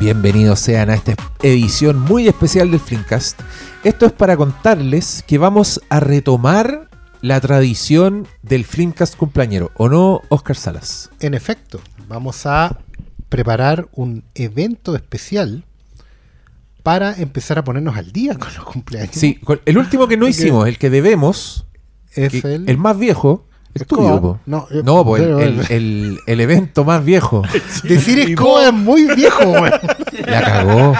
Bienvenidos sean a esta edición muy especial del Flimcast. Esto es para contarles que vamos a retomar la tradición del Flimcast cumpleañero, ¿o no, Oscar Salas? En efecto, vamos a preparar un evento especial para empezar a ponernos al día con los cumpleaños. Sí, el último que no hicimos, el que debemos, es el, el más viejo, el Escoba. tuyo, po. No, eh, No, po, el, el- el- el evento más viejo. Decir escoba es muy viejo, weón. La cagó.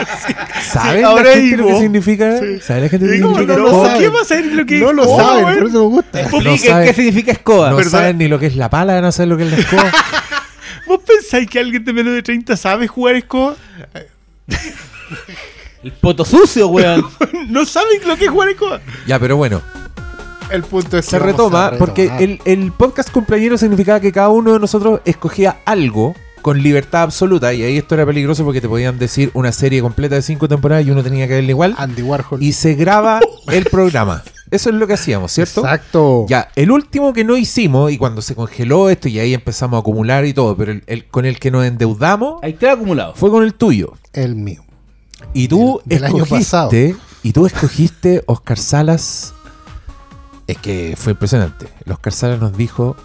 ¿Saben ahora la gente lo que significa? ¿Saben la gente lo que ¿Cómo significa? no saben. ¿Qué va a saber lo que No lo Oh, saben, por eso me gusta. No saben- qué significa escoba. No ¿Verdad? saben ni lo que es la pala, no saben lo que es la escoba. ¿Vos pensáis que alguien de menos de 30 sabe jugar escoba? El poto sucio, weón. no saben lo que es jugar escoba. ya, pero bueno, El punto es que se retoma porque el, el podcast cumpleañero significaba que cada uno de nosotros escogía algo con libertad absoluta y ahí esto era peligroso porque te podían decir una serie completa de cinco temporadas y uno tenía que verla igual Andy Warhol. y se graba el programa. Eso es lo que hacíamos, ¿cierto? Exacto. Ya, el último que no hicimos y cuando se congeló esto y ahí empezamos a acumular y todo, pero el, el- con el que nos endeudamos Ahí está acumulado. fue con el tuyo. El mío. Y tú Del- del año escogiste, pasado. y tú escogiste Oscar Salas. Es que fue impresionante. El Oscar Salas nos dijo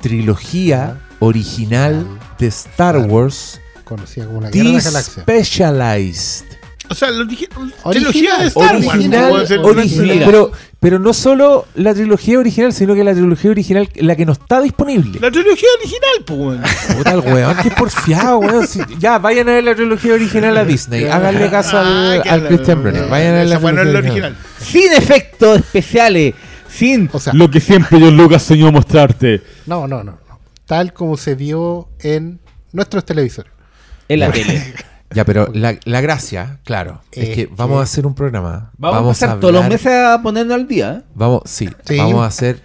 trilogía original de Star. Wars Conocida como la Guerra de la Galaxia. Specialized. O sea, lo dije. Original, Trilogía de Star Wars. Original, original, pero, pero no solo la trilogía original, sino que la trilogía original, la que no está disponible. La trilogía original, pues, weón. Puta el weón, qué porfiado, weón. Si- ya, vayan a ver la trilogía original a Disney. Háganle caso al, Ah, que al Christian Brenner. Vayan a ver la trilogía original. original. Sin efectos especiales. Sin O sea, Lo que siempre John Lucas soñó mostrarte. no, no, no, no. Tal como se vio en nuestros televisores. en la tele. Ya, pero la, la gracia, claro, es Es que que- vamos a hacer un programa. Vamos, a empezar todos los meses a ponernos al día. Vamos, sí, Sí. vamos a hacer.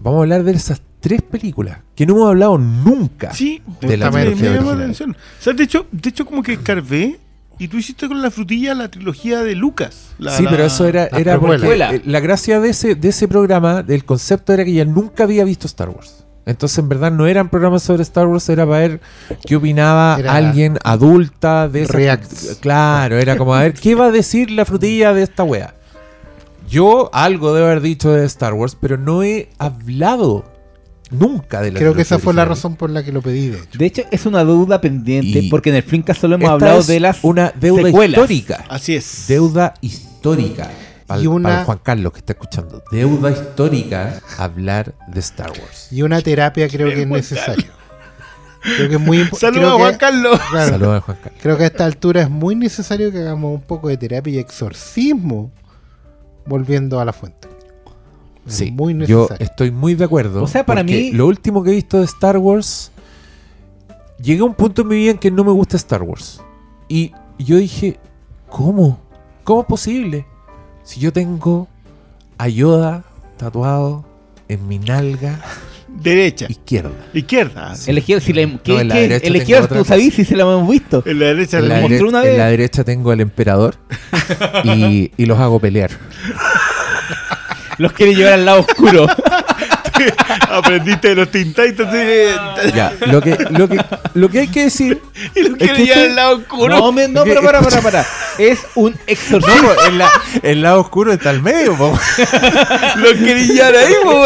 Vamos a hablar de esas tres películas que no hemos hablado nunca. Sí, De la me- me llamó la atención. O sea, de hecho, de hecho, como que escarbé y tú hiciste con la frutilla la trilogía de Lucas. La- sí, la- pero eso era, era porque la gracia de ese, de ese programa, del concepto era que ella nunca había visto Star Wars. Entonces, en verdad, no eran programas sobre Star Wars, era para ver qué opinaba Era alguien adulta de esa- Reacts. Claro, era como a ver qué va a decir la frutilla de esta wea. Yo algo debo haber dicho de Star Wars, pero no he hablado nunca de la Creo que esa fue la razón por la que lo pedí, de hecho. De hecho, es una deuda pendiente Y- porque en el Flinka solo hemos hablado es de las una deuda secuelas. histórica. Así es. Deuda histórica. Para, Y una- para Juan Carlos que está escuchando. Deuda histórica hablar de Star Wars. Y una terapia creo que es necesaria. Creo que es muy importante. Saludos a Juan Carlos. Saludos a Juan Carlos. Creo que a esta altura es muy necesario que hagamos un poco de terapia y exorcismo volviendo a la fuente. Es Sí, muy yo estoy muy de acuerdo. O sea, para mí- Lo último que he visto de Star Wars. Llegué a un punto en mi vida en que no me gusta Star Wars. Y yo dije, ¿cómo? ¿Cómo es posible? Si yo tengo a Yoda tatuado en mi nalga Derecha. izquierda. Izquierda. Elegir, si la, ¿qué- en la qué? derecha Elegir, tengo otra tú sabís si se la hemos visto. En la derecha. En la, la- mostró dere- una en vez. la derecha tengo al emperador y, y los hago pelear. Los quiere llevar al lado oscuro. Aprendiste de los Ya, lo que, lo que, lo que hay que decir y los quiere que llevar este- al lado oscuro. No, me- no, pero para, para, para. Es un exorcismo. No, la- el lado oscuro está al medio, po. Los quiere llevar ahí, po.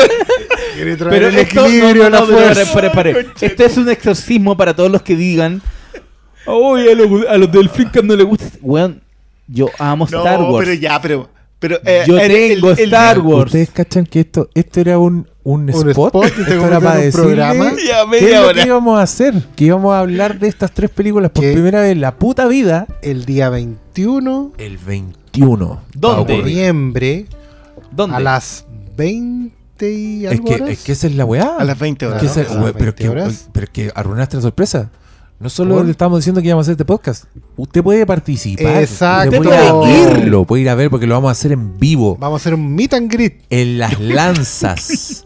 Quiere traer Pero el esto, no, equilibrio, no, la no, fuerza. pare, pare, pare. Esto es un exorcismo para todos los que digan. Oye, a los, a los del Flickr no les gusta. Weón, yo amo Star No, Wars. pero ya, pero. Pero eh, Yo el- tengo el- el- Star Wars. Ustedes cachan que esto, esto era un, un, Un spot. spot, esto era convirtió para un programa. ¿Qué media es lo hora. que íbamos a hacer? Que íbamos a hablar de estas tres películas por Que- primera vez en la puta vida. El día 21 El 21. ¿Dónde? de noviembre ¿Dónde? a las 20 y Es algo que, horas. es que esa es la weá. A las 20 horas. Que esa- las we- pero, 20 que, horas. pero que arruinaste la sorpresa. No solo ¿Por? le estamos diciendo que íbamos a hacer este podcast. Usted puede participar. Exacto. Usted puede Puede irlo, puede ir a ver porque lo vamos a hacer en vivo. Vamos a hacer un meet and greet. en las lanzas.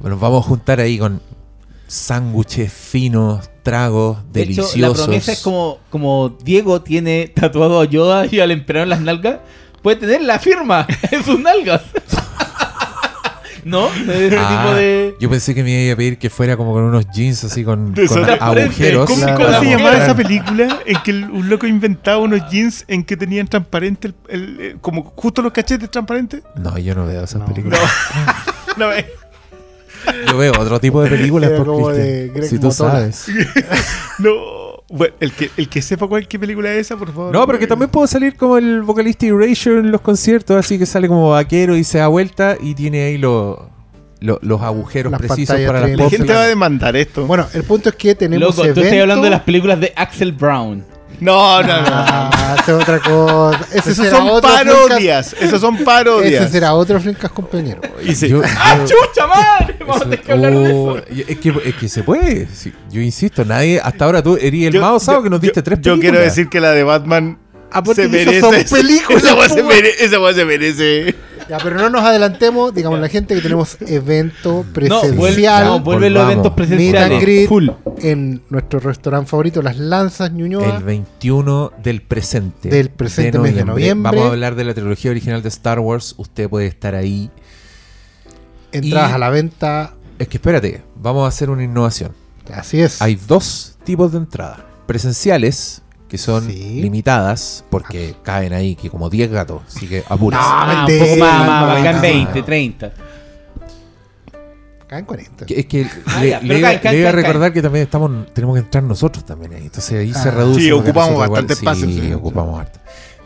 Bueno, Nos vamos a juntar ahí con sándwiches finos, tragos De hecho, deliciosos. la promesa es como, como Diego tiene tatuado a Yoda y al emperador en las nalgas, puede tener la firma en sus nalgas. ¿No? De ese Ah, tipo de. Yo pensé que me iba a pedir que fuera como con unos jeans así con, agujeros. ¿Cómo, se llamaba esa película en que el- un loco inventaba unos jeans en que tenían transparente, el, el- el- como justo los cachetes transparentes? No, yo no veo esas No. películas. No, eh. Yo veo otro tipo de películas, por Cristian. Greg Si tú Motola. sabes. no. Bueno, el que, el que sepa cuál qué película es esa, por favor. No, pero que también puedo salir como el vocalista Erasure en los conciertos, así que sale como vaquero y se da vuelta y tiene ahí los los- los agujeros Las precisos para las La gente va a demandar esto. Bueno, el punto es que tenemos Loco, tú evento... estás hablando de las películas de Axel Brown. No, no, no. Ah, esa es otra cosa. Será son parodias. Esos son parodias. Ese será otro Flincas compañero. Y se- Yo- ¡Ah, yo- chucha madre! Vamos a tener que hablar de Oh, eso. Es que, es que se puede. sí, yo insisto, nadie. Hasta ahora tú eres el Yo- más osado yo- que nos diste yo- tres Yo películas. quiero decir que la de Batman Ah, se esas merece. son películas, mere- esa weá se merece. Ya, pero no nos adelantemos. Digamos a la gente que tenemos evento No, presencial vuelve, no, vuelven los eventos presenciales. Full. en nuestro restaurante favorito, Las Lanzas Ñuñoa. El 21 del presente. Del presente mes de noviembre. Vamos a hablar de la trilogía original de Star Wars. Usted puede estar ahí. Entradas y- a la venta. Es que espérate, vamos a hacer una innovación. Así es. Hay dos tipos de entrada. Presenciales, que son Sí. limitadas, porque caen ahí que como 10 gatos. Así que apúrese. No, Ah, un poco más, más, no, acá en no, 20, no. 30. Caen 40. Que- Es que Ah, le, ya, le pero iba, caen, caen, le iba a caen, recordar que también estamos tenemos que entrar nosotros también ahí. Entonces ahí se Ah. reduce. Sí, ocupamos bastante espacio, Sí, sí. ocupamos harto.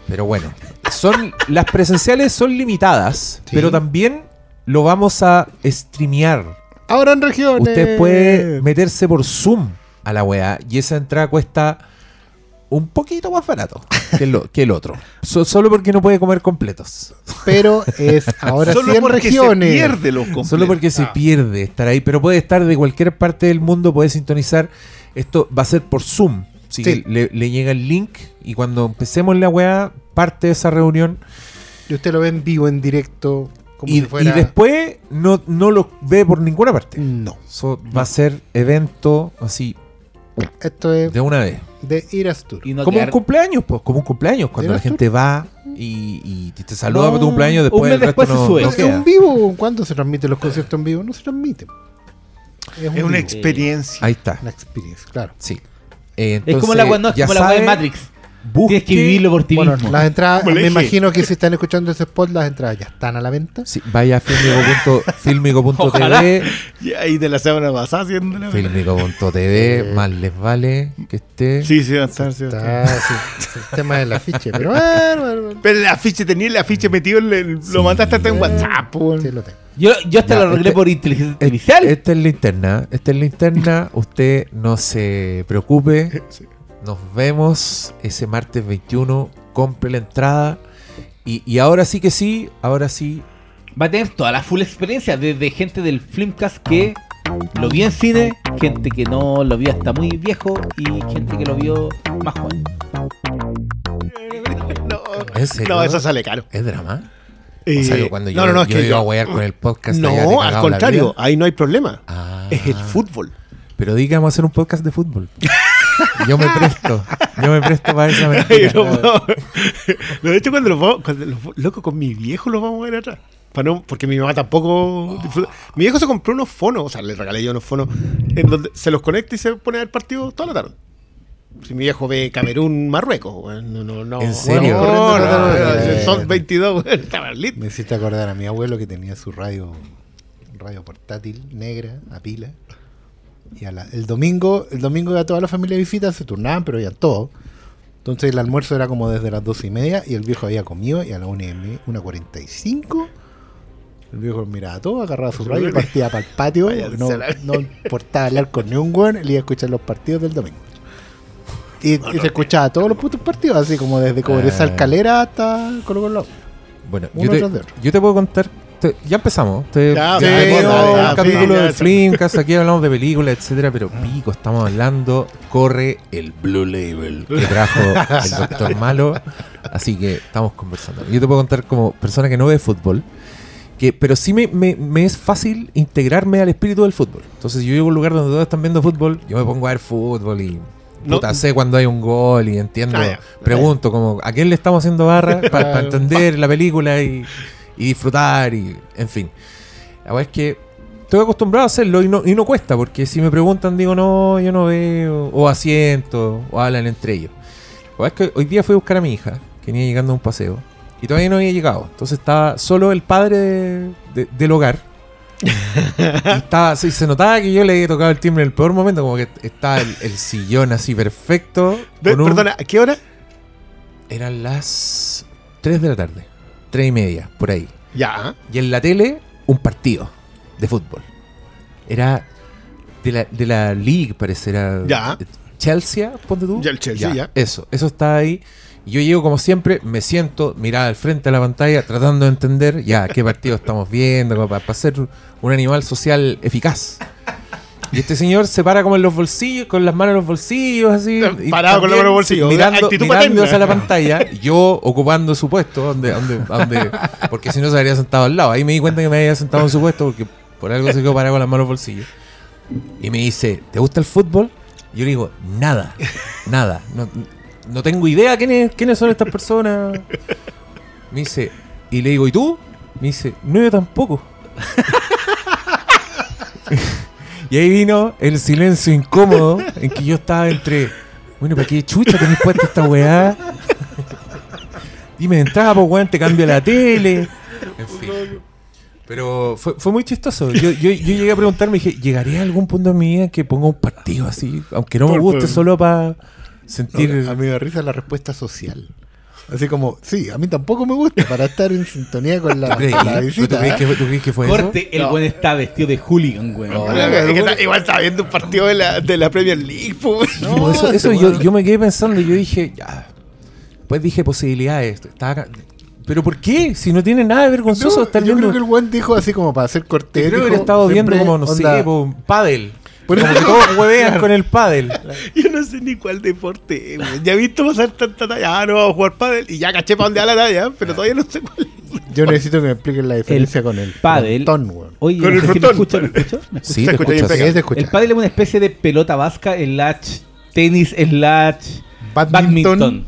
Pero bueno, son las presenciales son limitadas, Sí. pero también lo vamos a streamear. Ahora en regiones. Usted puede meterse por Zoom a la weá y esa entrada cuesta un poquito más barato que, lo- que el otro. So- solo porque no puede comer completos. Pero es ahora Solo sí en porque regiones. se pierde los completos. Solo porque se Ah. pierde estar ahí, pero puede estar de cualquier parte del mundo, puede sintonizar. Esto va a ser por Zoom. Así Sí. que le, le llega el link y cuando empecemos la weá, parte de esa reunión. Y usted lo ve en vivo, en directo. Como Y, si fuera... y después no, no lo ve por ninguna parte. No. Eso va a ser evento así Esto es de una vez. De Irastur. Y no como quedar- un cumpleaños, pues, como un cumpleaños, cuando la gente va y, y te saluda No, por tu cumpleaños, un después mes el resto después se no, sube. no ¿Es un vivo? ¿Cuándo se transmiten los conciertos en vivo? No se transmiten. Es, un Es una vivo. experiencia. Ahí está, Una experiencia, claro. sí. Eh, Es como la, como la de Matrix. Busque- Tienes que vivirlo por ti Bueno, mismo. las entradas, me imagino que si están escuchando ese spot, las entradas ya están a la venta. Sí, vaya a filmico.tv. Y ahí de la semana pasada haciendo la filmico.tv, más les vale que esté. Sí, sí, va a estar, sí, va a estar. Está, sí, es el tema del afiche. Pero bueno, bueno, bueno. Pero el afiche, tenía el afiche metido, en el- lo mandaste hasta en WhatsApp. Sí, lo tengo. Yo, yo hasta Ya, lo arreglé este- por inteligencia artificial. Esta es la interna, esta es la interna, usted no se preocupe. Sí. Nos vemos ese martes 21, compre la entrada. Y, y ahora sí que sí, ahora sí, Va a tener toda la full experiencia, desde gente del Filmcast que lo vio en cine, gente que no lo vio hasta muy viejo y gente que lo vio más joven. No, ¿En serio? no, eso sale caro. ¿es drama? Eh, O sea, cuando yo, no, no, no, es yo que iba a yo- wear con el podcast. No, al contrario, ahí no hay problema. Ah. Es el fútbol. Pero digamos hacer un podcast de fútbol. Yo me presto. Yo me presto para esa mentira. no, de hecho, cuando los vamos, cuando loco, con mi viejo los vamos a ver atrás. Para no, porque mi mamá tampoco disfruta. Mi viejo se compró unos fonos, o sea, le regalé yo unos fonos, en donde se los conecta y se pone a ver partido toda la tarde. Si mi viejo ve Camerún, Marruecos, no, no, no. ¿En serio? No, son 22, weón, estaba listo. Me hiciste acordar a mi abuelo que tenía su radio, radio portátil negra a pila. Y a la- el domingo, el domingo iba toda la familia de visita, se turnaban, pero ya todos. Entonces el almuerzo era como desde las doce y media y el viejo había comido y a la una, y me- una cuarenta y cinco el viejo miraba todo, agarraba su radio y partía para el patio. No, no importaba hablar con ni un weón, él iba a escuchar los partidos del domingo. Y, y se escuchaba todos los putos partidos, así como desde Cobresal Ah. Calera hasta Colo Colo. Bueno, yo te, yo te puedo contar. Te- ya empezamos. Te, Ya, te- ya, un capítulo sí, ya, de sí. Flimcast. Aquí hablamos de películas, etcétera. Pero pico, estamos hablando. Corre el Blue Label que trajo el Doctor Malo. Así que estamos conversando. Yo te puedo contar como persona que no ve fútbol. Que, pero sí me, me- me es fácil integrarme al espíritu del fútbol. Entonces yo llego a un lugar donde todos están viendo fútbol, yo me pongo a ver fútbol y No- puta, sé cuando hay un gol y entiendo. Ah. Pregunto como a quién le estamos haciendo barra para entender la película y, y disfrutar y en fin. La verdad es que estoy acostumbrado a hacerlo y no, y no cuesta, porque si me preguntan, digo, no, yo no veo, o asiento, o hablan entre ellos. La verdad es que hoy día fui a buscar a mi hija, que venía llegando a un paseo, y todavía no había llegado. Entonces estaba solo el padre de- de- del hogar. y estaba, sí, se notaba que yo le había tocado el timbre en el peor momento, como que estaba el, el sillón así perfecto. Un- Perdona, ¿a qué hora? Eran las 3 de la tarde, 3 y media, por ahí. Ya. Y en la tele, un partido de fútbol. Era de la, de la League, parece. Era Ya. Chelsea, ponte tú. Ya, el Chelsea, ya. Eso, eso está ahí. Yo llego como siempre, me siento, mirada al frente de la pantalla, tratando de entender ya qué partido estamos viendo, para, para ser un animal social eficaz. Y este señor se para como en los bolsillos, con las manos en los bolsillos, así. y Parado con las manos en los bolsillos, Mirando, mirando hacia la pantalla, yo ocupando su puesto, donde, donde, donde, porque si no se habría sentado al lado. Ahí me di cuenta que me había sentado en su puesto, porque por algo se quedó parado con las manos en los bolsillos. Y me dice, ¿te gusta el fútbol? Y yo le digo, nada, nada. No, no tengo idea quiénes, quiénes son estas personas. Me dice, y le digo, ¿y tú? Me dice, no, yo tampoco. y ahí vino el silencio incómodo en que yo estaba entre, bueno, ¿para qué chucha tenés puesta esta weá? Dime de entrada, pues weón, te cambia la tele. En fin. Pero fue, fue muy chistoso. Yo, yo, yo llegué a preguntarme, dije, ¿llegaré a algún punto en mi vida en que ponga un partido así? Aunque no me guste, solo para sentir... No, a mí me da risa la respuesta social. Así como, sí, a mí tampoco me gusta para estar en sintonía con la, ¿Tú crees, con la ¿Tú crees que, tú crees que fue Corte, el No. buen está vestido de hooligan, weón. No. Es que está- igual estaba viendo un partido de la, de la Premier League, pues. eso? No, eso, eso yo, yo me quedé pensando y yo dije, ya. Pues dije posibilidades. Estaba Pero ¿por qué? Si no tiene nada de vergonzoso No, estar yo viendo... creo que el buen dijo así como para ser cortés. Creo que estado viendo como, no onda, sé, pádel. Por como eso- que todos huevean con el pádel. Yo no sé ni cuál deporte. güey. Ya he visto pasar tanta talla. Ah, no vamos a jugar pádel. Y ya caché para dónde va la talla, pero todavía no sé cuál. Yo necesito que me expliquen la diferencia con el pádel. frontón, weón. Oye, Con el me frontón. escucho, ¿me escucho? ¿Me escucho? Sí, Se te escucha bien escuchas. Sí, te. El pádel es una especie de pelota vasca, slash tenis, slash Badminton. badminton.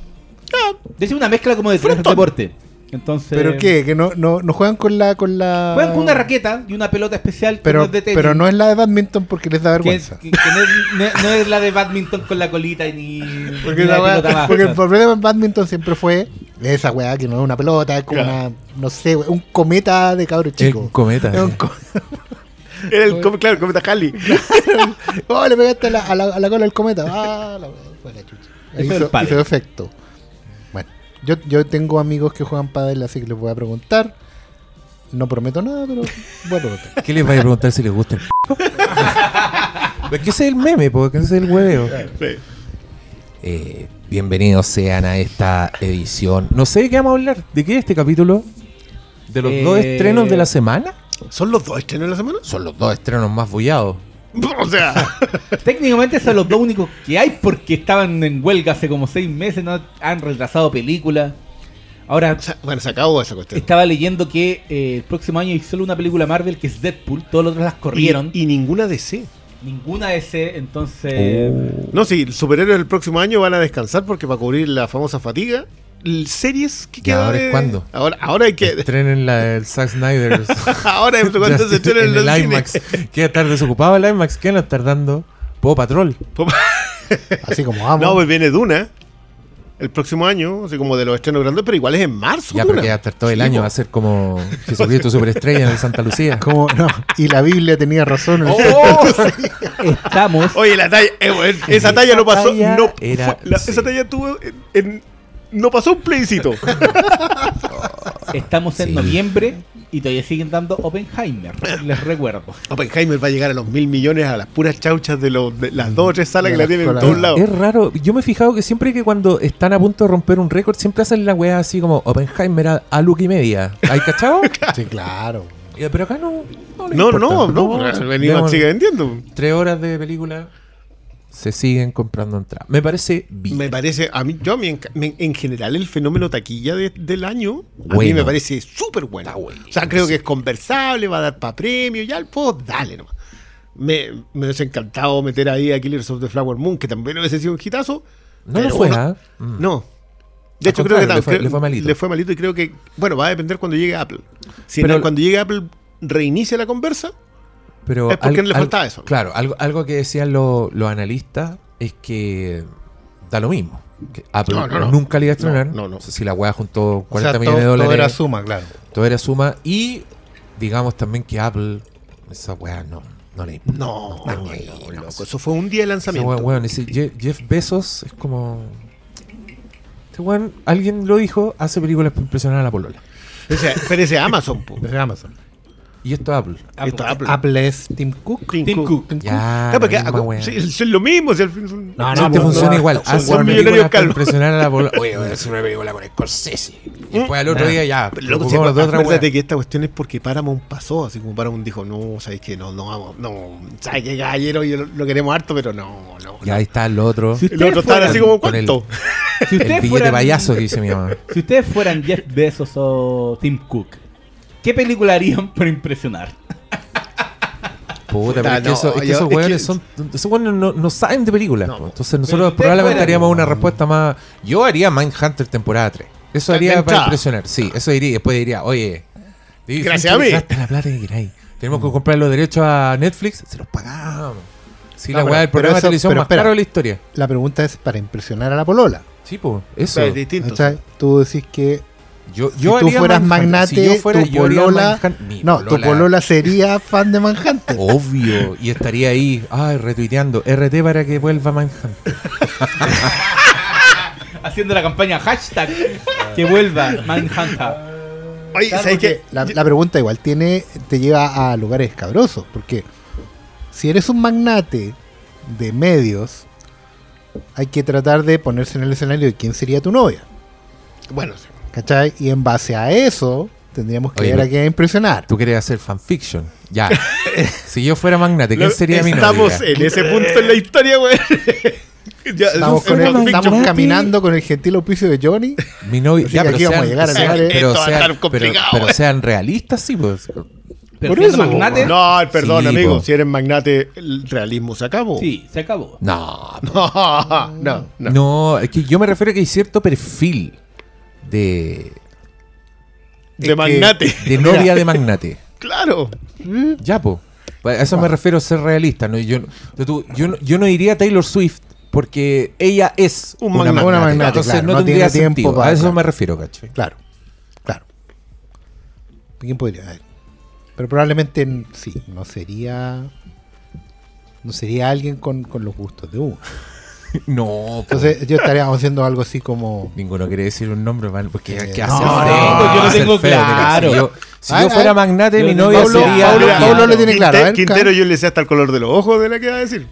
De hecho, una mezcla como de tres deportes. Entonces, ¿Pero qué? ¿Que no, no, no juegan con la, con la... Juegan con una raqueta y una pelota especial que Pero, no es de tenis. pero no es la de badminton porque les da vergüenza. que- que no, es, no- no es la de badminton con la colita ni, Porque, ni la pelota porque el problema en badminton siempre fue esa weá que no es una pelota, es como Claro. una, no sé, un cometa de cabro chico. cometa. Es un co- Era el, com- claro, el cometa Halley. oh, le pegaste a la, a la, a la cola del cometa. Ah, la weá, fue la chucha. Hizo efecto. Yo, yo tengo amigos que juegan pádel, así que les voy a preguntar. No prometo nada, pero voy a preguntar. ¿Qué les vaya a preguntar si les gusta el p? Es que ese es el meme, porque ese es el hueveo. Sí. Eh, bienvenidos sean a esta edición. No sé de qué vamos a hablar. ¿De qué es este capítulo? ¿De los Eh, dos estrenos de la semana? ¿Son los dos estrenos de la semana? Son los dos estrenos más bullados. O sea, Técnicamente son los dos únicos que hay porque estaban en huelga hace como seis meses, no han retrasado películas. Ahora bueno, se acabó esa cuestión. estaba leyendo que eh, el próximo año hay solo una película Marvel que es Deadpool, todas las otras las corrieron, Y, y ninguna DC. ninguna de ese, entonces No, si superhéroes el próximo año van a descansar porque para cubrir la famosa fatiga, series que ¿Y queda ahora es cuándo? Ahora, ahora hay que. Estrenen la del Zack Snyder. ahora es cuando se estrenen en los el cines. IMAX. ¿Qué estar desocupado el IMAX? ¿Qué van a estar dando? Poco Patrol. Así como vamos. No, pues viene Duna el próximo año, así como de los estrenos grandes, pero igual es en marzo. Ya, Duna. porque va a estar todo el Sí, año. Va a ser como Jesucristo Superestrella en Santa Lucía. Como, no, y la Biblia tenía razón. Oh, estamos Oye, la talla, eh, bueno, esa talla no pasó, talla no, era- fue- la- sí. esa talla tuvo en, en- no pasó un plebiscito. estamos en Sí. noviembre y todavía siguen dando Oppenheimer, les recuerdo. Oppenheimer va a llegar a los mil millones a las puras chauchas de, los, de las dos o tres salas De que la tienen en todos lados. Es raro. Yo me he fijado que siempre que cuando están a punto de romper un récord, siempre hacen la weá así como Oppenheimer a, a look y media. ¿Hay cachado? Sí, claro. Pero acá no. No, No, no, no, sigue vendiendo. Tres horas de película se siguen comprando entradas. Me parece bien. Me parece, a mí, yo a mí en, me- en general el fenómeno taquilla de- del año, a mí Bueno. me parece súper bueno. Bueno, o sea, creo sí. que es conversable, va a dar para premio, ya el puedo, dale nomás. Me, me hubiese encantado meter ahí a Killers of the Flower Moon, que también hubiese sido un hitazo. No lo fue, no- ¿ah? Mm. No. De Al hecho, creo que le fue- le fue malito. Le fue malito y creo que, bueno, va a depender cuando llegue Apple. Si Pero- no- cuando llegue Apple reinicia la conversa, Pero Es porque al- le al- faltaba eso. Claro, algo, algo que decían los los analistas es que da lo mismo. Que Apple No, no, no. nunca le iba a estrenar. No, no, no. sé si la weá juntó O 40 sea, millones de dólares. todo era suma, claro. todo era suma. Y digamos también que Apple, esa weá no, no le importa. no, loco, eso fue un día de Ese lanzamiento. ese Jeff Bezos es como. Este weón, alguien lo dijo, hace películas para impresionar a la polola. Ese- pero ese Amazon, po. Desde Amazon. Y esto es Apple. Esto es Apple. Apple es Tim Cook. Tim Tim Cook. Cook. Ya, Ah, porque, ah, sí, es lo mismo. Si al fin son- No, No, no, te no, funciona no, igual. son Hace películas millonarios para calvos. impresionar a la. Oye, voy a hacer una película con Scorsese. Y después al otro día ya. Loco, otra acuérdate que esta cuestión es porque Paramount pasó, así como Paramount dijo, no, sabes que no, no vamos, no, sabes que caballero, yo lo, lo queremos harto, pero no, no. Y ahí está el otro. Si El otro fueran- así como, el- ¿cuánto? si El ustedes billete fueran- payaso que dice mi mamá. Si ustedes fueran Jeff Bezos o Tim Cook, ¿qué película harían para impresionar? Puta, pero es que, no, eso- es que yo- esos es que- son. Esos weones no, no saben de películas. No. po. Entonces nosotros ustedes probablemente fueran- haríamos una respuesta más. Yo haría Mindhunter temporada 3. Eso De haría para entrada. impresionar. Sí, eso diría. Después diría, oye. Gracias a mí. Gasta la plata que queráis. Tenemos que comprar los derechos a Netflix. Se los pagamos. Sí, No, la pero- weá del pero programa de eso- televisión pero más espera. caro de la historia. La pregunta es para impresionar a la polola. Sí, pues. Eso. Pero es distinto. ¿cachai? Tú decís que Yo, si tú fueras magnate, si yo fuera, tu yo polola... No, tu polola sería fan de Manhunter. Obvio, y estaría ahí, ay, retuiteando, RT para que vuelva Manhunt. Haciendo la campaña hashtag que vuelva Manhunter. Oye, Claro, ¿sabes porque qué? La, la pregunta igual tiene, te lleva a lugares escabrosos, porque si eres un magnate de medios, hay que tratar de ponerse en el escenario de quién sería tu novia, Bueno, sí. ¿Cachai? Y en base a eso, tendríamos que Oye, ver a quién impresionar. Tú quieres hacer fanfiction. Ya. si yo fuera magnate, ¿quién sería mi Estamos novia? en ese punto en la historia, güey. Ya, Estamos, con el- estamos caminando con el gentil auspicio de Johnny. Mi novia. Ya, pero aquí vamos sean, a llegar a lugares- pero, sean, pero, complicado, pero güey. sean realistas, sí, pues. Pero Por eso, magnate, No, perdón, Sí, amigo. po. Si eres magnate, el realismo se acabó. sí, se acabó. No, No, no, no. no, es que yo me refiero a que hay cierto perfil de, De magnate. de novia de magnate. Claro. Ya, pues. A eso me refiero a ser realista. ¿no? Yo, yo, tú- yo, no- yo no diría a Taylor Swift porque ella es Un una magnate. magnate. Una magnate, Entonces claro, no, no tendría tiempo sentido. para- a eso claro. me refiero. Claro, claro. ¿Quién podría? A ver. Pero probablemente n- sí, no sería. No sería alguien con, con los gustos de uno. No, po. Entonces yo estaría haciendo algo así como. Ninguno quiere decir un nombre, man, porque Eh, que no, hace no, feo, no, yo lo hace tengo feo, mira, claro. Si yo, si A yo ver, fuera a ver. magnate, mi novia Pablo- sería. Pablo-. Pablo lo tiene claro. A ver, Quintero, yo le sé hasta el color de los ojos de la que va a decir.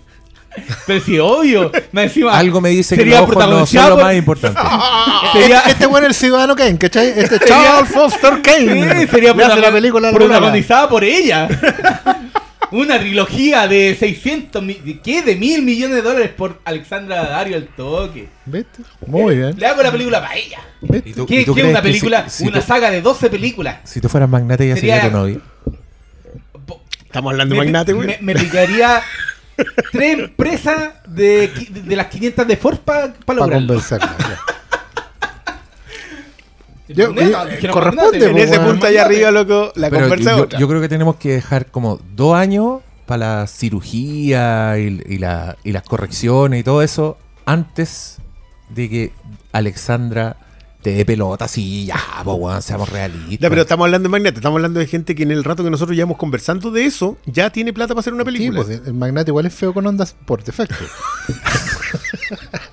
Pero sí, obvio. Más encima, Algo me dice que sería los ojos no son lo por- más importante. Sería, Este, este bueno es el ciudadano Kane, ¿cachai? Este es Charles Foster Kane. Sí, sería Le hace la película protagonizada por ella. Una trilogía de 600, mi- ¿qué? De mil millones de dólares por Alexandra Dario al toque. ¿Viste? Muy bien. Le hago la película para ella. ¿Viste? ¿Y tú- ¿Qué y tú qué crees una que si- película? si una tú- saga de 12 películas. Si tú fueras magnate, ya sería, Sería- tu novia. Estamos hablando de me, magnate, me, güey. me picaría tres empresas de, qui- de las 500 de Ford para Para lograrlo. convencerla. ya. Yo- Neta, eh, corresponde, En pues, ese bueno. punto allá arriba, loco, la Pero conversa yo, creo que tenemos que dejar como dos años para la cirugía y, y la- y las correcciones y todo eso antes de que Alexandra te dé pelota. Sí, ya, pues, weón, seamos realistas. Ya, pero estamos hablando de magnate, estamos hablando de gente que en el rato que nosotros llevamos conversando de eso, ya tiene plata para hacer una Sí, película. pues el magnate igual es feo con ondas por defecto.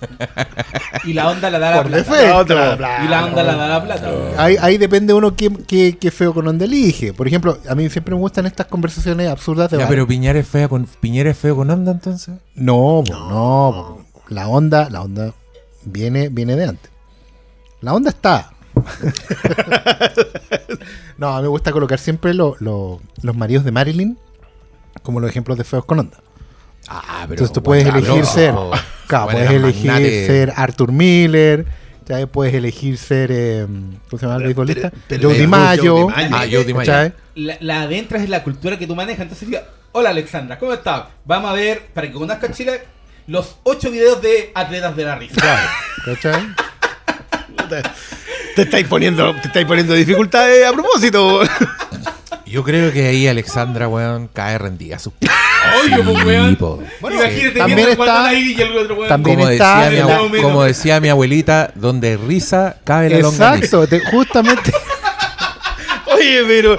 Y la onda la da la Por plata. defecto. La otra, bla, Y la onda la da la plata. Ahí, ahí depende uno qué, qué, qué feo con onda elige. Por ejemplo, a mí siempre me gustan estas conversaciones absurdas de Ya, bar. pero Piñera es fea con Piñera es feo con onda entonces. No, po, no, po. la onda, la onda viene, viene de antes. La onda está. no, a mí me gusta colocar siempre lo- lo- los maridos de Marilyn como los ejemplos de feos con onda. Ah, pero Entonces tú puedes elegir ser, claro, puedes elegir magnate. ser Arthur Miller, ya puedes elegir ser, eh, ¿cómo se llama el beisbolista? Joe DiMaggio. Ah, Joe DiMaggio. ¿cachai? La, la de entras es la cultura que tú manejas. Entonces diga, hola Alexandra, ¿cómo estás? Vamos a ver, para que conozcas Chile, los ocho videos de atletas de la risa. ¿cachai? Te estáis poniendo, te estáis poniendo dificultades a propósito. Yo creo que ahí Alexandra, weón, cae rendida. a sus. Oye, pues, weón. Po. Imagínate También está- cuando ahí y el otro weón. también Como está decía, mi la- abue- como decía mi abuelita, donde risa cabe la longaniza. Exacto, te- justamente. Oye, pero.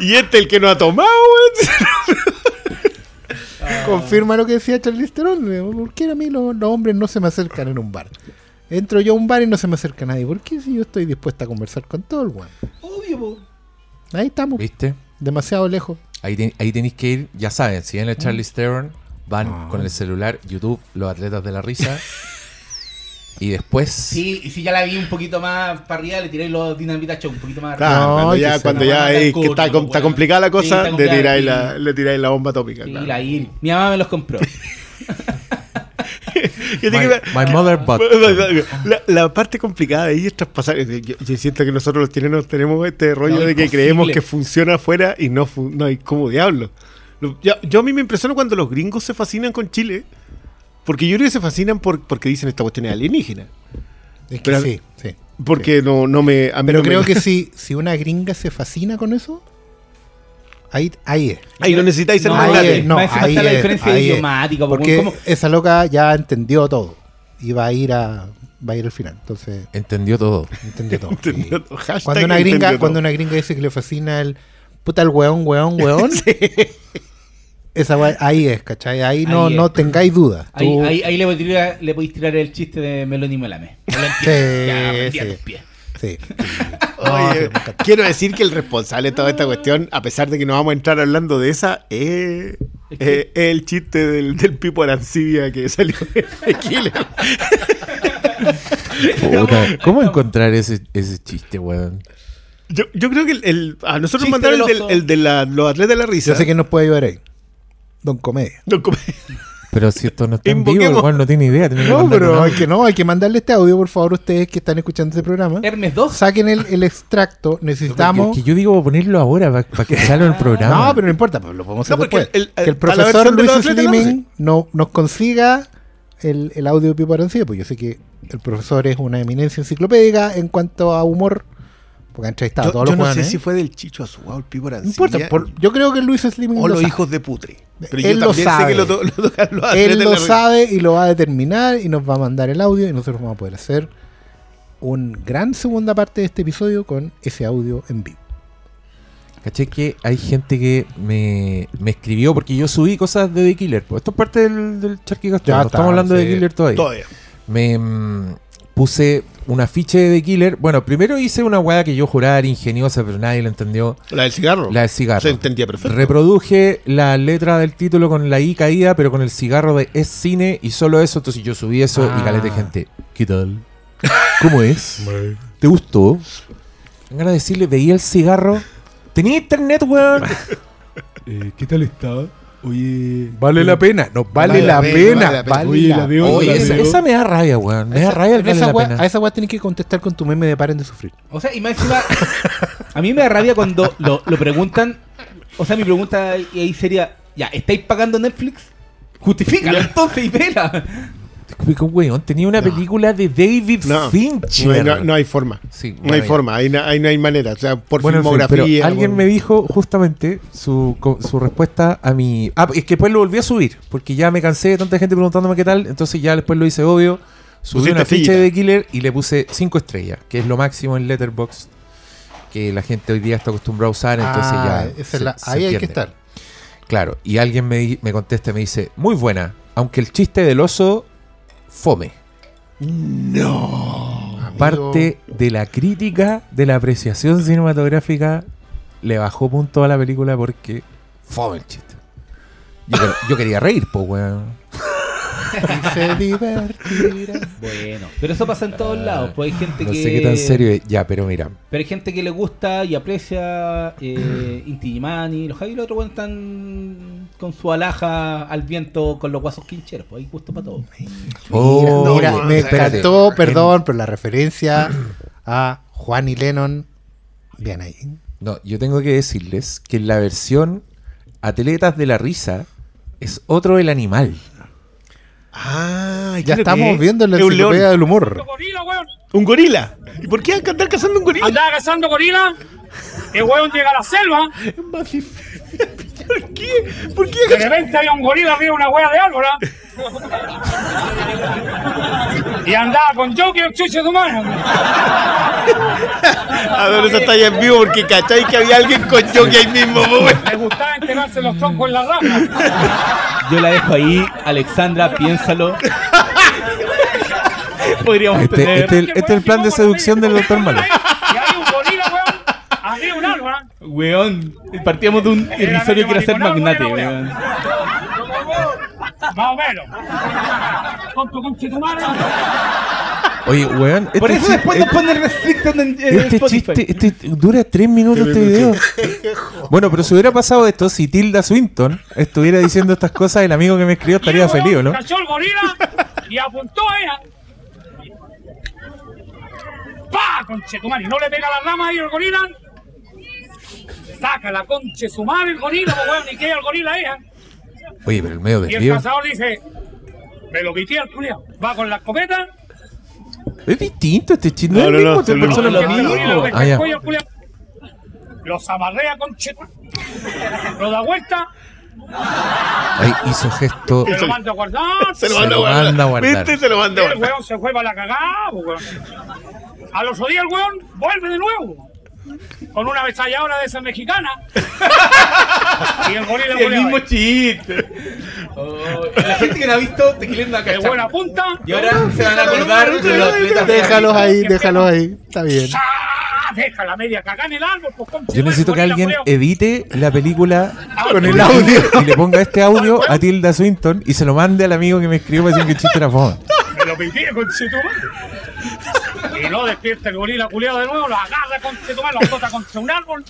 ¿Y este el que no ha tomado, weón? Confirma lo que decía Charlize Theron. ¿Por qué a mí los, los hombres no se me acercan en un bar? Entro yo a un bar y no se me acerca nadie. ¿Por qué si yo estoy dispuesta a conversar con todo el weón? Obvio, po. Ahí estamos, ¿Viste? Demasiado lejos. Ahí, ahí tenéis que ir, ya saben, si ven el Charlie Theron, van Ah. con el celular, YouTube, los atletas de la risa. y después. Sí, y si ya la vi un poquito más para arriba, le tiré los Dinamita Show un poquito más Claro, No, cuando ya, cuando ya es que está, com- está complicada la Sí, cosa, complicada, tiráis sí. la, le tiráis la bomba atómica. Sí, claro. la ir. Mi mamá me los compró. Que My, mother but. La, la parte complicada de ahí es traspasar. Yo, yo siento que nosotros los chilenos tenemos este rollo No, de que imposible. creemos que funciona afuera y no, no hay como diablo. Yo a mí me impresiono cuando los gringos se fascinan con Chile. Porque yo creo que se fascinan por, porque dicen esta cuestión es alienígena. Es que Pero- sí, sí. Porque no, no me. a mí Pero no me- creo que si, si una gringa se fascina con eso, ahí, ahí es. Ahí no necesitáis ser No, ahí es, no, ahí está la diferencia ahí idiomática, po, Porque ¿cómo? esa loca ya entendió todo. Y va a ir a va a ir al final. Entonces, Entendió todo. entendió todo. Entendió Sí. todo. Hashtag Cuando una gringa, todo. cuando una gringa dice que le fascina el puta el weón, weón, weón. Esa wea- ahí es, ¿cachai? Ahí no, Ahí es. no tengáis dudas. Ahí, Tú- ahí, ahí le, podéis tirar, le podéis tirar el chiste de Meloni Melame. Sí, ya, sí. tus pies. Sí. Oye, quiero decir que el responsable de toda esta cuestión, a pesar de que no vamos a entrar hablando de esa, es, Es que- es el chiste del, del Pipo Arancibia que salió de Killer. Puta, ¿Cómo encontrar ese, ese chiste, weón? Yo, yo creo que el, el- a nosotros nos mandaron el, de la- los atletas de la risa. Yo sé que nos puede ayudar ahí. Don Comedia. No, como- Pero si esto no está en vivo, igual no tiene idea. No, pero ¿no? hay que no, hay que mandarle este audio, por favor, ustedes que están escuchando este programa. Hermes 2. Saquen el, el extracto, necesitamos. Que yo digo ponerlo ahora para que salga el programa. No, pero no importa, pues lo podemos hacer No, porque después. el- el- que el profesor Luis no Slimming no, nos consiga el, el audio de Pipo Arancibia, pues yo sé que el profesor es una eminencia enciclopédica en cuanto a humor, porque ha entrevistado a todos yo los no sé si fue del Chicho Azugado, el Pipo No importa, por- yo creo que Luis Slimming o lo los sabe. hijos de Putre. Pero Él yo lo también sé sabe. que lo, lo Él lo sabe y lo va a determinar y nos va a mandar el audio y nosotros vamos a poder hacer un gran segunda parte de este episodio con ese audio en vivo. ¿Cachai que hay gente que me, me escribió porque yo subí cosas de The Killer? Pues esto es parte del, del Charqui está, estamos hablando de. The Killer todavía. Todavía. Me puse un afiche de The Killer. Bueno, primero hice una weá que yo juraba era ingeniosa, pero nadie lo entendió. La del cigarro. La del cigarro. Se entendía perfecto. Reproduje la letra del título con la I caída, pero con el cigarro de Es Cine y solo eso. Entonces yo subí eso y Ah. calete gente. ¿Qué tal? ¿Cómo es? ¿Te gustó? Tengo ganas de decirle, veía el cigarro. ¿Tenía internet, weón? Eh, ¿Qué tal está? Oye. Vale la pena, no vale, la, pena. Oye, la esa, me da rabia, weón. Me da rabia el Pero vale esa la weá- pena. a esa weá tenés que contestar con tu meme de paren de sufrir. O sea, y más encima, a mí me da rabia cuando lo, lo preguntan. O sea, mi pregunta ahí sería: ¿Ya estáis pagando Netflix? Justifícalo entonces y vela. Weón, tenía una película de David No, Fincher. no, hay- no- no hay forma. Sí, no hay forma, ahí, no hay manera. O sea, por Bueno, filmografía. pero alguien por- me dijo justamente su, su respuesta a mi... Ah, es que después lo volví a subir, porque ya me cansé de tanta gente preguntándome qué tal, entonces ya después lo hice obvio. Subí una ficha de Killer y le puse 5 estrellas, que es lo máximo en Letterboxd que la gente hoy día está acostumbrada a usar, entonces Ah, ya... se- la- ahí hay que estar. Claro, y alguien me, me contesta y me dice, muy buena, aunque el chiste del oso, fome. No. Amigo, Parte de la crítica de la apreciación cinematográfica le bajó punto a la película porque fome el chiste. Yo, quer- yo quería reír, pues, weón. y se divertirá. Bueno, pero eso pasa en todos lados. Pues hay gente No que. sé qué tan serio es. Ya, pero mira. Pero hay gente que le gusta y aprecia eh, Inti. Los Javi y los otros están con su alhaja al viento con los guasos quincheros. Pues hay gusto para todo. Oh, Mira, no, me encantó, perdón, pero la referencia a Juan y Lennon, bien ahí. No, yo tengo que decirles que en la versión Atletas de la Risa es otro el animal. Ah. Ah, ¿qué Ya estamos es? viendo la Es un enciclopedia del humor. gorila, weón. Un gorila. ¿Y por qué andar cazando un gorila? Andaba cazando gorila. El weón llega a la selva. ¿Por qué? ¿Por qué? De repente hay un gorila arriba de una hueá de árbol. ¿ah? Y andaba con Jockey el chuche de humano. A ver, esa está ya en vivo porque cachai que había alguien con jockey ahí mismo. Le gustaba enterarse los troncos en la rama. Yo la dejo ahí, Alexandra, piénsalo. Podríamos Este, tener. este, este es el plan de seducción del doctor Malo. Y hay un gorila, weón, arriba de un árbol. ¿ah? Weón, partíamos de un irrisorio que era ser magnate, weón. Más o menos. Con tu conchetumare. Oye, weón. Por este eso después nos pone restricted en, en Este Spotify. chiste este, dura tres minutos este video. Bueno, pero si hubiera pasado esto, si Tilda Swinton estuviera diciendo estas cosas, el amigo que me escribió estaría Y el feliz, ¿o ¿no? Cachó el gorila y apuntó a ella. ¡Pa! Conchetumare. No le pega la rama ahí al gorila. Saca la conche su madre el gorila, pues, weón, y queda el gorila ella. Oye, pero el medio Y el desvío. cazador dice, me lo pité al culiao. Va con la escopeta. Es distinto este chiste. No, No, no, es el no, mismo, el. El Ah, el cuello al culiao. Los amarrea con Lo da vuelta. Ahí hizo gesto. Se lo manda a guardar. Se lo Se manda a lo guardar. manda a guardar. ¿Viste? Se lo manda a El guardar. weón se fue para la cagada, pues, weón. A los días el weón vuelve de nuevo. Con una ametralladora de esas mexicanas. y el gorila el mismo chiste. Oh, la gente que no ha visto Tequilero El no buena punta. Y ahora se van a acordar de los atletas. Déjalos ahí, déjalos ahí. Está bien. ¡Ah! Deja la media cagada en el árbol, pues, Yo necesito que alguien edite la película Con el audio. y le ponga este audio a Tilda Swinton y se lo mande al amigo que me escribió para decir que el chiste era fome. Me lo pité, conchetumare. Y no despierta el gorila culiado de nuevo, lo agarra conchetumare, lo azota contra un árbol,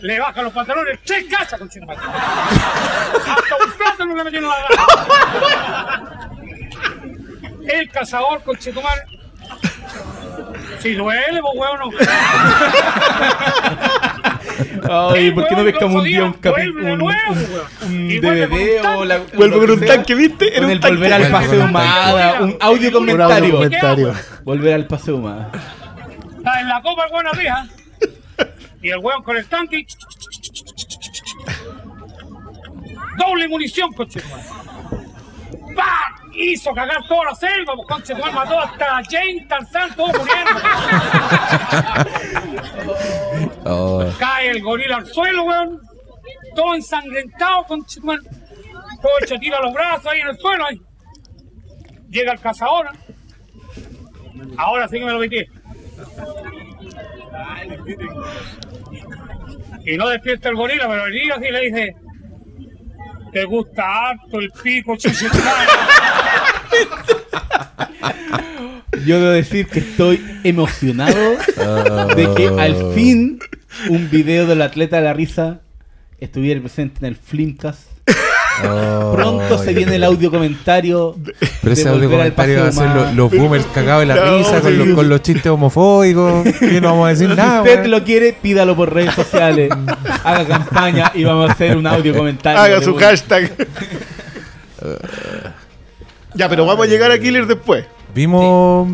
le baja los pantalones, tres cachas conchetumare. Hasta un plátano le metió la garra. El cazador conchetumare. Si duele, pues huevo no. Ay, ¿por qué no pescamos un día un capítulo? Un, un- weón. DVD o la. Vuelvo con un tanque, ¿viste? Era un volver al paseo humada, un audio comentario. Volver al paseo humada. Está en la copa el weón arriba. Y el weón con el tanque. Doble munición, coche. ¡Pah! Hizo cagar toda la selva, pues conche, tu mató hasta Jane, Tarzán, todos muriendo. Oh, Cae el gorila al suelo, weón. Todo ensangrentado, conche, tu. Todo hecho tira los brazos ahí en el suelo. Ahí. Llega el cazador. Ahora sí que me lo metí. Y no despierta el gorila, pero el gorila sí le dice: Te gusta harto el pico, chucho. Yo debo decir que estoy emocionado de que al fin un video del atleta de la risa estuviera presente en el Flimcast. oh, Pronto se viene el audio comentario. Pero ese de audio volver al comentario va a ser los boomers cagados de la No, risa con, los, con los chistes homofóbicos. Que no vamos a decir Si nada. usted weón. lo quiere, pídalo por redes sociales. Haga campaña y vamos a hacer un audio comentario. Haga su hashtag. ya, pero vamos a llegar a Killer después. Vimos,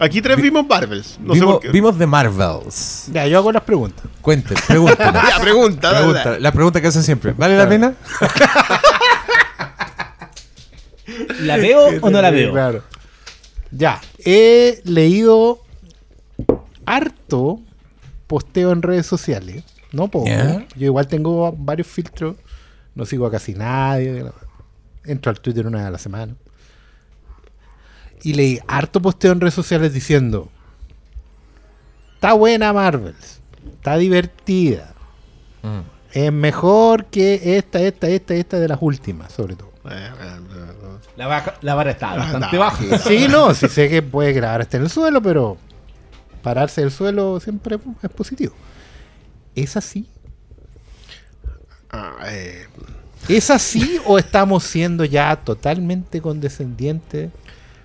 Aquí tres vimos Marvels. No sé vimos, por qué. vimos The Marvels. Ya, yo hago las preguntas. Cuenten, pregúntenos. Ya, pregunta, dale, Pregunta, dale. la pregunta que hacen siempre. ¿Vale la pena? ¿La veo o no la veo? Claro. Ya, he leído harto posteo en redes sociales. No poco. Ya. Yo igual tengo varios filtros. No sigo a casi nadie. Entro al Twitter una vez a la semana. Y leí harto posteo en redes sociales diciendo: Está buena Marvels. Está divertida. Mm. Es mejor que esta, esta, esta, esta de las últimas, sobre todo. Eh, eh, eh, La, baja- la vara está bastante no. baja. Sí, no, sí sé que puede grabar hasta en el suelo, pero pararse del suelo siempre es positivo. ¿Es así? ah, eh, ¿Es así o estamos siendo ya totalmente condescendientes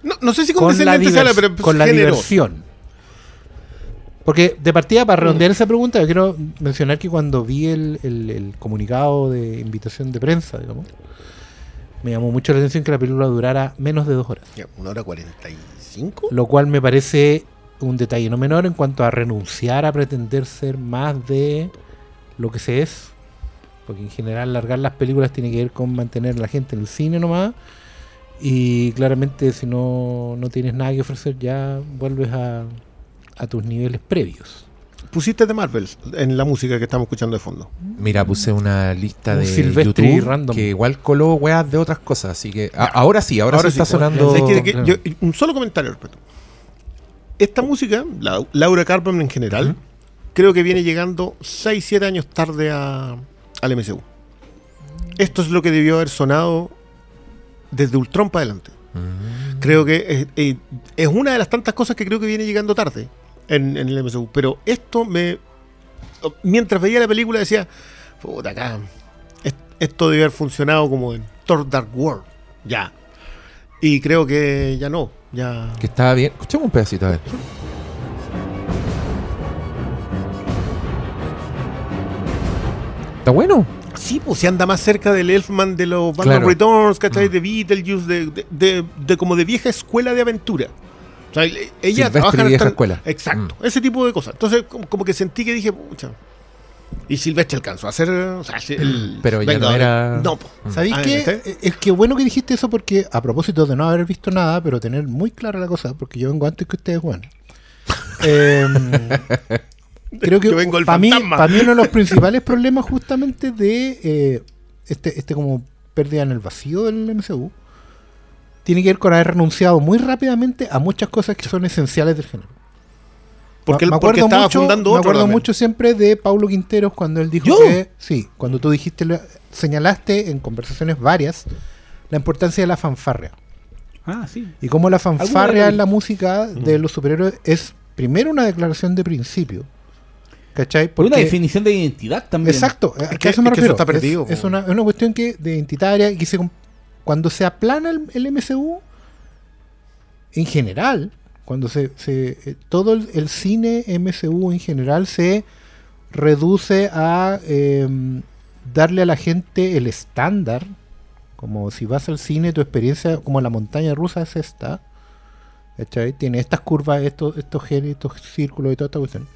No, no sé si con la, condescendiente sea la, con la generoso. diversión? Porque de partida, para redondear esa pregunta, yo quiero mencionar que cuando vi el, el- el comunicado de invitación de prensa, digamos, me llamó mucho la atención que la película durara menos de dos horas. Una hora cuarenta y cinco. Lo cual me parece un detalle no menor en cuanto a renunciar a pretender ser más de lo que se es. Porque en general largar las películas tiene que ver con mantener a la gente en el cine nomás. Y claramente si no, no tienes nada que ofrecer ya vuelves a, a tus niveles previos. Pusiste de Marvel en la música que estamos escuchando de fondo. Mira, puse una lista Un de Silvestri YouTube random. que igual coló weas de otras cosas, así que a- ahora sí, ahora, sí está sí, sonando. ¿Sabes qué? Que claro. yo- un solo comentario al respecto. Esta música, la, Laura Carpenter en general, creo que viene llegando 6, 7 años tarde a- al MCU. Esto es lo que debió haber sonado desde Ultron para adelante. Mm. Creo que es, eh, es una de las tantas cosas que creo que viene llegando tarde en, en el MCU. Pero esto me. Mientras veía la película decía, puta acá, es- esto debe haber funcionado como en Thor Dark World. Ya. Y creo que ya no. Ya. Que estaba bien. Escuchemos un pedacito, a ver. Está bueno. Sí, pues se anda más cerca del Elfman de los Batman Claro. Returns, ¿cachai? De Beetlejuice, de, de, de- de como de vieja escuela de aventura. O sea, ella Silvestre trabaja en vieja escuela. Exacto, ese tipo de cosas. Entonces, como, como que sentí que dije, pucha. Y Silvestre alcanzó a hacer. O sea, el, Pero ya no era- No, po. ¿Sabéis Ah, qué? Eh, Es que bueno que dijiste eso porque a propósito de no haber visto nada, pero tener muy clara la cosa, porque yo vengo antes que ustedes, Juan. creo que Yo vengo el para mí, para mí uno de los principales problemas justamente de eh, este, este como pérdida en el vacío del MCU tiene que ver con haber renunciado muy rápidamente a muchas cosas que son esenciales del género. Porque, Me porque acuerdo estaba mucho- fundando Me otro. acuerdo también. mucho siempre de Paulo Quinteros cuando él dijo ¿Yo? que, sí, cuando tú dijiste, señalaste en conversaciones varias la importancia de la fanfarria. Ah, sí. Y cómo la fanfarria en la música de los superhéroes es primero una declaración de principio. ¿Cachai? Por una Porque- definición de identidad también. Exacto, Es ¿a que- eso me es que eso refiero? está perdido, es, una, es una cuestión que de identitaria y que se, com- cuando se aplana el, el MCU, en general, cuando se, se- eh, todo el, el cine MCU en general se reduce a em, darle a la gente el estándar, como si vas al cine, tu experiencia como la montaña rusa es esta, ¿cachai? Tiene estas curvas, estos, estos genes, estos círculos y toda esta cuestión.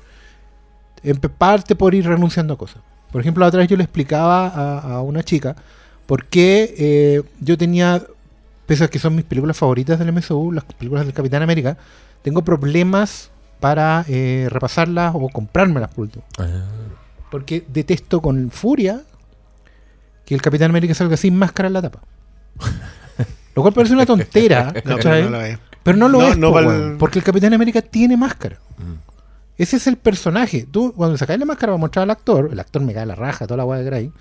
En parte por ir renunciando a cosas. Por ejemplo, la otra vez yo le explicaba a, a una chica por qué eh, yo tenía, pese a que son mis películas favoritas del MCU, las películas del Capitán América, tengo problemas para eh, repasarlas o comprármelas por último. Ah. Porque detesto con furia que el Capitán América salga sin máscara en la tapa. Lo cual parece una tontera, pero no lo es. Pero no lo No, es, no po, val- weón, porque el Capitán América tiene máscara. Mm. Ese es el personaje. Tú, cuando sacáis la máscara para mostrar al actor, el actor me cae la raja, toda la weá de Gray.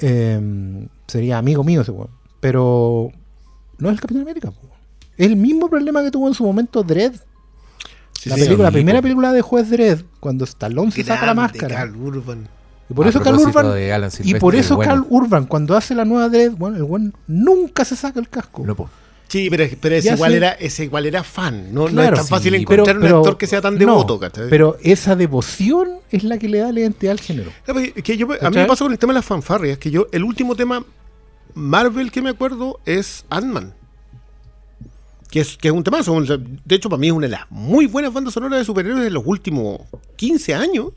eh, sería amigo mío ese weón. Pero no es el Capitán América. po. Es el mismo problema que tuvo en su momento Dredd. Sí, la, sí, película, la primera película de Juez Dredd, cuando Stallone se saca la máscara. Carl Urban. Y por A eso Carl Urban. Y por eso bueno. Carl Urban, cuando hace la nueva Dredd, bueno, el weón nunca se saca el casco. No, po. Sí, pero, pero ese, igual era, ese igual era fan. No, no es tan fácil sí, encontrar un actor que sea tan no, devoto. ¿cachai? pero esa devoción es la que le da la identidad al género. No, pues, que yo- a mí me pasó con el tema de las fanfarrias, que yo, el último tema Marvel que me acuerdo es Ant-Man. Que es, que es un temazo. De hecho, para mí es una de las muy buenas bandas sonoras de superhéroes de los últimos 15 años.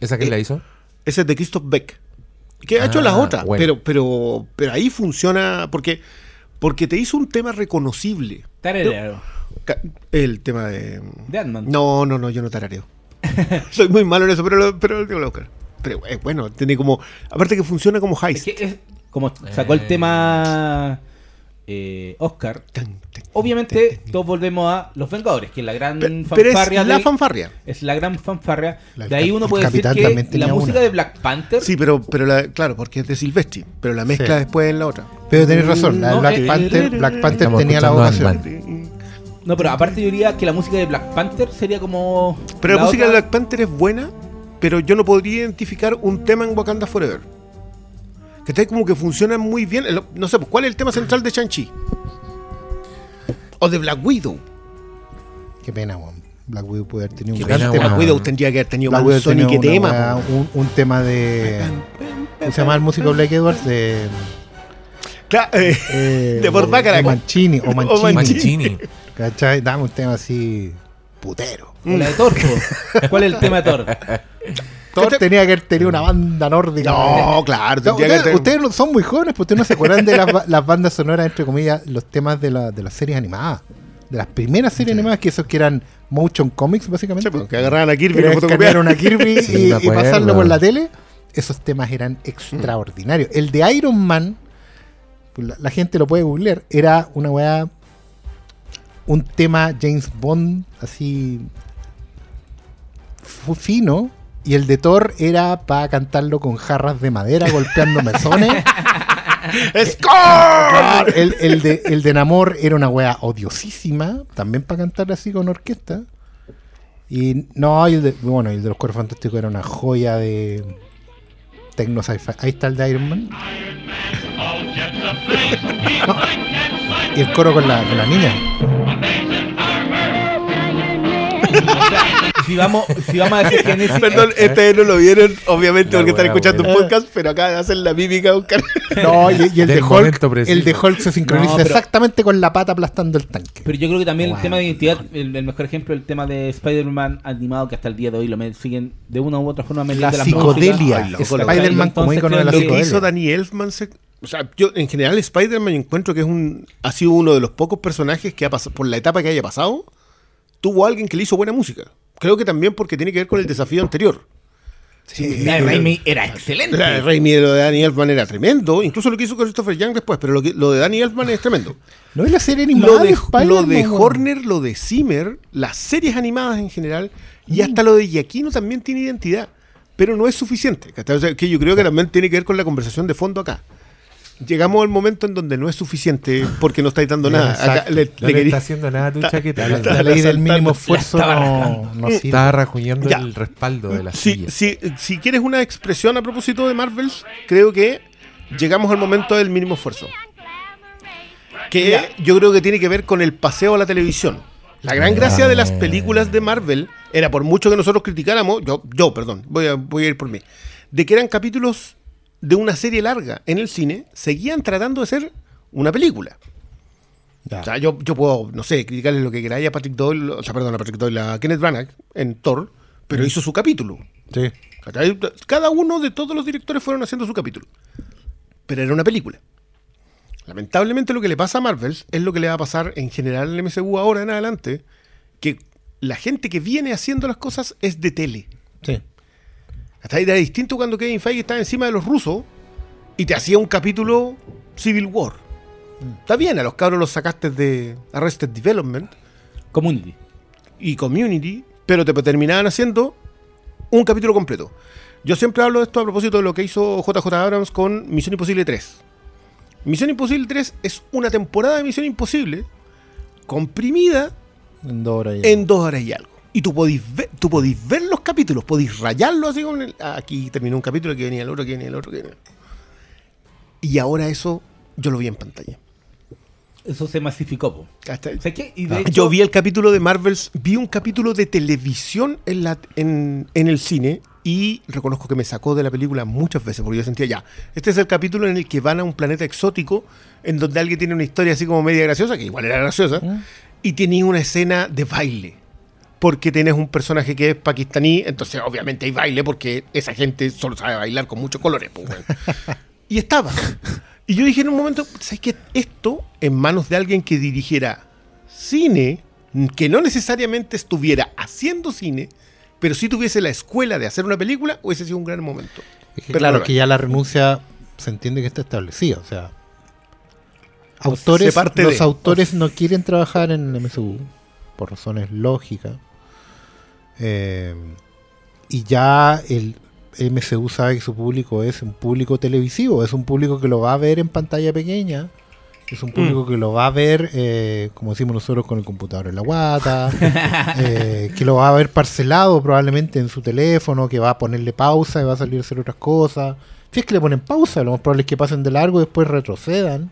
¿Esa que Eh, la hizo? Ese es de Christoph Beck. Que ha Ah, hecho las otras, bueno. pero, pero, pero ahí funciona porque, porque te hizo un tema reconocible. Tarareo. El tema de. De Ant-Man. No, no, no, yo no tarareo. Soy muy malo en eso, pero lo, pero lo tengo que buscar. Pero es bueno, tiene como. Aparte que funciona como Es heist. que es como sacó el Eh. tema eh, Oscar. Obviamente, todos volvemos a Los Vengadores, que es la gran Pero fanfarria. es la fanfarria. es la gran fanfarria. La- de ahí uno puede decir que la música una. de Black Panther. Sí, pero, pero la, claro, porque es de Silvestri. Pero la mezcla Sí. después en la otra. Pero tenés razón, la de No, Black eh, Panther, eh, Black Panther Estamos tenía la vocación. No, pero aparte yo diría que la música de Black Panther sería como. Pero la, música otra- de Black Panther es buena, pero yo no podría identificar un tema en Wakanda Forever. Que está como que funciona muy bien. No sé, pues, ¿cuál es el tema central de Shang-Chi? O de Black Widow. Qué pena, weón. Black Widow puede haber tenido un Qué gran tema. Black. Widow tendría que haber tenido Black más Widow tenía Sonic una tema. po. un, un tema de. ¿Cómo se llama el músico Blake Edwards? De. Cla- eh, eh, De Fort Bacharach. o Mancini. O Mancini. Mancini. ¿Cachai? Dame un tema así putero. O la de Thor. ¿Cuál es el tema de Thor? Tenía que haber tenido una banda nórdica. no, claro. No, que ustedes, no- son muy jóvenes, pues ustedes no se acuerdan de las, ba- las bandas sonoras, entre comillas, los temas de, la- de las series animadas. De las primeras series animadas, que esos que eran motion comics, básicamente. Sí, pues, que agarraban a Kirby y que fotocopiaban. una Kirby Sí, y, y pasarlo por la tele. Esos temas eran extraordinarios. El de Iron Man, la, la gente lo puede googlear, era una weá. Un tema James Bond así. fino. Y el de Thor era para cantarlo con jarras de madera, golpeando mesones. ¡Score! el, el de, el de Namor era una wea odiosísima, también para cantar así con orquesta. Y no, el de, bueno, el de los cuerpos fantásticos era una joya de tecno sci-fi. Ahí está el de Iron Man. No. Y el coro con la, con la niña. Si vamos, si vamos a decir que en ese... Perdón, este no lo vieron, obviamente, La porque están escuchando un wea. podcast, pero acá hacen la mímica buscar. No, y, y el Del de Hulk, el de Hulk se sincroniza No, pero- exactamente con la pata aplastando el tanque. Pero yo creo que también Wow. el tema de identidad, el, el mejor ejemplo es el tema de Spider-Man animado que hasta el día de hoy lo me- siguen de una u otra forma La psicodelia. Es. Spider-Man como Entonces, icono de la creo Lo que hizo psicodelia. Danny Elfman, se- o sea, yo en general Spider-Man encuentro que es un ha sido uno de los pocos personajes que ha pasado por la etapa que haya pasado, tuvo alguien que le hizo buena música. Creo que también porque tiene que ver con el desafío anterior. La de Raimi era excelente. La de Raimi de lo de Danny Elfman era tremendo, incluso lo que hizo Christopher Young después, pero lo, que, lo de Danny Elfman es tremendo. No es la serie animada Lo de, lo. Horner, lo de Zimmer, las series animadas en general, y hasta lo de Giacchino también tiene identidad, pero no es suficiente. ¿cachai? O sea, que yo creo que también tiene que ver con la conversación de fondo acá. Llegamos al momento en donde no es suficiente porque no estáis dando nada. Acá Exacto. le, No le le querí- está haciendo nada a tu chaqueta. La, ley del mínimo esfuerzo no, no rajuñando Ya. el respaldo de la si, silla. si, si quieres una expresión a propósito de Marvels, creo que llegamos al momento del mínimo esfuerzo. Que yo creo que tiene que ver con el paseo a la televisión. La gran gracia de las películas de Marvel era, por mucho que nosotros criticáramos, yo, yo perdón, voy a, voy a ir por mí, de que eran capítulos de una serie larga en el cine, seguían tratando de ser una película. Ya. O sea, yo, yo puedo, no sé, criticarle lo que queráis a Patrick Doyle, o sea, perdón, a Patrick Doyle, a Kenneth Branagh en Thor, pero hizo su capítulo. Sí. Cada uno de todos los directores fueron haciendo su capítulo. Pero era una película. Lamentablemente lo que le pasa a Marvels es lo que le va a pasar en general al MCU ahora en adelante, que la gente que viene haciendo las cosas es de tele. Sí. ¿Cachai? Era distinto cuando Kevin Feige estaba encima de los rusos y te hacía un capítulo Civil War. Está bien, a los cabros los sacaste de Arrested Development Community. y Community, pero te terminaban haciendo un capítulo completo. Yo siempre hablo de esto a propósito de lo que hizo JJ Abrams con Misión Imposible 3. Misión Imposible 3 es una temporada de Misión Imposible comprimida en dos horas y algo. Y tú podís ver, tú podís ver los capítulos, podís rayarlo así con el, ah, aquí terminó un capítulo, aquí venía el otro, aquí venía el otro, aquí venía el otro. Y ahora eso yo lo vi en pantalla. Eso se masificó. Ah, hecho- Yo vi el capítulo de Marvels, vi un capítulo de televisión en, la, en, en el cine y reconozco que me sacó de la película muchas veces porque yo sentía ya, este es el capítulo en el que van a un planeta exótico en donde alguien tiene una historia así como media graciosa, que igual era graciosa, y tenía una escena de baile. Porque tienes un personaje que es pakistaní, entonces obviamente hay baile porque esa gente solo sabe bailar con muchos colores. pues, y estaba. Y yo dije en un momento, ¿sabes qué? Esto en manos de alguien que dirigiera cine, que no necesariamente estuviera haciendo cine, pero sí tuviese la escuela de hacer una película, hubiese sido un gran momento. Es que Pero claro, no, que ya la renuncia se entiende que está establecida. O sea, autores, se parte los de- autores no quieren trabajar en MSU por razones lógicas. Eh, y ya el MCU sabe que su público es un público televisivo, es un público que lo va a ver en pantalla pequeña. Es un público que lo va a ver, eh, como decimos nosotros, con el computador en la guata, eh, que lo va a ver parcelado probablemente en su teléfono, que va a ponerle pausa y va a salir a hacer otras cosas. Si es que le ponen pausa, lo más probable es que pasen de largo y después retrocedan.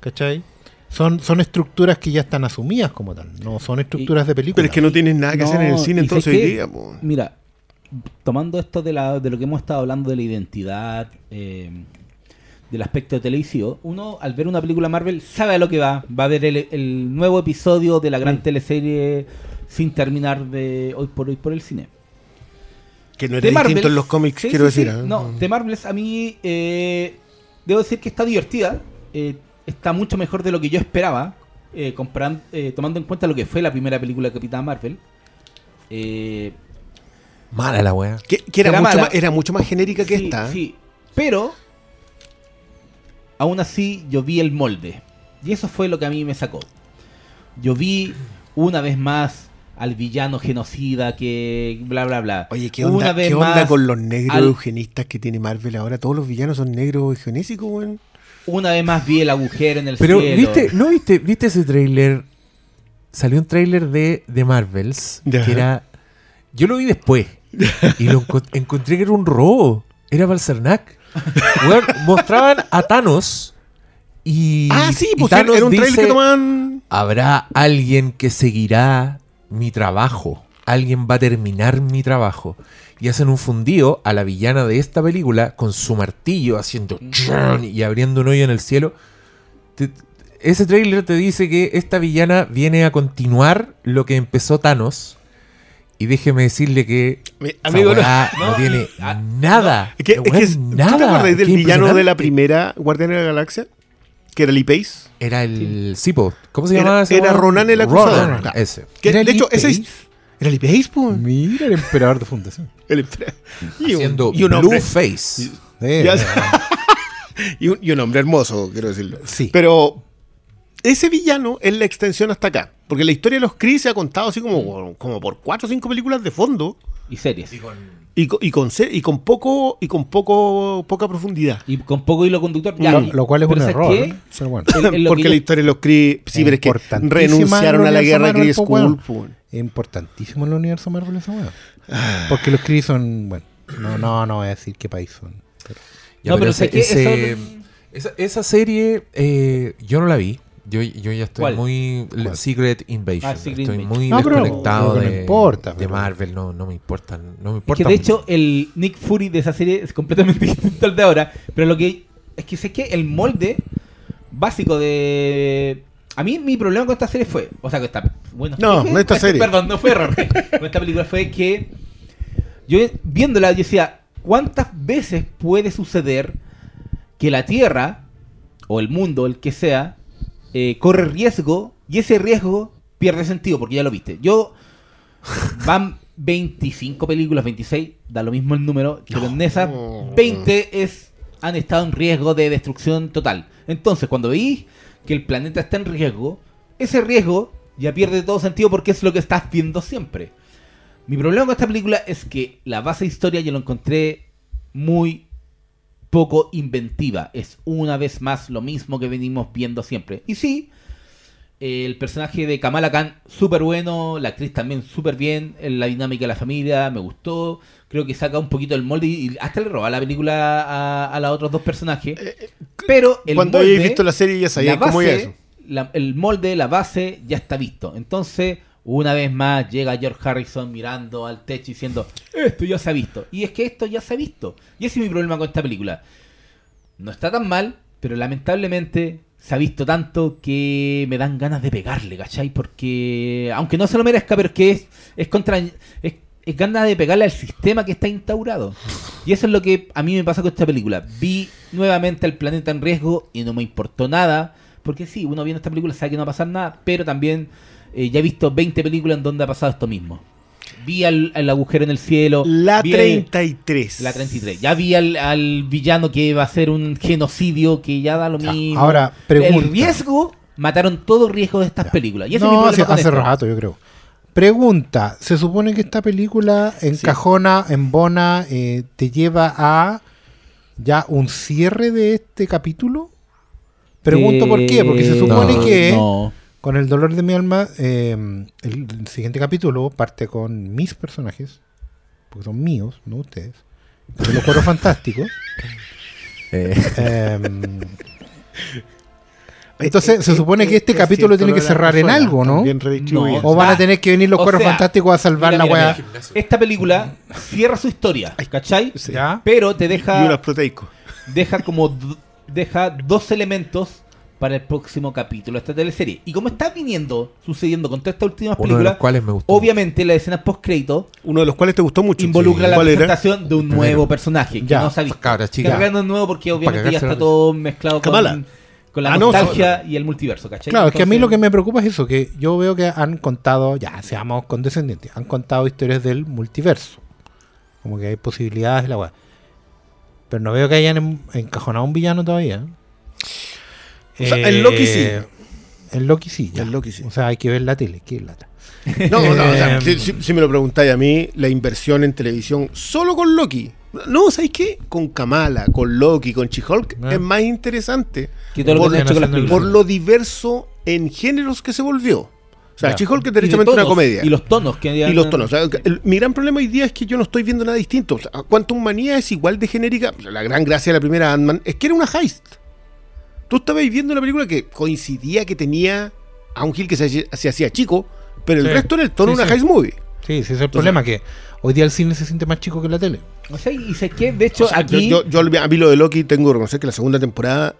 ¿Cachai? Son, son estructuras que ya están asumidas como tal, no son estructuras de película. Pero es que no tienes nada que hacer en el cine entonces ¿sabes hoy día. po. Mira, tomando esto de, la, de lo que hemos estado hablando de la identidad, eh, del aspecto televisivo, uno al ver una película Marvel sabe a lo que va. Va a ver el, el nuevo episodio de la gran teleserie sin terminar de hoy por hoy por el cine. Que no era The distinto Marvels- en los cómics, Sí, quiero sí, decir. sí. ¿eh? No, The Marvels a mí eh, debo decir que está divertida. eh, está mucho mejor de lo que yo esperaba. eh, comparan- eh, tomando en cuenta lo que fue la primera película de Capitán Marvel. Eh, Mala la weá. Que, que era, Era mucho mala. más, era mucho más genérica que sí, esta. ¿eh? sí, pero aún así yo vi el molde. Y eso fue lo que a mí me sacó. Yo vi una vez más al villano genocida que bla bla bla. Oye, ¿qué Una onda, vez ¿qué onda más con los negros al- eugenistas que tiene Marvel ahora? Todos los villanos son negros eugenésicos, weón. Una vez más vi el agujero en el Pero, cielo. ¿viste? ¿No viste, viste ese tráiler? Salió un tráiler de, de Marvels Ya. que era... Yo lo vi después y lo encont- encontré que era un robo. Era Balcernac. Weón, mostraban a Thanos y, ah, sí, y pues Thanos era un trailer dice, que tomaban. Habrá alguien que seguirá mi trabajo. Alguien va a terminar mi trabajo. Y hacen un fundido a la villana de esta película con su martillo haciendo chun y abriendo un hoyo en el cielo. Te- ese trailer te dice que esta villana viene a continuar lo que empezó Thanos. Y déjeme decirle que Mi- amigo, no- no, no, tiene y- ah, nada. Es que, es que es- ¿tú te nada. acuerdas del villano de la primera Guardiana de la Galaxia? Que era Lee Pace. Era el Sipo. ¿Cómo se Era- llamaba ese era? Ronan el acusador. Ronan, Claro. ese. Que, ¿Era de hecho, ese es-? Era Lee Pace, pues. Mira el emperador de fundación. El- y un- Haciendo y un eh, sé. y, un, y un hombre hermoso, quiero decirlo. Sí. Pero ese villano es la extensión hasta acá. Porque la historia de los Kree se ha contado así como, como por cuatro o cinco películas de fondo. Y series. Y, co- y con, y con poco y con poco poca profundidad. Y con poco hilo conductor. ya. lo, lo cual es un Pero ¿sabes error. bueno. El- el- Porque que la yo- historia de los Kree, sí, Es pero es que renunciaron en a la guerra de Kree School. Es importantísimo en el universo Marvel esa weá. Porque los Kree son. Bueno, no, no, no voy a decir qué país son. pero- Ya, No, pero pero ese- que ese- esa, esa serie eh, yo no la vi. Yo, yo ya estoy ¿Cuál? muy ¿Cuál? Secret Invasion. Ah, Secret estoy Invasion. muy No, desconectado que no de, importa, de Marvel. No, no me importan. No me Es importa que de hecho el Nick Fury de esa serie es completamente distinto al de ahora. Pero lo que es que sé que el molde básico de... A mí mi problema con esta serie fue... O sea, con esta... Bueno, No, no esta serie. Perdón, no fue error. con esta película fue que... Yo viéndola, yo decía... ¿Cuántas veces puede suceder que la Tierra, o el mundo, el que sea, eh, corre riesgo y ese riesgo pierde sentido? Porque ya lo viste. Yo van 25 películas, 26, da lo mismo el número, pero en esas 20 es, han estado en riesgo de destrucción total. Entonces, cuando veis que el planeta está en riesgo, ese riesgo ya pierde todo sentido porque es lo que estás viendo siempre. Mi problema con esta película es que la base de historia yo lo encontré muy poco inventiva. Es una vez más lo mismo que venimos viendo siempre. Y sí, el personaje de Kamala Khan, súper bueno. La actriz también súper bien. La dinámica de la familia, me gustó. Creo que saca un poquito el molde y hasta le roba la película a, a los otros dos personajes. Pero el Cuando molde, habéis visto la serie ya sabías cómo iba base, eso. la- el molde, la base, ya está visto. Entonces, una vez más llega George Harrison mirando al techo diciendo, esto ya se ha visto. Y es que esto ya se ha visto. Y ese es mi problema con esta película. No está tan mal, pero lamentablemente se ha visto tanto que me dan ganas de pegarle, ¿cachai? Porque, aunque no se lo merezca, pero es que es, es contra... Es, es ganas de pegarle al sistema que está instaurado. Y eso es lo que a mí me pasa con esta película. Vi nuevamente al planeta en riesgo y no me importó nada. Porque sí, uno viendo esta película sabe que no va a pasar nada, pero también eh, ya he visto 20 películas en donde ha pasado esto mismo. Vi al, al agujero en el cielo. La vi al- 33. la 33. Ya vi al, al villano que va a ser un genocidio que ya da lo Ya, mismo. ahora, pregunta. El riesgo, mataron todo riesgo de estas películas. Y ese No, hace, rato, yo creo. Pregunta: ¿se supone que esta película encajona, embona, eh, te lleva a ya un cierre de este capítulo? Pregunto por qué, porque se Eh, supone no, que No. Con el dolor de mi alma, eh, el, siguiente capítulo parte con mis personajes, porque son míos, no ustedes. De los cuatro fantásticos. Eh, Em, entonces, se supone que este capítulo tiene que cerrar en algo, ¿no? Bien redistribuido. O van a Ah, tener que venir los sea, fantásticos a salvar mira, la weá. Esta película cierra su historia, ¿cachai? Pero te Y deja, deja como deja dos elementos para el próximo capítulo de esta teleserie. Y como está viniendo, sucediendo con todas estas últimas Uno de los películas, cuales me gustó. obviamente las escenas post-crédito Uno de los cuales te gustó mucho. involucra Sí. la presentación de un nuevo primero. personaje que Ya, no se ha visto. cabras chicas. Cargando un nuevo porque obviamente ya está la todo mezclado con, Kamala. con la Ah, no, nostalgia y el multiverso, ¿cachai? Claro, es que a mí lo que me preocupa es eso, que yo veo que han contado, ya seamos condescendientes, han contado historias del multiverso. Como que hay posibilidades de la weá. Pero no veo que hayan en- encajonado un villano todavía. O sea, en Loki sí. En Loki sí, ya. En Loki sí. O sea, hay que ver la tele, qué lata. No, no, o sea, Em. si, si- si me lo preguntáis a mí, la inversión en televisión solo con Loki. No, ¿sabéis qué? Con Kamala, con Loki, con She-Hulk Ah. es más interesante. Todo lo por, las por por lo diverso en géneros que se volvió. O sea, Ya. She-Hulk es derechamente una comedia. Y los tonos que Y los tonos. O sea, el- mi gran problema hoy día es que yo no estoy viendo nada distinto. O sea, Quantum Manía es igual de genérica. La gran gracia de la primera Ant-Man es que era una heist. Tú estabas viendo una película que coincidía que tenía a un Gil que se, se hacía chico, pero el Sí. resto era el tono Sí, de una sí. heist movie. Sí, ese es el problema, que hoy día el cine se siente más chico que la tele. O sea, y sé que, de hecho, O sea, aquí. yo, yo, yo a mí lo de Loki tengo que reconocer que la segunda temporada,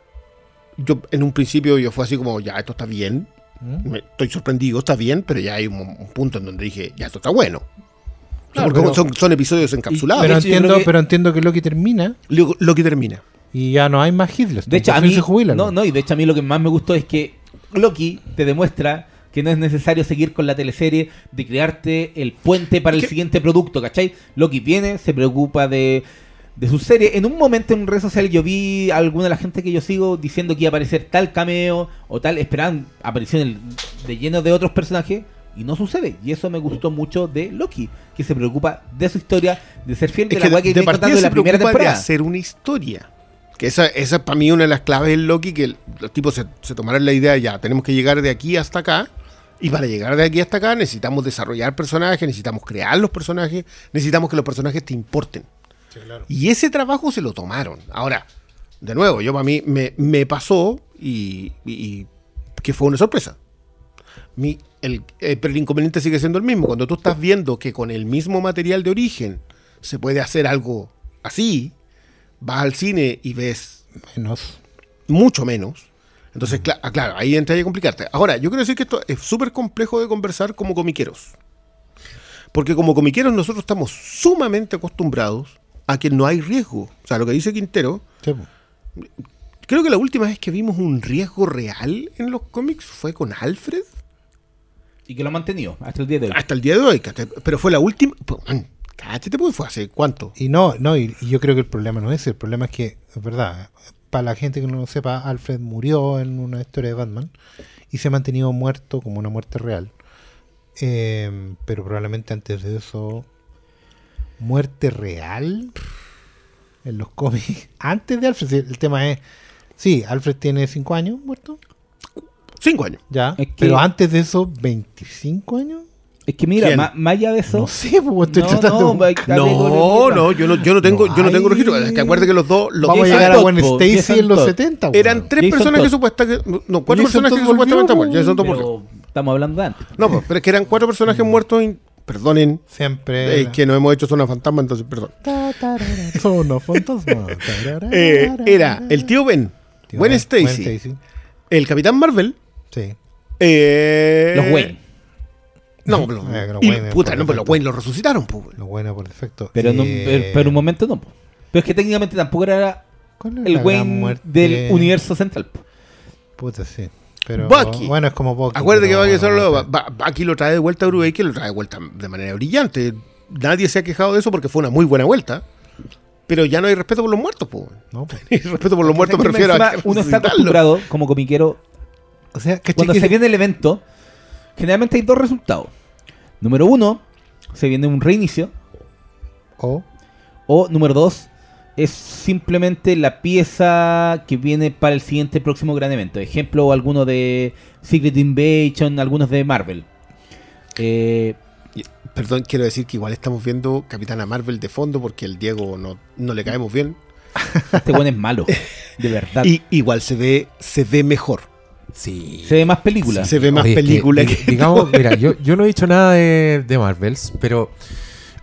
yo en un principio yo fue así como, ya, esto está bien. ¿Mm? Me- estoy sorprendido, está bien, pero ya hay un, un punto en donde dije, ya, esto está bueno. O sea, Claro, porque pero- son, son episodios encapsulados. Pero entiendo, que- pero entiendo que Loki termina Lo, Loki termina. Y ya no hay más Hitler. De hecho, a mí. se jubilan, no, no, y de hecho, a mí lo que más me gustó es que Loki te demuestra que no es necesario seguir con la teleserie de crearte el puente para el ¿Qué? siguiente producto, ¿cachai? Loki viene, se preocupa de, de su serie. En un momento en redes sociales yo vi a alguna de la gente que yo sigo diciendo que iba a aparecer tal cameo o tal, esperaban apariciones de lleno de otros personajes. Y no sucede. Y eso me gustó mucho de Loki, que se preocupa de su historia, de ser fiel de Es la que que de, contando de se la primera preocupa de temporada. hacer una historia. Que esa, esa es para mí una de las claves del Loki, que los tipos se, se tomaron la idea, ya, tenemos que llegar de aquí hasta acá. Y para llegar de aquí hasta acá necesitamos desarrollar personajes, necesitamos crear los personajes, necesitamos que los personajes te importen. Y ese trabajo se lo tomaron. Ahora, de nuevo, yo para mí me, me pasó y, y- y que fue una sorpresa. Mi- el, eh, pero el inconveniente sigue siendo el mismo. Cuando tú estás viendo que con el mismo material de origen se puede hacer algo así, vas al cine y ves Menos. mucho menos. Entonces, ah, claro, ahí entra a complicarte. Ahora, yo quiero decir que esto es súper complejo de conversar como comiqueros. Porque como comiqueros nosotros estamos sumamente acostumbrados a que no hay riesgo. O sea, lo que dice Quintero, Sí, creo que la última vez que vimos un riesgo real en los cómics fue con Alfred. Y que lo ha mantenido hasta el día de hoy. Hasta el día de hoy, pero fue la última. Man, Cállate, pues fue hace cuánto. Y no, no, y, y yo creo que el problema no es ese, el problema es que, es verdad, para la gente que no lo sepa, Alfred murió en una historia de Batman y se ha mantenido muerto como una muerte real. Eh, pero probablemente antes de eso, muerte real en los cómics. Antes de Alfred, el tema es, sí, Alfred tiene 5 años muerto, Cinco años. ya, Es que- pero antes de eso, 25 años. Es que mira, más allá de eso. No sé, pues estoy No, tratando no, de No, yo no, yo no tengo, No yo no tengo hay- registro. Es que acuérdate que los dos, los Vamos a llegar a Gwen Stacy Jason en los Todd. 70. eran weón. tres Jason personajes Todd. supuestamente. No, cuatro Jason Todd que supuestamente volvió, muertos. Jason. Pero estamos hablando de antes. No, pues, pero es que eran cuatro personajes muertos. y- perdonen, Siempre. eh, que no hemos hecho Zona Fantasma, entonces perdón. Zona fantasma. Eh, era el tío Ben, Tío Gwen Ben, Stacy, Gwen Stacy. el Capitán Marvel. Sí. eh, Los Wayne. No, pero, Eh, que los y, puta, no, pero los defecto. Wayne los resucitaron, pues. Lo bueno por defecto. Pero, no, Eh, pero, pero un momento no. po. Pero es que técnicamente tampoco era ¿cuál es el Wayne del universo central. po. Puta, sí. Pero Bucky. bueno, es como Bucky. Acuérdate que Bucky, solo, Bucky lo trae de vuelta a Brubaker, lo trae de vuelta de manera brillante. Nadie se ha quejado de eso porque fue una muy buena vuelta. Pero ya no hay respeto por los muertos, pues. No, pues. Y respeto por los muertos me Encima, refiero a que uno está acostumbrado como comiquero O sea, ¿cachai Cuando que- se viene el evento, generalmente hay dos resultados. Número uno, se viene un reinicio. O, O número dos, es simplemente la pieza que viene para el siguiente próximo gran evento. Ejemplo, alguno de Secret Invasion, algunos de Marvel. Eh, Perdón, quiero decir que igual estamos viendo Capitana Marvel de fondo porque el Diego no, no le caemos bien. este buen es malo, de verdad. Y igual se ve, se ve mejor. Sí. se ve más película. Se ve más Oye, película que- que, Digamos, mira, yo, yo no he dicho nada de, de Marvels, pero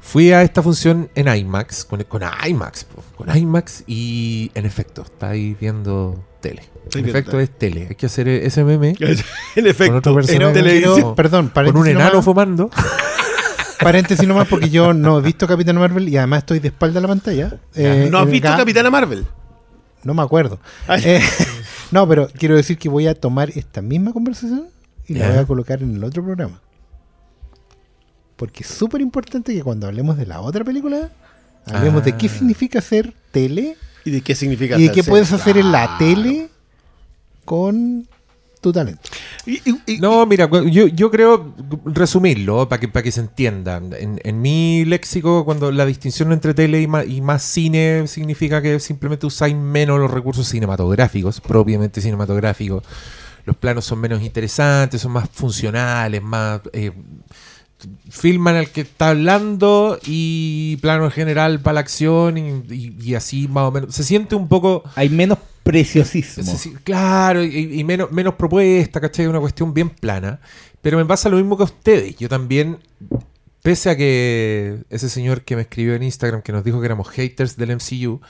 Fui a esta función en IMAX, con, con IMAX, po, con IMAX y en efecto, estáis viendo tele. En efecto tele. es tele. Hay que hacer ese meme en con efecto, otra era persona televisión. quiero- perdón, con un enano nomás. fumando. Paréntesis nomás porque yo no he visto Capitán Marvel y además estoy de espalda a la pantalla. Eh, ¿No has eh, visto Capitana Marvel? No me acuerdo. Ay. Eh, no, pero quiero decir que voy a tomar esta misma conversación y la voy a colocar en el otro programa. Porque es súper importante que cuando hablemos de la otra película, hablemos de qué Ah. significa hacer tele ¿Y de qué significa y de qué puedes hacer en la tele con tu talento. Y- y- y- No, mira, yo, yo creo resumirlo para que, para que se entienda. En, en mi léxico, cuando la distinción entre tele y, ma- y más cine significa que simplemente usáis menos los recursos cinematográficos, propiamente cinematográficos. Los planos son menos interesantes, son más funcionales, más... eh, filman al que está hablando y plano en general para la acción y, y- y así más o menos. Se siente un poco... Hay menos preciosismo. Claro, y, y menos, menos propuesta, ¿cachai? Una cuestión bien plana. Pero me pasa lo mismo que a ustedes. Yo también, pese a que ese señor que me escribió en Instagram, que nos dijo que éramos haters del MCU,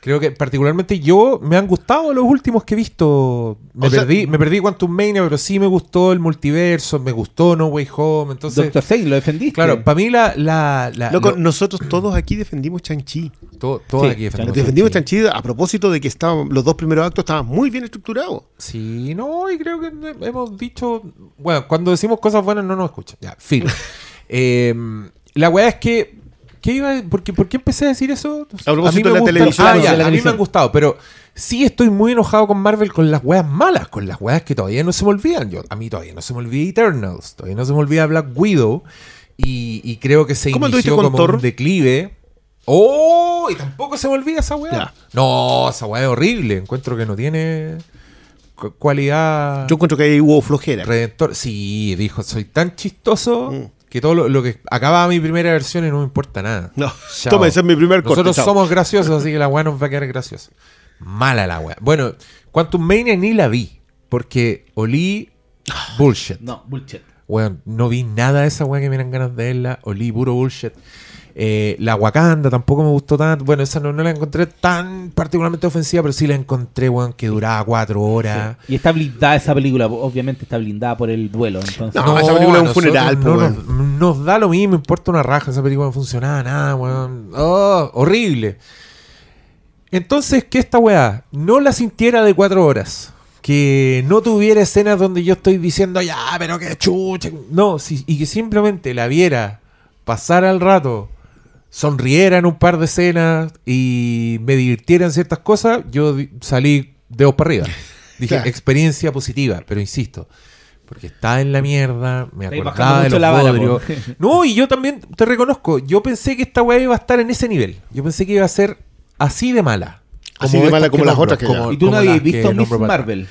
creo que particularmente yo me han gustado los últimos que he visto. Me, O sea- perdí, me perdí Quantum Mania, pero sí me gustó el multiverso, me gustó No Way Home. Entonces, Doctor Strange, lo defendiste. claro, para mí la... la, la- Loco, lo- nosotros todos aquí defendimos Chanchi. todo, todo Sí, aquí defendemos Defendimos Shang-Chi. Chanchi a propósito de que estaban, los dos primeros actos estaban muy bien estructurados. Sí, no, y creo que hemos dicho. Bueno, cuando decimos cosas buenas no nos escuchan. Ya, fin. Eh, la weá es que. ¿Qué iba? ¿Por qué, por qué empecé a decir eso? A mí me de la gustan- televisión. Ah, Claro, ya, de la a mí me televisión. han gustado, pero sí estoy muy enojado con Marvel con las weas malas, con las weas que todavía no se me olvidan. Yo, a mí todavía no se me olvida Eternals, todavía no se me olvida Black Widow. Y, y creo que se ¿Cómo anduviste inició con como Thor? un declive. ¡Oh! Y tampoco se me olvida esa weá. Ya. No, esa weá es horrible. Encuentro que no tiene cu- cualidad Yo encuentro que ahí hubo flojera. redentor. Sí, dijo, soy tan chistoso Mm. Que todo lo, lo que acababa mi primera versión y no me importa nada. No, Chao. toma, ese es mi primer corte. Nosotros chao. somos graciosos, así que la weá nos va a quedar graciosa. Mala la weá. Bueno, Quantum Mania ni la vi, porque olí bullshit. No, bullshit. Weón, no vi nada de esa weá que me eran ganas de verla. Olí puro bullshit. Eh, la Wakanda tampoco me gustó tanto. Bueno, esa no, no la encontré tan particularmente ofensiva, pero sí la encontré, weón, que duraba cuatro horas. Y está blindada esa película, obviamente está blindada por el duelo. Entonces, No, esa película es un funeral, no nos, nos da lo mismo, importa una raja. Esa película no funcionaba nada, weón. Oh, horrible. Entonces, que esta weá no la sintiera de cuatro horas. Que no tuviera escenas donde yo estoy diciendo, ya, pero que chucha. No, si- y que simplemente la viera pasar al rato, sonriera en un par de escenas y me divirtiera en ciertas cosas, yo salí de dos para arriba. Dije, Claro. experiencia positiva, pero insisto, porque está en la mierda, me acordaba de los la bodrios. No, y yo también te reconozco, yo pensé que esta weá iba a estar en ese nivel. Yo pensé que iba a ser así de mala. Así de mala como las otras que ya. y tú no como habías visto Miss Marvel.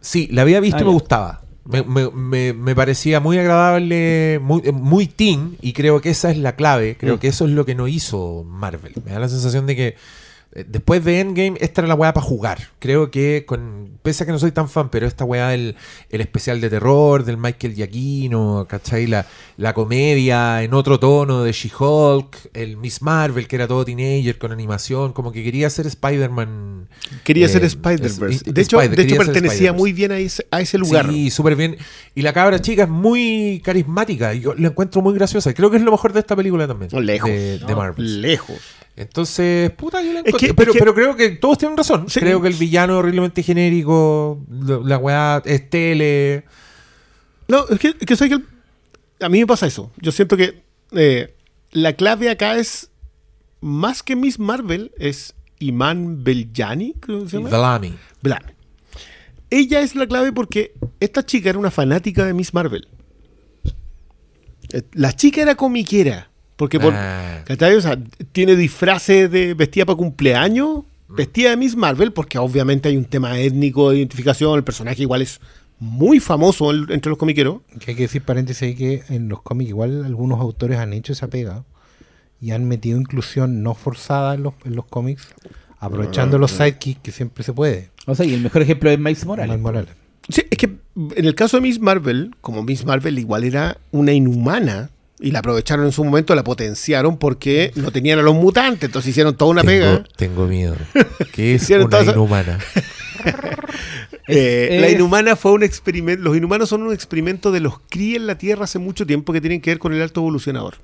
Sí, la había visto Ah, y me ya. gustaba. Me, me- me- me parecía muy agradable, muy, eh, muy teen, y creo que esa es la clave. Creo Mm. que eso es lo que no hizo Marvel. Me da la sensación de que después de Endgame, esta era la weá para jugar. Creo que, con pese a que no soy tan fan, pero esta weá, el, el especial de terror del Michael Giacchino, ¿cachai? La, la comedia en otro tono de She-Hulk, el Miss Marvel, que era todo teenager con animación, como que quería ser Spider-Man. Quería ser eh, Spider-Verse. De hecho, Spider- de hecho pertenecía muy bien a ese, a ese lugar. Sí, súper bien. Y la cabra chica es muy carismática. Y yo la encuentro muy graciosa. Creo que es lo mejor de esta película también. Lejos. De, Marvel. Lejos. Entonces, puta, yo la Es que- pero, es que- pero creo que todos tienen razón. Sí. Creo que el villano es horriblemente genérico. La, weá es tele. No, es que, es que sé que el- a mí me pasa eso. Yo siento que eh, la clave acá es más que Miss Marvel, es Iman Beljani, creo que se llama. Bellamy. Blan. Ella es la clave porque esta chica era una fanática de Miss Marvel. Eh, La chica era comiquera. Porque por, Ah. ¿cachai? O sea, tiene disfraces de vestida para cumpleaños, vestida de Miss Marvel, porque obviamente hay un tema étnico de identificación. El personaje igual es muy famoso en- entre los comiqueros. Que hay que decir paréntesis ahí que en los cómics igual algunos autores han hecho esa pega y han metido inclusión no forzada en los, en los cómics, aprovechando los sidekicks que siempre se puede. O sea, y el mejor ejemplo es Miles Morales. Miles Morales. Sí, es que en el caso de Miss Marvel, como Miss Marvel igual era una inhumana Y la aprovecharon en su momento, la potenciaron porque no tenían a los mutantes. Entonces hicieron toda una tengo, pega. tengo miedo. Que es Hicieron una inhumana. Eh, Es- La inhumana fue un experimento. Los inhumanos son un experimento de los Kree en la Tierra hace mucho tiempo que tienen que ver con el alto evolucionador.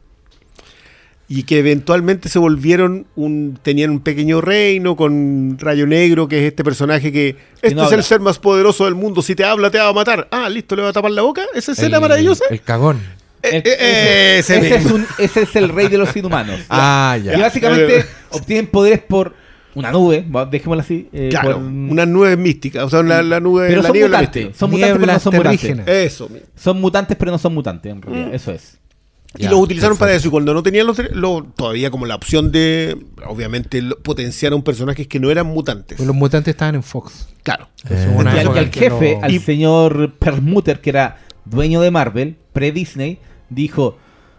Y que eventualmente se volvieron un. tenían un pequeño reino con Rayo Negro, que es este personaje que. Este no es habla. el ser más poderoso del mundo. Si te habla, te va a matar. Ah, listo, le va a tapar la boca. Esa escena El- maravillosa. El cagón. Eh, El- eh, ese, ese ese es mismo. un- ese es el rey de los inhumanos. Ah, Y básicamente obtienen poderes por una nube, dejémosla así. eh, Claro, por- unas nubes místicas. O sea, la, la nube. pero la son niebla mutantes. mística. Son mutantes, pero no son mutantes. Eso mismo. Son mutantes, pero no son mutantes, en realidad. Mm. Eso es. Y Ya, los utilizaron para eso. Y cuando no tenían los, lo- todavía como la opción de, obviamente, lo- potenciar a un personajes que no eran mutantes. Pues los mutantes estaban en Fox. Claro. Eh, una y al, jefe, al Y- señor Perlmutter, que era dueño de Marvel, pre-Disney, dijo: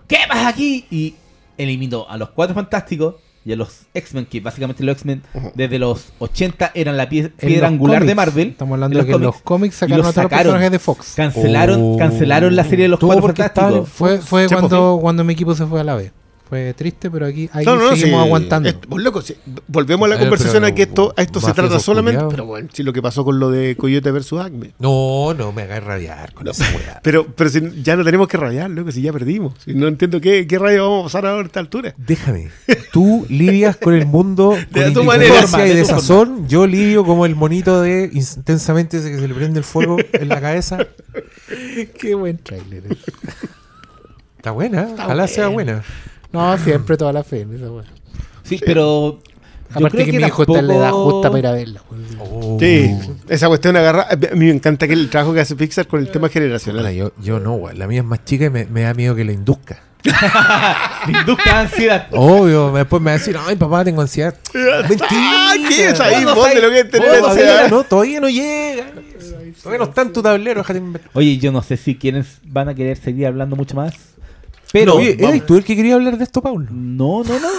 ¿Qué pasa aquí? Y eliminó a los cuatro fantásticos y a los X-Men, que básicamente los X-Men desde los 80 eran la pie- piedra angular de Marvel. Estamos hablando de que los cómics sacaron los a todos los sacaron. personajes de Fox. Cancelaron, Oh. cancelaron la serie de los Todo cuatro fantásticos. Fue, fue cuando, cuando mi equipo se fue a la B. Fue triste, pero aquí ahí No, no, no, seguimos sí, aguantando. es- pues, loco, sí, volvemos a la A ver, conversación a que esto, a esto se trata solamente. culiao. Pero bueno, sí, lo que pasó con lo de Coyote versus Acme. No, no me hagas rabiar con esa weá. Pero, pero si ya no tenemos que rayar, loco, si ya perdimos. Si no entiendo qué, qué rayo vamos a pasar ahora a esta altura. Déjame. Tú lidias con el mundo De tu manera. y De de. Yo lidio como el monito de intensamente ese que se le prende el fuego en la cabeza. Qué buen trailer. Está buena. Ojalá sea buena. No, siempre toda la fe en esa wea. Sí, pero. yo Aparte creo que, mi hijo está en la edad justa para ir a verla. weón. Oh. Sí, esa cuestión agarra. A mí me encanta que el trabajo que hace Pixar con el tema generacional. yo, yo no, weón. La mía es más chica y me, me da miedo que la induzca. Me induzca ansiedad. Obvio, después me va a decir, ay papá, tengo ansiedad. Mentira. Ah, ¿qué es ahí? Vos no vos de sabés- lo que es tener vos no ansiedad? Todavía no, todavía no llega. Todavía no está en tu tablero, déjate. Oye, yo no sé si quienes van a querer seguir hablando mucho más. Pero. Oye, ¿eres tú el que quería hablar de esto, Pablo? No, no, no.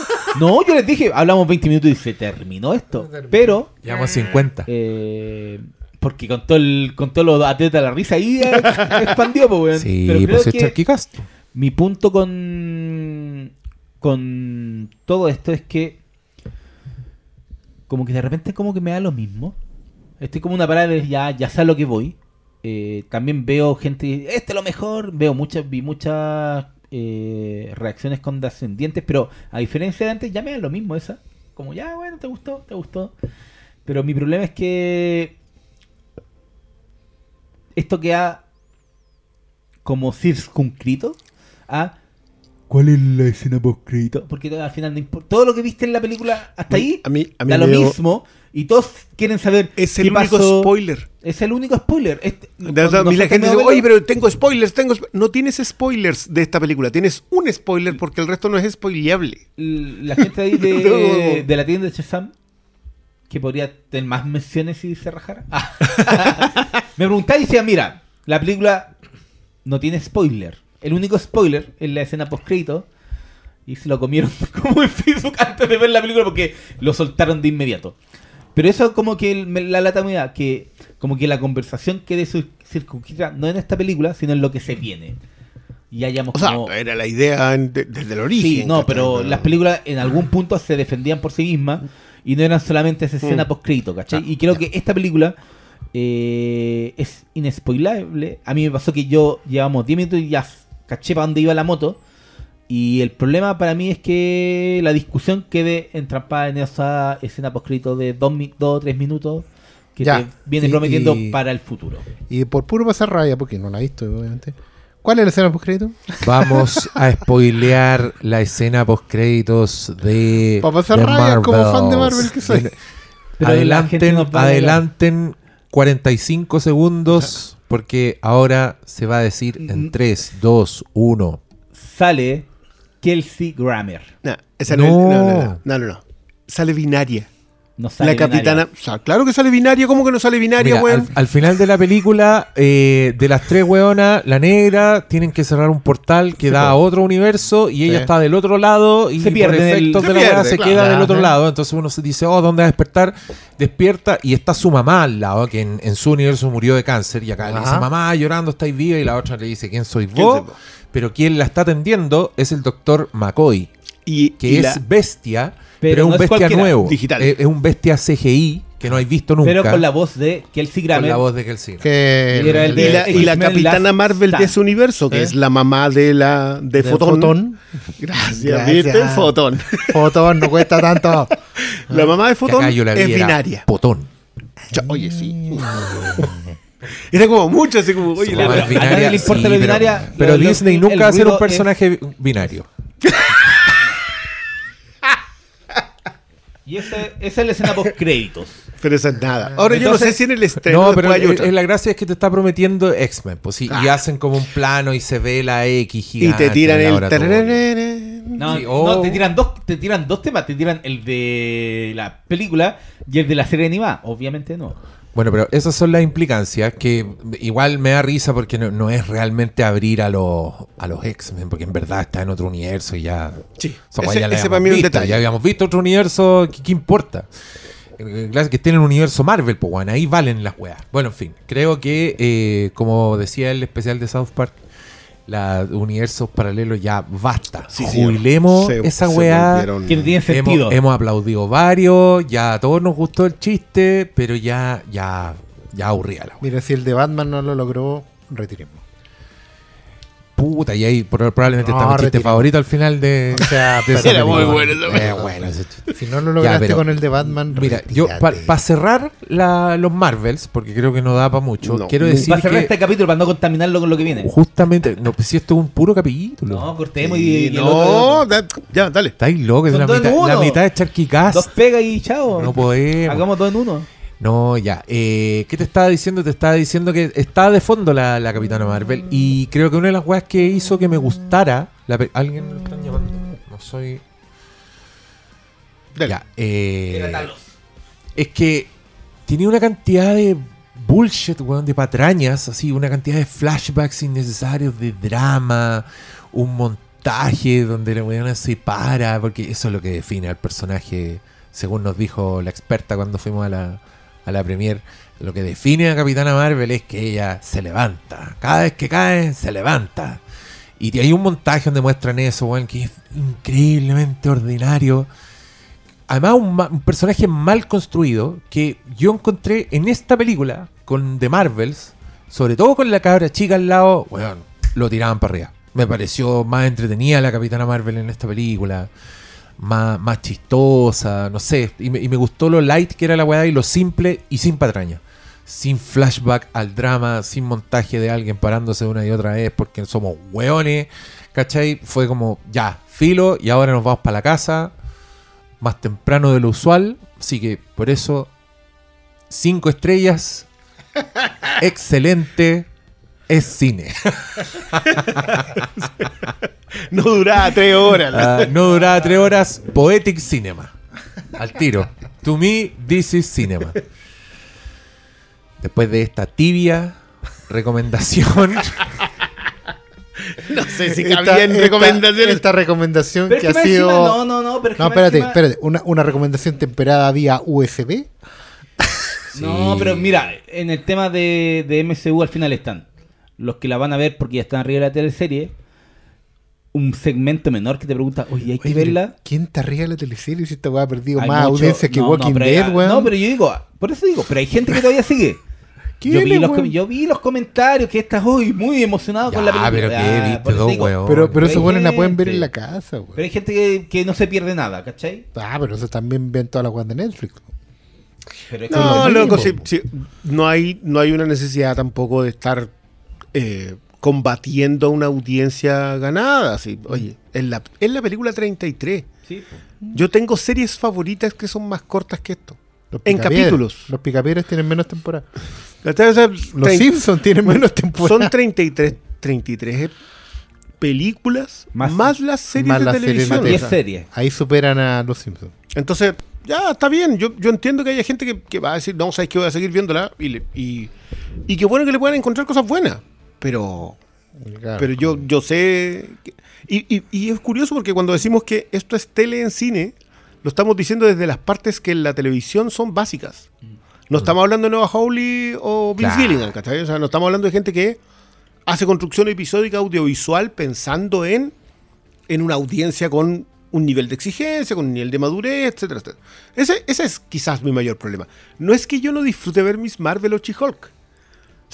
No, yo les dije, hablamos 20 minutos y se terminó esto. Pero. Llevamos 50. eh, porque con todo el, con todos los atletas la risa ahí expandió, pues, weón. Sí, Pero creo pues que mi punto con. con todo esto es que. Como que de repente como que me da lo mismo. Estoy como una parada de ya, ya sé a lo que voy. Eh, también veo gente, este es lo mejor. Veo muchas, vi muchas eh, reacciones condescendientes, pero a diferencia de antes ya me da lo mismo esa. Como ya, bueno, te gustó, te gustó. Pero mi problema es que esto queda como circunscrito a ¿Cuál es la escena post crédito? porque al final no importa. Todo lo que viste en la película hasta ahí A mí, a mí da lo mismo y todos quieren saber Es qué el único pasó. spoiler. Es el único spoiler. Este- De a mí la gente dice, oye, pero tengo spoilers, tengo spo-". No tienes spoilers de esta película, tienes un spoiler porque el resto no es spoileable. la gente ahí de, No. de la tienda de Shazam que podría tener más menciones si se rajara. Ah. Me preguntaba y decía, mira, la película no tiene spoiler. El único spoiler es la escena post crédito y se lo comieron como en Facebook antes de ver la película porque lo soltaron de inmediato. Pero eso como que me- la lata me da, que como que la conversación quede cir- circunscrita no en esta película, sino en lo que se viene. Y hayamos O sea, como... era la idea de- desde el origen. Sí, no, pero las películas en algún punto se defendían por sí mismas y no eran solamente esa escena Mm. post-crédito, ¿cachai? y creo que esta película eh, es inespoilable. A mí me pasó que yo llevamos 10 minutos y ya caché para dónde iba la moto. Y el problema para mí es que la discusión quede entrampada en esa escena post-crédito de 2 o 3 minutos que Ya. te viene Y- prometiendo y- para el futuro. Y por puro pasar raya, porque no la he visto, obviamente. ¿Cuál es la escena post crédito? Vamos a spoilear la escena post créditos de. Pa' pasar de raya como fan de. Marvel que soy. Pero adelanten, a adelanten 45 segundos porque ahora se va a decir en Mm. 3, 2, 1. Sale Kelsey Grammer. No, esa No. no. es- no, no, no, no, no, no. Sale binaria. No sale La capitana. binaria. O sea, claro que sale binaria. ¿Cómo que no sale binaria, Mira, weón? al, al final de la película, eh, de las tres weonas, la negra tienen que cerrar un portal que da a otro universo y ella Sí. está del otro lado y Se pierde por en el- efectos se de la pierde, weá se claro. queda del otro lado. Entonces uno se dice, oh, ¿dónde va a despertar? Despierta y está su mamá al lado, que en, en su universo murió de cáncer y acá le dice, mamá, llorando, estáis viva y la otra le dice, ¿quién sois vos? Pero quien la está atendiendo es el doctor McCoy, y, que y es la- bestia, Pero pero, es un es bestia nuevo. digital. Es, es un bestia CGI que no hay visto nunca. Pero con la voz de Kelsey con Grammer. la voz de Kelsey. Que Y era el y de- la, y la X-Men capitana Last Marvel de Stand. ese universo, que ¿Eh? es la mamá de la de, de Fotón. Fotón. Gracias, Gracias. ¿viste? Fotón. Fotón no cuesta tanto. La mamá de Fotón es binaria. Potón. Cha- Oye, sí. Era como mucho, así como, oye, la- pero a nadie le importa lo pero- binaria, Pero, lo- lo- Disney nunca va a ser un es- personaje binario. Y esa es la escena post créditos. pero eso es nada. Ahora yo no sé si en el estreno No, pero hay otra. la gracia es que te está prometiendo X-Men. Pues sí, y hacen como un plano y se ve la X y gigante. te tiran el... No, Sí, oh. no, te tiran dos, te tiran dos temas, te tiran el de la película y el de la serie animada, obviamente no. Bueno, pero esas son las implicancias que igual me da risa porque no, no es realmente abrir a los, a los X-Men, porque en verdad está en otro universo y ya. Sí, ese- ya la ese habíamos para mí es un visto, detalle. Ya habíamos visto otro universo, ¿qué, qué importa? Eh, Claro que estén en un universo Marvel, pues bueno, ahí valen las weas. Bueno, en fin, creo que, eh, como decía el especial de South Park, los universos paralelos ya basta. Sí, Jubilemos se- esa se volvieron- Que tiene sentido. Hemos, hemos aplaudido varios, ya a todos nos gustó el chiste, pero ya, ya, ya aburría la. Mira, si el de Batman no lo logró, retiremos. Puta, y ahí pro- probablemente No, está mi chiste favorito al final de. O sea, de esa pero- Era muy bueno Eh, bueno, ese chiste. Si no lo lograste pero- con el de Batman, Mira, yo para cerrar la- los Marvels, porque creo que no da para mucho, No. quiero a decir Va a cerrar que este capítulo para no contaminarlo con lo que viene. justamente, no, pues si esto es un puro capítulo. No, cortemos y, Sí, y el no, da- ya, dale. Estáis locos, es la mitad, la mitad de Charquicás. Dos pegas y chao. No podemos. Hagamos dos en uno. No, ya. Eh, ¿Qué te estaba diciendo? Te estaba diciendo que está de fondo la, la Capitana Marvel. Y creo que una de las weas que hizo que me gustara. la pe- Alguien me están llamando. No soy. Dale. Ya. eh, es que tenía una cantidad de bullshit, weón, de patrañas, así, una cantidad de flashbacks innecesarios, de drama, un montaje donde la weona se para, porque eso es lo que define al personaje, según nos dijo la experta cuando fuimos a la, a la premier. Lo que define a Capitana Marvel es que ella se levanta. Cada vez que cae, se levanta. Y hay un montaje donde muestran eso, weón, que es increíblemente ordinario. Además, un, un personaje mal construido que yo encontré en esta película con The Marvels, sobre todo con la cabra chica al lado, weón, lo tiraban para arriba. Me pareció más entretenida la Capitana Marvel en esta película, más, más chistosa, no sé. Y me, y me gustó lo light que era la weá y lo simple y sin patraña. Sin flashback al drama, sin montaje de alguien parándose una y otra vez porque somos weones. ¿Cachai? Fue como, ya, filo, y ahora nos vamos para la casa más temprano de lo usual. Así que por eso, cinco estrellas. excelente. Es cine. No duraba tres horas. Ah, no duraba tres horas. Poetic Cinema. Al tiro. To me, this is cinema. Después de esta tibia recomendación. No sé si Esta- cabía en esta- recomendaciones. Esta recomendación Pero es que ha sido. encima- no, no, no, pero es que No, espérate, encima- espérate. Una, una recomendación temperada vía USB. No, pero mira, en el tema de, de MCU al final están los que la van a ver porque ya están arriba de la teleserie. Un segmento menor que te pregunta, oye, hay que Oye, verla. ¿Quién te arriba de la teleserie si esta weá ha perdido Hay más mucho- audiencia que no, Walking no, pero Dead, weón? No, pero yo digo, por eso digo, pero hay gente que todavía sigue. Yo ¿Quién vi, los, weón? com- yo vi los comentarios que estás hoy muy emocionado con la película. pero que Ya, viste por eso dos digo, huevos. Pero, pero buenos la pueden ver en la casa, weón. Pero hay gente que, que no se pierde nada, ¿cachai? Ah, pero eso también ven todas las weas de Netflix. Pero es que No, loco, sí, no, hay, no hay una necesidad tampoco de estar eh, combatiendo a una audiencia ganada. así. Oye, en la, en la película 33, Sí, yo tengo series favoritas que son más cortas que esto. Los En capítulos. Los picapiedras tienen menos temporada. Los Simpsons tienen menos temporada. Son 33, 33 películas Más- más, las series más de las series de televisión. tele. 10 O sea, series. Ahí superan a los Simpsons. Entonces, ya está bien. Yo, yo entiendo que haya gente que, que va a decir, no, sabes que voy a seguir viéndola. Y, le- y, y qué bueno que le puedan encontrar cosas buenas. Pero, pero yo, yo sé. que- y, y- y es curioso porque cuando decimos que esto es tele en cine, lo estamos diciendo desde las partes que en la televisión son básicas. No estamos hablando de Nova Hawley o Vince Claro. Gilligan, ¿cachai? O sea, no estamos hablando de gente que hace construcción episódica audiovisual pensando en, en una audiencia con un nivel de exigencia, con un nivel de madurez, etcétera, etcétera. Ese, ese es quizás mi mayor problema. No es que yo no disfrute ver mis Marvel o She-Hulk.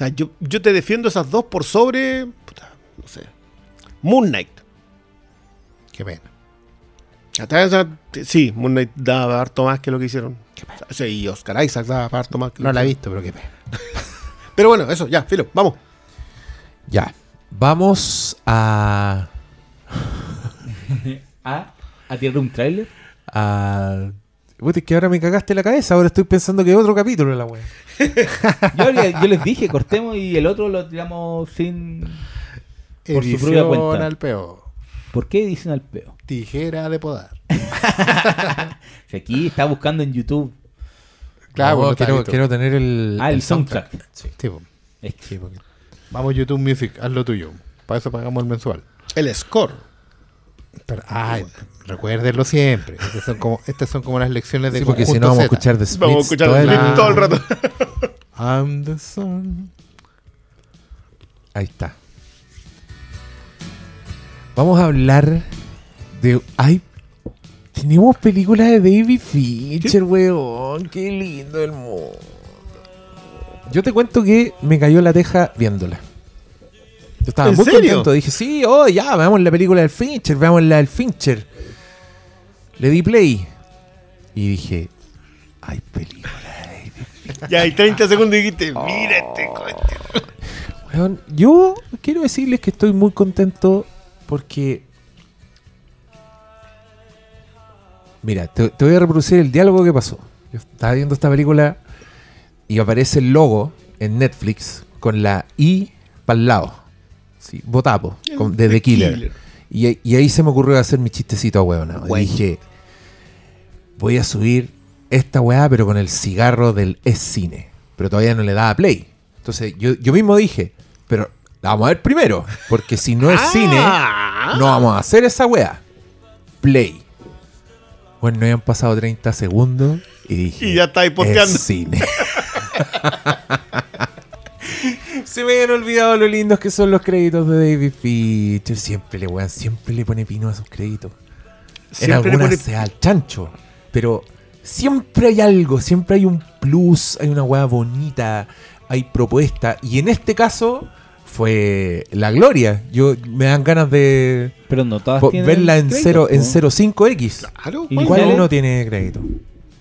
O sea, yo, yo te defiendo esas dos por sobre, puta, no sé, Moon Knight. Qué pena. Sí, Moon Knight da harto más que lo que hicieron. O sea, y Oscar Isaac da harto más que lo No que la he visto, pero qué pena. Pero bueno, eso, ya, filo, vamos. Ya. Vamos a. ¿A? ¿A tirar un tráiler? a... Puta, es que ahora me cagaste la cabeza. Ahora estoy pensando que es otro capítulo la wea. Yo, yo les dije, cortemos y el otro lo tiramos sin... Por su propia Edición cuenta. al peo. ¿Por qué dicen al peo? Tijera de podar. Si aquí está buscando en YouTube. Claro, No, está quiero, tener el. Ah, el soundtrack. Sí, Sí, porque- Vamos YouTube Music, haz lo tuyo. Para eso pagamos el mensual. El score. Pero, ay, recuérdenlo siempre. Estas son como, estas son como las lecciones de Sí, porque si no vamos a escuchar Smiths Vamos a escuchar todo el el- clip todo el rato. I'm the sun. Ahí está. Vamos a hablar de. Ay, tenemos películas de David Fincher, weón. Qué lindo el mundo. Yo te cuento que me cayó la teja viéndola. Yo estaba ¿En muy serio? contento. Dije, sí, oh, ya, veamos la película del Fincher, veamos la del Fincher. Le di play. Y dije, hay película de Fincher. Ya, hay 30 segundos y dijiste, mira este coche. Weón, yo quiero decirles que estoy muy contento porque. Mira, te, te voy a reproducir el diálogo que pasó. Yo estaba viendo esta película y aparece el logo en Netflix con la I para el lado. Sí, Botapo, con- de The Killer. Y, ahí- y ahí se me ocurrió hacer mi chistecito a huevona. Dije, voy a subir esta weá, pero con el cigarro del es cine. Pero todavía no le daba play. Entonces yo, yo mismo dije, pero la vamos a ver primero. Porque si no es cine, Ah. no vamos a hacer esa weá. Play. Bueno, no habían pasado 30 segundos y dije, Y ya estáis posteando. es cine. Se me habían olvidado lo lindos que son los créditos de David Fincher. Siempre le, weón, siempre le pone pino a sus créditos. en Siempre le algunas pone- se da al chancho. Pero siempre hay algo, siempre hay un plus, hay una weá bonita, hay propuesta. Y en este caso fue la gloria. Yo me dan ganas de Pero no todas po- tienen verla en créditos, cero, en ¿no? 05X. Claro, Y ¿cuál? ¿Cuál sale- no tiene crédito?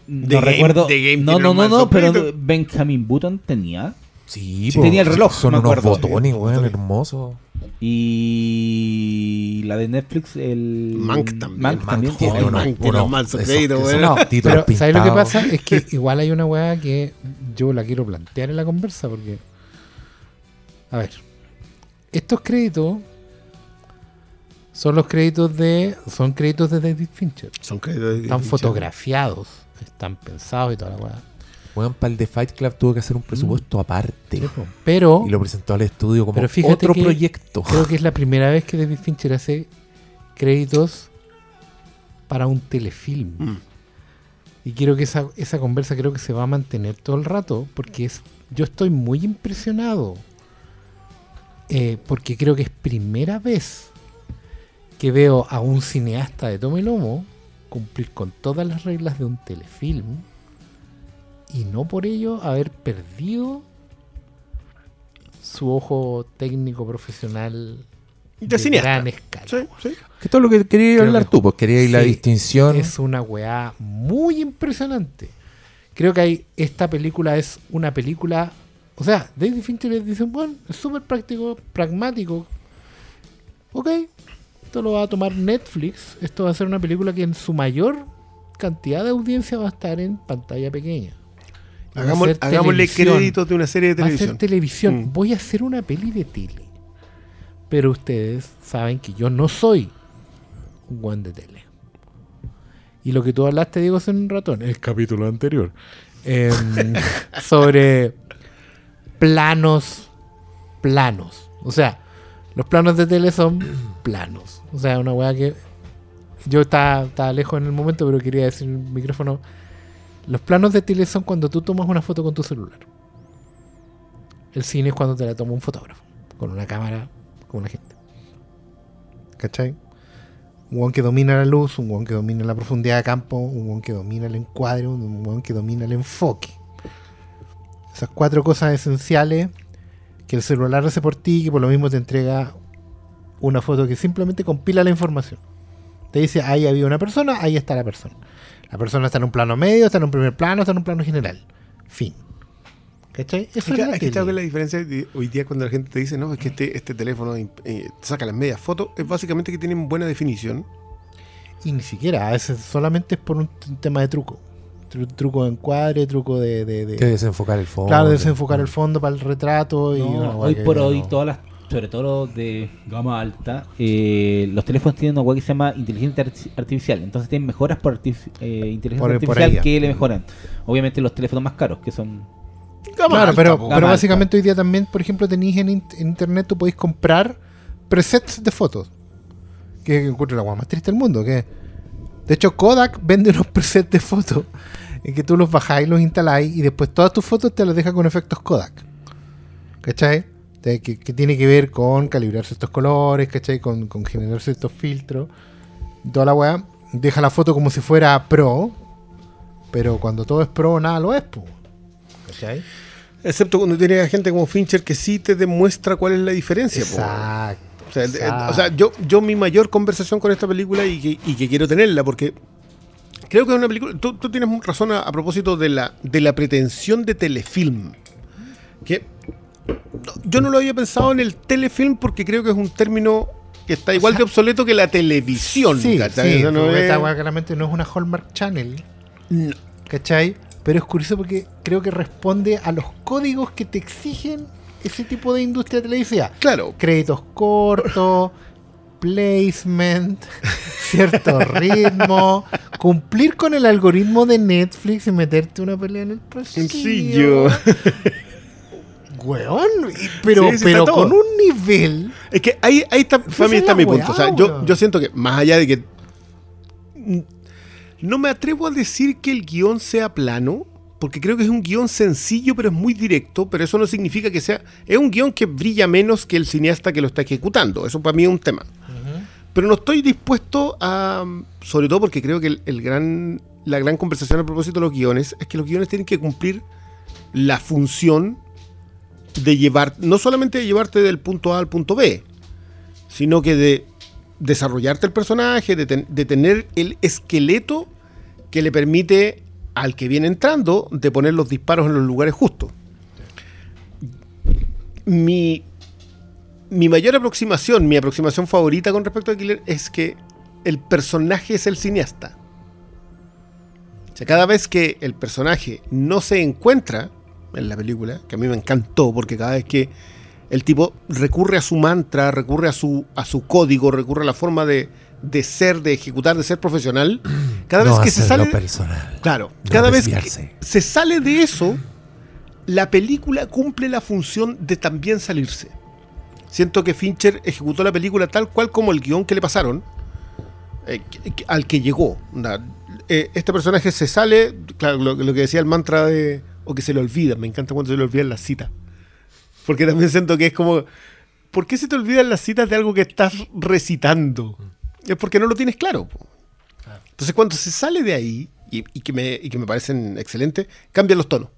No Game- recuerdo. The Game no, no, no, no, pero crédito. Benjamin Button tenía. Sí, Sí, po, tenía el reloj, Son me unos acuerdo. botones, weón, hermosos. Y la de Netflix, el. Mank también. Mank tiene tiene. uno. manso esos- crédito, esos weón. No, títulos pero ¿sabes lo que pasa? Es que igual hay una weá que yo la quiero plantear en la conversa porque... A ver, estos créditos son los créditos de... Son créditos de David Fincher. Son créditos de- Están de- fotografiados, están pensados y toda la weá. Weón, para el de Fight Club tuvo que hacer un presupuesto aparte. Pero Y lo presentó al estudio como Pero fíjate otro que- proyecto. creo que es la primera vez que David Fincher hace créditos para un telefilm. Mm. Y quiero que esa, esa conversa creo que se va a mantener todo el rato porque es yo estoy muy impresionado eh, porque creo que es primera vez que veo a un cineasta de Tome Lomo cumplir con todas las reglas de un telefilm y no por ello haber perdido su ojo técnico profesional De cineasta. gran escala. Sí, sí. Que todo lo que quería Creo hablar que- tú, pues quería ir la Sí, distinción. Es una weá muy impresionante. Creo que hay, esta película es una película. O sea, David Fincher dice, bueno, es súper práctico, pragmático. Ok, esto lo va a tomar Netflix. Esto va a ser una película que en su mayor cantidad de audiencia va a estar en pantalla pequeña. Va hagámosle televisión. créditos de una serie de Va a ser televisión. televisión. Mm. Voy a hacer una peli de tele. Pero ustedes saben que yo no soy un guan de tele. Y lo que tú hablaste, Diego, hace un rato, en el capítulo anterior, em, sobre planos, planos. O sea, los planos de tele son planos. O sea, una weá que yo estaba, estaba lejos en el momento, pero quería decir el micrófono. Los planos de tele son cuando tú tomas una foto con tu celular. El cine es cuando te la toma un fotógrafo, con una cámara, con una gente. ¿Cachai? Un weón que domina la luz, un weón que domina la profundidad de campo, un weón que domina el encuadre, un weón que domina el enfoque. Esas cuatro cosas esenciales que el celular hace por ti y que por lo mismo te entrega una foto que simplemente compila la información. Te dice, ahí había una persona, ahí está la persona. La persona está en un plano medio, está en un primer plano, está en un plano general. Fin. ¿Cachai? Eso Es es que, es tele. la diferencia de hoy día cuando la gente te dice, no, es que este, este teléfono eh, te saca las medias fotos, es básicamente que tienen buena definición. Y ni siquiera, a veces solamente es por un tema de truco. Tru- truco de encuadre, truco de... de- de- Que desenfocar el fondo. claro, desenfocar el fondo para el retrato. y No, hoy por no- hoy, todas las, sobre todo los de gama alta, eh, los teléfonos tienen una web que se llama inteligencia arti- artificial. Entonces tienen mejoras por artif- eh, inteligencia Por- artificial que le mejoran. Obviamente los teléfonos más caros, que son... Claro, pero, po. pero Gama básicamente hoy día también, por ejemplo, tenéis en, in- en internet, tú podéis comprar presets de fotos. Que encuentro la guay más triste del mundo. Que, de hecho, Kodak vende unos presets de fotos en que tú los bajáis, los instaláis y después todas tus fotos te las deja con efectos Kodak. ¿Cachai? Que, que tiene que ver con calibrar ciertos colores, ¿cachai? Con, con generar ciertos filtros. Toda la weá. Deja la foto como si fuera pro. Pero cuando todo es pro, nada lo es, po. ¿Cachai? Excepto cuando tienes a gente como Fincher que sí te demuestra cuál es la diferencia. po. Exacto. O sea, exacto. o sea, yo, yo mi mayor conversación con esta película y que, y que quiero tenerla, porque creo que es una película. Tú, tú tienes razón a, a propósito de la, de la pretensión de telefilm. Que no, yo no lo había pensado en el telefilm porque creo que es un término que está igual de obsoleto que la televisión. Sí, sí, O no es- esta claramente no es una Hallmark Channel. ¿Cachai? Pero es curioso porque creo que responde a los códigos que te exigen ese tipo de industria televisiva. Claro, Créditos cortos, placement, cierto ritmo, cumplir con el algoritmo de Netflix y meterte una pelea en el pasillo. sencillo. Weón, pero, Sí, sí, pero con un nivel. Es que ahí, ahí está, para mí es está mi weá, punto. O sea, yo, yo siento que, más allá de que. No me atrevo a decir que el guion sea plano, porque creo que es un guion sencillo, pero es muy directo. Pero eso no significa que sea. Es un guion que brilla menos que el cineasta que lo está ejecutando. Eso para mí es un tema. Pero no estoy dispuesto a. Sobre todo porque creo que el, el gran, la gran conversación a propósito de los guiones es que los guiones tienen que cumplir la función de llevar, no solamente de llevarte del punto A al punto B, sino que de desarrollarte el personaje, de, de tener el esqueleto que le permite al que viene entrando de poner los disparos en los lugares justos. Mi, mi mayor aproximación, mi aproximación favorita con respecto a Killer es que el personaje es el cineasta. O sea, cada vez que el personaje no se encuentra en la película, que a mí me encantó, porque cada vez que el tipo recurre a su mantra, recurre a su, a su código, recurre a la forma de, de ser, de ejecutar, de ser profesional, cada no vez que se sale... personal. Claro, No cada vez que se sale de eso, la película cumple la función de también salirse. Siento que Fincher ejecutó la película tal cual como el guion que le pasaron, eh, al que llegó. Eh, este personaje se sale, claro, lo, lo que decía el mantra de. O que se le olvida, me encanta cuando se le olvidan las citas. Porque también siento que es como. ¿Por qué se te olvidan las citas de algo que estás recitando? Es porque no lo tienes claro. po. Entonces, cuando se sale de ahí, y, y que, me, y que me parecen excelentes, cambian los tonos.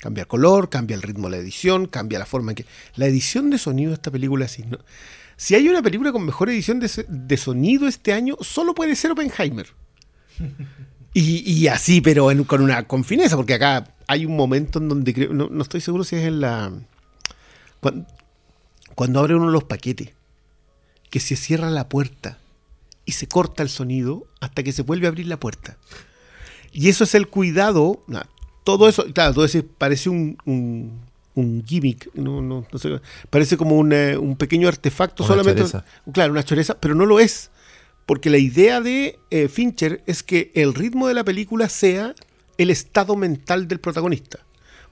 Cambia el color, cambia el ritmo de la edición, cambia la forma en que. La edición de sonido de esta película, sí, ¿no? si hay una película con mejor edición de, de sonido este año, solo puede ser Oppenheimer. Y, y así, pero en- con una con fineza, porque acá hay un momento en donde creo, no, no estoy seguro si es en la. Cuando, cuando abre uno los paquetes, que se cierra la puerta y se corta el sonido hasta que se vuelve a abrir la puerta. Y eso es el cuidado. todo eso, claro, tú decís, parece un, un, un gimmick, no, no, no sé, parece como un, eh, un pequeño artefacto Una solamente. choreza. Claro, una choreza, pero no lo es. Porque la idea de eh, Fincher es que el ritmo de la película sea el estado mental del protagonista.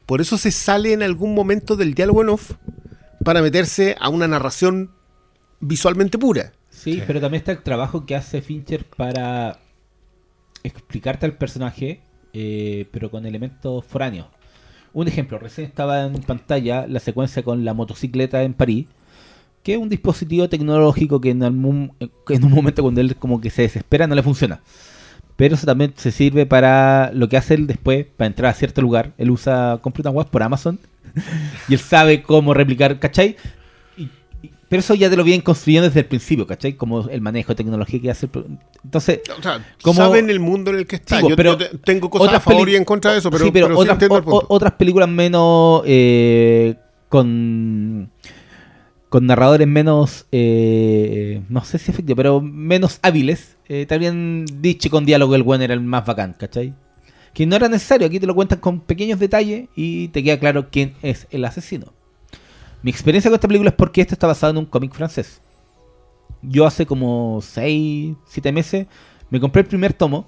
Por eso se sale en algún momento del diálogo en off para meterse a una narración visualmente pura. Sí, pero también está el trabajo que hace Fincher para explicarte al personaje, eh, pero con elementos foráneos. Un ejemplo, recién estaba en pantalla la secuencia con la motocicleta en París, que es un dispositivo tecnológico que en, algún- en un momento cuando él como que se desespera no le funciona. Pero eso también se sirve para lo que hace él después, para entrar a cierto lugar. Él usa web por Amazon y él sabe cómo replicar, ¿cachai? Y- y- pero eso ya te lo vienen construyendo desde el principio, ¿cachai? Como el manejo de tecnología que hace. el Entonces, O sea, Como- saben el mundo en el que está. Sí, yo, pero yo te- tengo cosas a otras favor peli- y en contra de eso, pero, sí, pero pero otras, o- otras películas menos eh, con con narradores menos eh, no sé si efectivo, pero menos hábiles, eh, te habrían dicho con diálogo el buen era el más bacán, ¿cachai? Que no era necesario, aquí te lo cuentan con pequeños detalles y te queda claro quién es el asesino. Mi experiencia con esta película es porque esto está basado en un cómic francés. Yo hace como 6, 7 meses me compré el primer tomo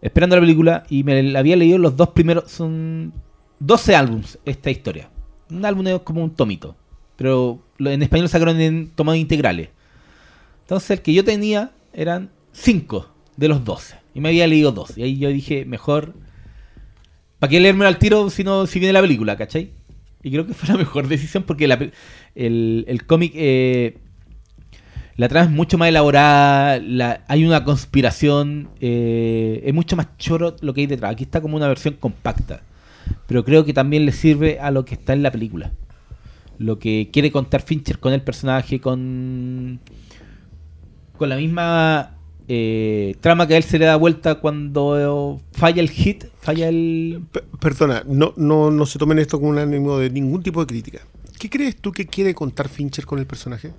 esperando la película y me había leído los dos primeros. Son 12 álbums esta historia. Un álbum es como un tomito, pero en español sacaron en tomados integrales. Entonces el que yo tenía eran 5 de los 12 y me había leído dos. Y ahí yo dije, mejor. ¿Para qué leérmelo al tiro si, no, si viene la película, cachai? Y creo que fue la mejor decisión porque el, el cómic. eh, la trama es mucho más elaborada, la- hay una conspiración, eh, es mucho más choro lo que hay detrás. Aquí está como una versión compacta, pero creo que también le sirve a lo que está en la película. Lo que quiere contar Fincher con el personaje, con, con la misma eh, trama que a él se le da vuelta cuando falla el hit, falla el... P- Perdona, no, no, no se tomen esto como un ánimo de ningún tipo de crítica. ¿Qué crees tú que quiere contar Fincher con el personaje?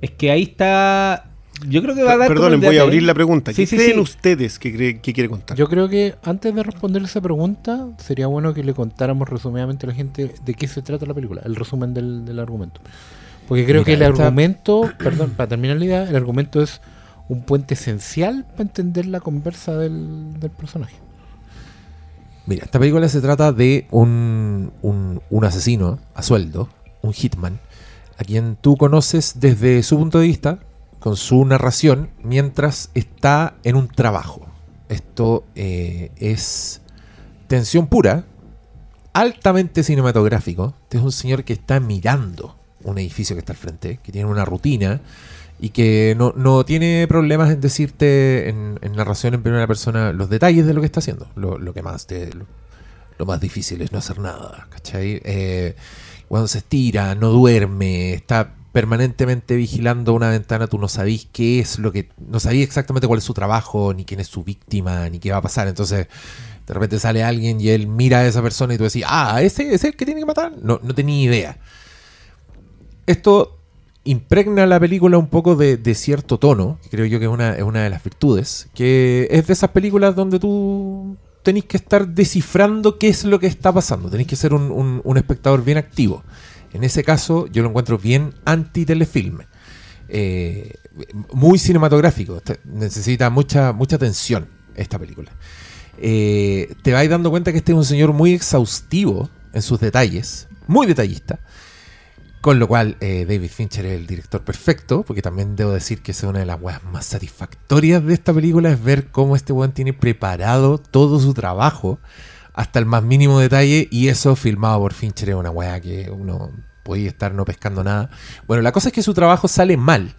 Es que ahí está... Yo creo que va a dar... un voy a detalle. abrir la pregunta. ¿Qué Sí, sí, creen sí. ustedes que, cree- que quiere contar? Yo creo que antes de responder esa pregunta, sería bueno que le contáramos resumidamente a la gente de qué se trata la película, el resumen del, del argumento. Porque creo Mira, que el esta- argumento, perdón, para terminar la idea, el argumento es un puente esencial para entender la conversa del, del personaje. Mira, esta película se trata de un, un, un asesino a sueldo, un hitman, a quien tú conoces desde su punto de vista, con su narración, mientras está en un trabajo. Esto eh, es tensión pura, altamente cinematográfico. Este es un señor que está mirando un edificio que está al frente, que tiene una rutina y que no, no tiene problemas en decirte en, narración en primera persona los detalles de lo que está haciendo. Lo, que más te, lo, lo más difícil es no hacer nada, ¿cachai? Eh, cuando se estira, no duerme, está permanentemente vigilando una ventana, tú no sabís qué es lo que... No sabís exactamente cuál es su trabajo, ni quién es su víctima, ni qué va a pasar. Entonces, de repente sale alguien y él mira a esa persona y tú decís, ah, ese es el que tiene que matar. No, no tenía idea. Esto impregna la película un poco de, de cierto tono, creo yo que es una, es una de las virtudes, que es de esas películas donde tú tenéis que estar descifrando qué es lo que está pasando, tenéis que ser un- un espectador bien activo. En ese caso yo lo encuentro bien anti-telefilme. Eh, muy cinematográfico, necesita mucha, mucha atención esta película. Eh, te vais dando cuenta que este es un señor muy exhaustivo en sus detalles, muy detallista. Con lo cual, eh, David Fincher es el director perfecto, porque también debo decir que es una de las weas más satisfactorias de esta película, es ver cómo este weón tiene preparado todo su trabajo hasta el más mínimo detalle, y eso filmado por Fincher es una wea que uno puede estar no pescando nada. Bueno, la cosa es que su trabajo sale mal,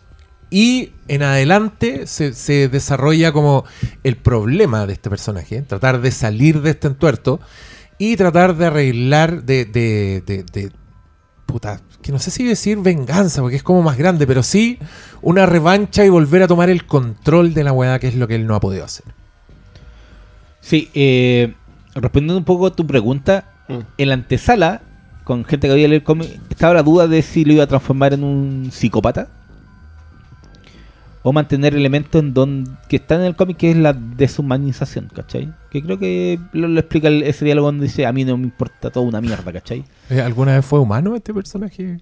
y en adelante se, se desarrolla como el problema de este personaje, tratar de salir de este entuerto y tratar de arreglar, de, de, de- de- puta, que no sé si decir venganza, porque es como más grande, pero sí una revancha y volver a tomar el control de la weá, que es lo que él no ha podido hacer. Sí, eh, respondiendo un poco a tu pregunta, Mm. en la antesala, con gente que había leído el cómic, estaba la duda de si lo iba a transformar en un psicópata o mantener elementos en don, que están en el cómic, que es la deshumanización, ¿cachai? Que creo que lo, lo explica el- ese diálogo donde dice, a mí no me importa toda una mierda, ¿cachai? Eh, ¿Alguna vez fue humano este personaje?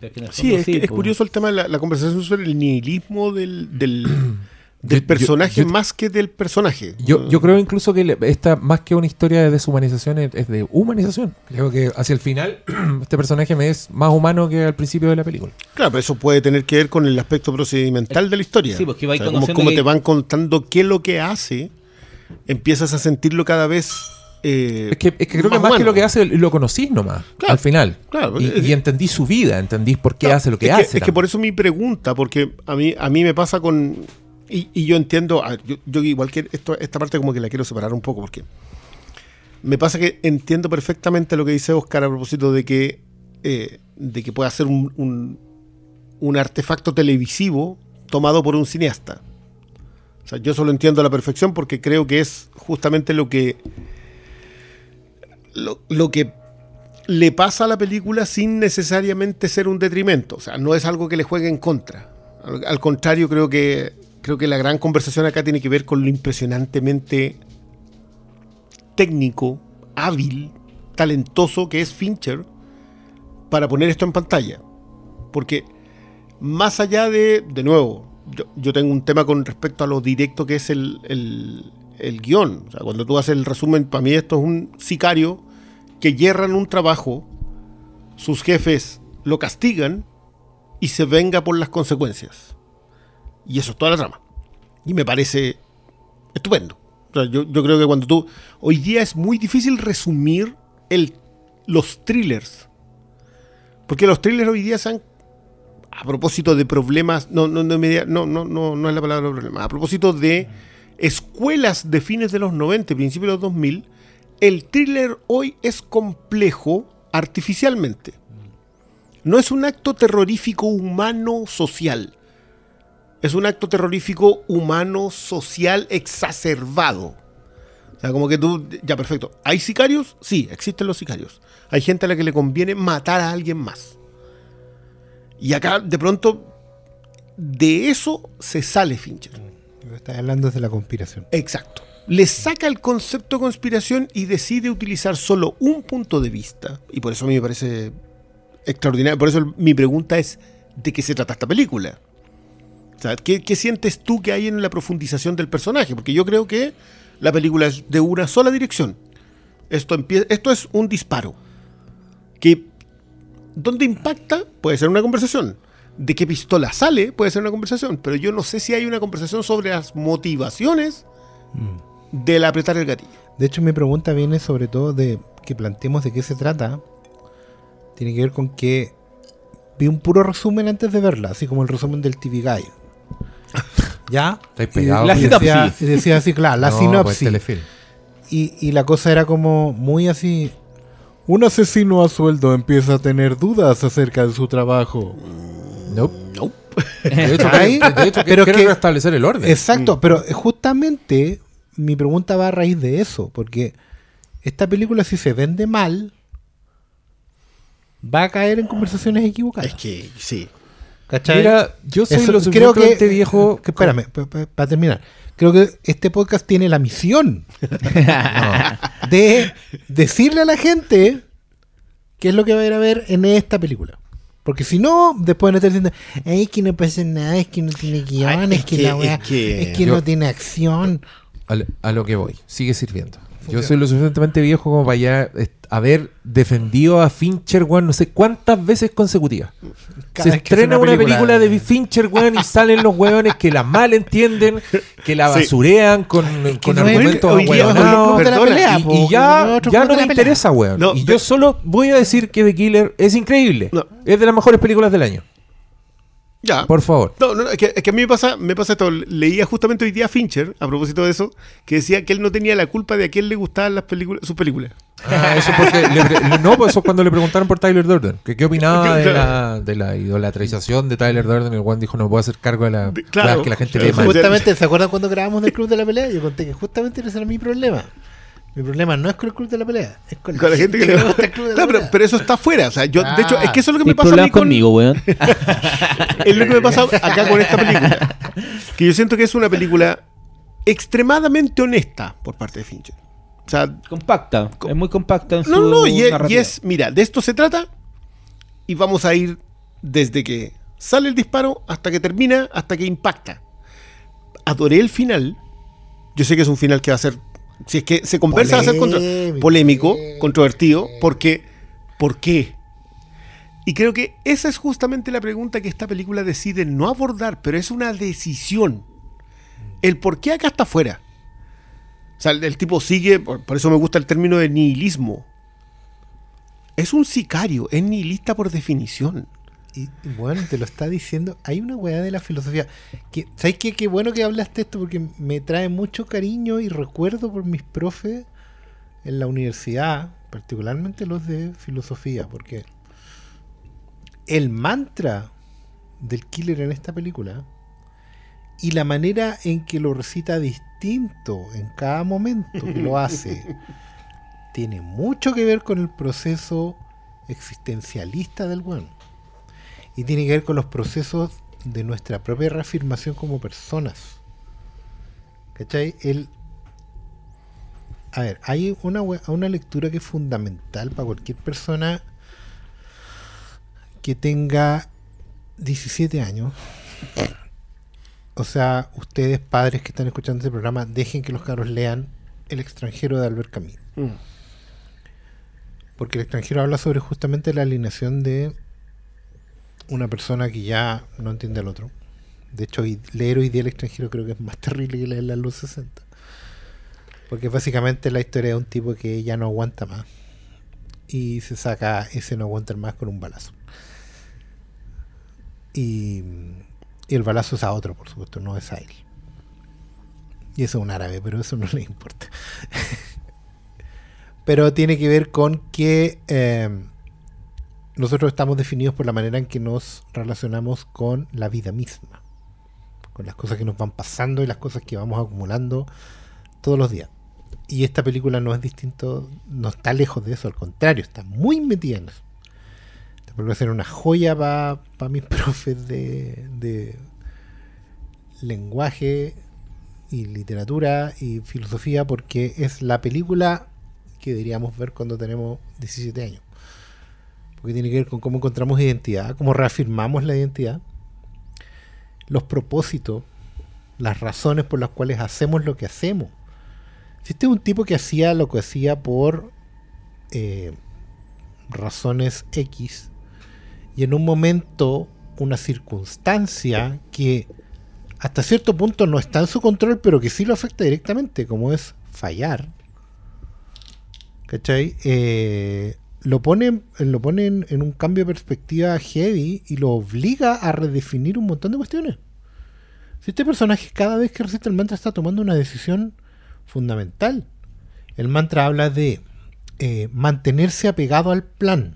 Que Sí, es, es curioso el tema de la, la conversación sobre el nihilismo del, del, del Yo- personaje yo- yo- más que del personaje. Yo, yo creo incluso que esta, más que una historia de deshumanización, es, de humanización. Creo que hacia el final, este personaje me es más humano que al principio de la película. Claro, pero eso puede tener que ver con el aspecto procedimental de la historia. Sí, porque va O sea, como, como que- te van contando qué es lo que hace, empiezas a sentirlo cada vez. eh, Es que, es que creo que más que lo que hace, lo conocís nomás, Claro, al final. claro. y, Es- y entendí su vida, entendí por qué Claro, hace lo que es hace. es que por eso mi pregunta, porque a mí, a mí me pasa con. Y, y yo entiendo, yo, igual que esto, esta parte como que la quiero separar un poco, porque me pasa que entiendo perfectamente lo que dice Oscar a propósito de que, eh, de que pueda ser un, un, artefacto televisivo tomado por un cineasta. O sea, yo eso lo entiendo a la perfección porque creo que es justamente lo que. Lo, lo que le pasa a la película sin necesariamente ser un detrimento. O sea, no es algo que le juegue en contra. Al contrario, creo que, creo que la gran conversación acá tiene que ver con lo impresionantemente técnico, hábil, talentoso que es Fincher para poner esto en pantalla. Porque más allá de, de nuevo, yo, tengo un tema con respecto a lo directo que es el, el, el guion. O sea, cuando tú haces el resumen, para mí esto es un sicario que yerra en un trabajo, sus jefes lo castigan y se venga por las consecuencias. Y eso es toda la trama. Y me parece estupendo. Yo, yo creo que cuando tú... Hoy día es muy difícil resumir el, los thrillers. Porque los thrillers hoy día se han... A propósito de problemas... No, no, no, no, no, no, no es la palabra problema. A propósito de escuelas de fines de los 90 y principios de los 2000, el thriller hoy es complejo artificialmente. No es un acto terrorífico humano social. Es un acto terrorífico humano social exacerbado. O sea, como que tú, ya perfecto. ¿Hay sicarios? Sí, existen los sicarios. Hay gente a la que le conviene matar a alguien más. Y acá, de pronto, de eso se sale Fincher. Estás hablando de la conspiración. Exacto. Le saca el concepto de conspiración y decide utilizar solo un punto de vista. Y por eso a mí me parece extraordinario. Por eso mi pregunta es, ¿de qué se trata esta película? Sea, ¿qué, qué sientes tú que hay en la profundización del personaje? Porque yo creo que la película es de una sola dirección. Esto, es un disparo. Que donde impacta puede ser una conversación. De qué pistola sale puede ser una conversación. Pero yo no sé si hay una conversación sobre las motivaciones del apretar el gatillo. De hecho, mi pregunta viene sobre todo de que planteemos de qué se trata. Tiene que ver con que vi un puro resumen antes de verla, así como el resumen del TV Guide. ¿Ya? Y- pegados. La y sinopsis. decía, y decía así, claro, la No, pues, sinopsis. y, y la cosa era como muy así. Un asesino a sueldo empieza a tener dudas acerca de su trabajo. Nope. De hecho, Ay, de hecho, pero pero quiere que- restablecer el orden. Exacto, pero justamente mi pregunta va a raíz de eso, porque esta película si se vende mal, va a caer en conversaciones equivocadas. Es que sí. ¿Cachai? Mira, yo soy Eso- lo creo que, suficientemente viejo. que- espérame, para terminar. Creo que este podcast tiene la misión de decirle a la gente qué es lo que va a ir a ver en esta película. Porque si no, después van a estar diciendo, "Ay, es que no pasa nada, es que no tiene guion, Ay, es, es que, la weá- es que- es que Yo- no tiene acción. A lo que voy, sigue sirviendo. Yo soy lo suficientemente viejo como para ya haber defendido a Fincher, weón, no sé cuántas veces consecutivas. Cada Se estrena una una película, película- de Fincher, weón, y salen los weones que la mal entienden, que la Sí. basurean con, que con no argumentos de pelea, y, po, y ya, no ya no de me interesa, weón. No, y yo solo voy a decir que The Killer es increíble. No. Es de las mejores películas del año. Ya. Por favor. No, no, es que, es que a mí me pasa, me pasa esto. Leía justamente hoy día a Fincher, a propósito de eso, que decía que él no tenía la culpa de a quién le gustaban las películas, sus películas. Ah, eso porque le no, pues eso es cuando le preguntaron por Tyler Durden, que qué opinaba de la, de la idolatrización de Tyler Durden, el Juan dijo no puedo hacer cargo de la De- claro. que la gente Claro. Justamente, ¿se acuerdan cuando grabamos del Club de la Pelea? Yo conté que justamente ese era mi problema. Mi problema no es con el Club de la Pelea, es con, Con la gente que le gusta el Club de la Claro, pero, Pelea. pero eso está fuera. O sea, yo, de hecho, es que eso es lo que me Tienes pasa a mí con, conmigo, weón. es lo que me pasa acá con esta película. Que yo siento que es una película extremadamente honesta por parte de Fincher. O sea, Compacta. Es muy compacta en su no, no, y es, y es, mira, de esto se trata y vamos a ir desde que sale el disparo hasta que termina, hasta que impacta. Adoré el final. Yo sé que es un final que va a ser, si es que se conversa, va a ser contra- Polémico. polémico, controvertido, porque, ¿por qué? Y creo que esa es justamente la pregunta que esta película decide no abordar, pero es una decisión. El por qué acá está afuera. O sea, el, el tipo sigue, por, por eso me gusta el término de nihilismo. Es un sicario, es nihilista por definición. Y bueno, te lo está diciendo. Hay una weá de la filosofía. Que, ¿Sabes qué? Qué bueno que hablaste esto porque me trae mucho cariño y recuerdo por mis profes en la universidad, particularmente los de filosofía, porque el mantra del killer en esta película y la manera en que lo recita distinto en cada momento que lo hace tiene mucho que ver con el proceso existencialista del bueno y tiene que ver con los procesos de nuestra propia reafirmación como personas. ¿Cachai? El, a ver, hay una, una lectura que es fundamental para cualquier persona que tenga 17 años. O sea, ustedes padres que están escuchando este programa, dejen que los cabros lean El extranjero de Albert Camus. Porque el extranjero habla sobre justamente la alineación de una persona que ya no entiende al otro. De hecho, leer hoy día el extranjero creo que es más terrible que leer la luz 60. Porque básicamente la historia de un tipo que ya no aguanta más. Y se saca ese no aguantar más con un balazo. Y, y el balazo es a otro, por supuesto, no es a él. Y eso es un árabe, pero eso no le importa. pero tiene que ver con que eh, nosotros estamos definidos por la manera en que nos relacionamos con la vida misma, con las cosas que nos van pasando y las cosas que vamos acumulando todos los días. Y esta película no es distinto, no está lejos de eso, al contrario, está muy metida en eso. Esta película ser una joya para mis profes de, de lenguaje y literatura y filosofía porque es la película que deberíamos ver cuando tenemos 17 años porque tiene que ver con cómo encontramos identidad, cómo reafirmamos la identidad, los propósitos, las razones por las cuales hacemos lo que hacemos. Es un tipo que hacía lo que hacía por eh, razones X y en un momento, una circunstancia que hasta cierto punto no está en su control, pero que sí lo afecta directamente, como es fallar. ¿Cachai? Eh, lo pone, lo pone en, un cambio de perspectiva heavy y lo obliga a redefinir un montón de cuestiones. Si este personaje cada vez que recita el mantra está tomando una decisión fundamental. El mantra habla de eh, mantenerse apegado al plan.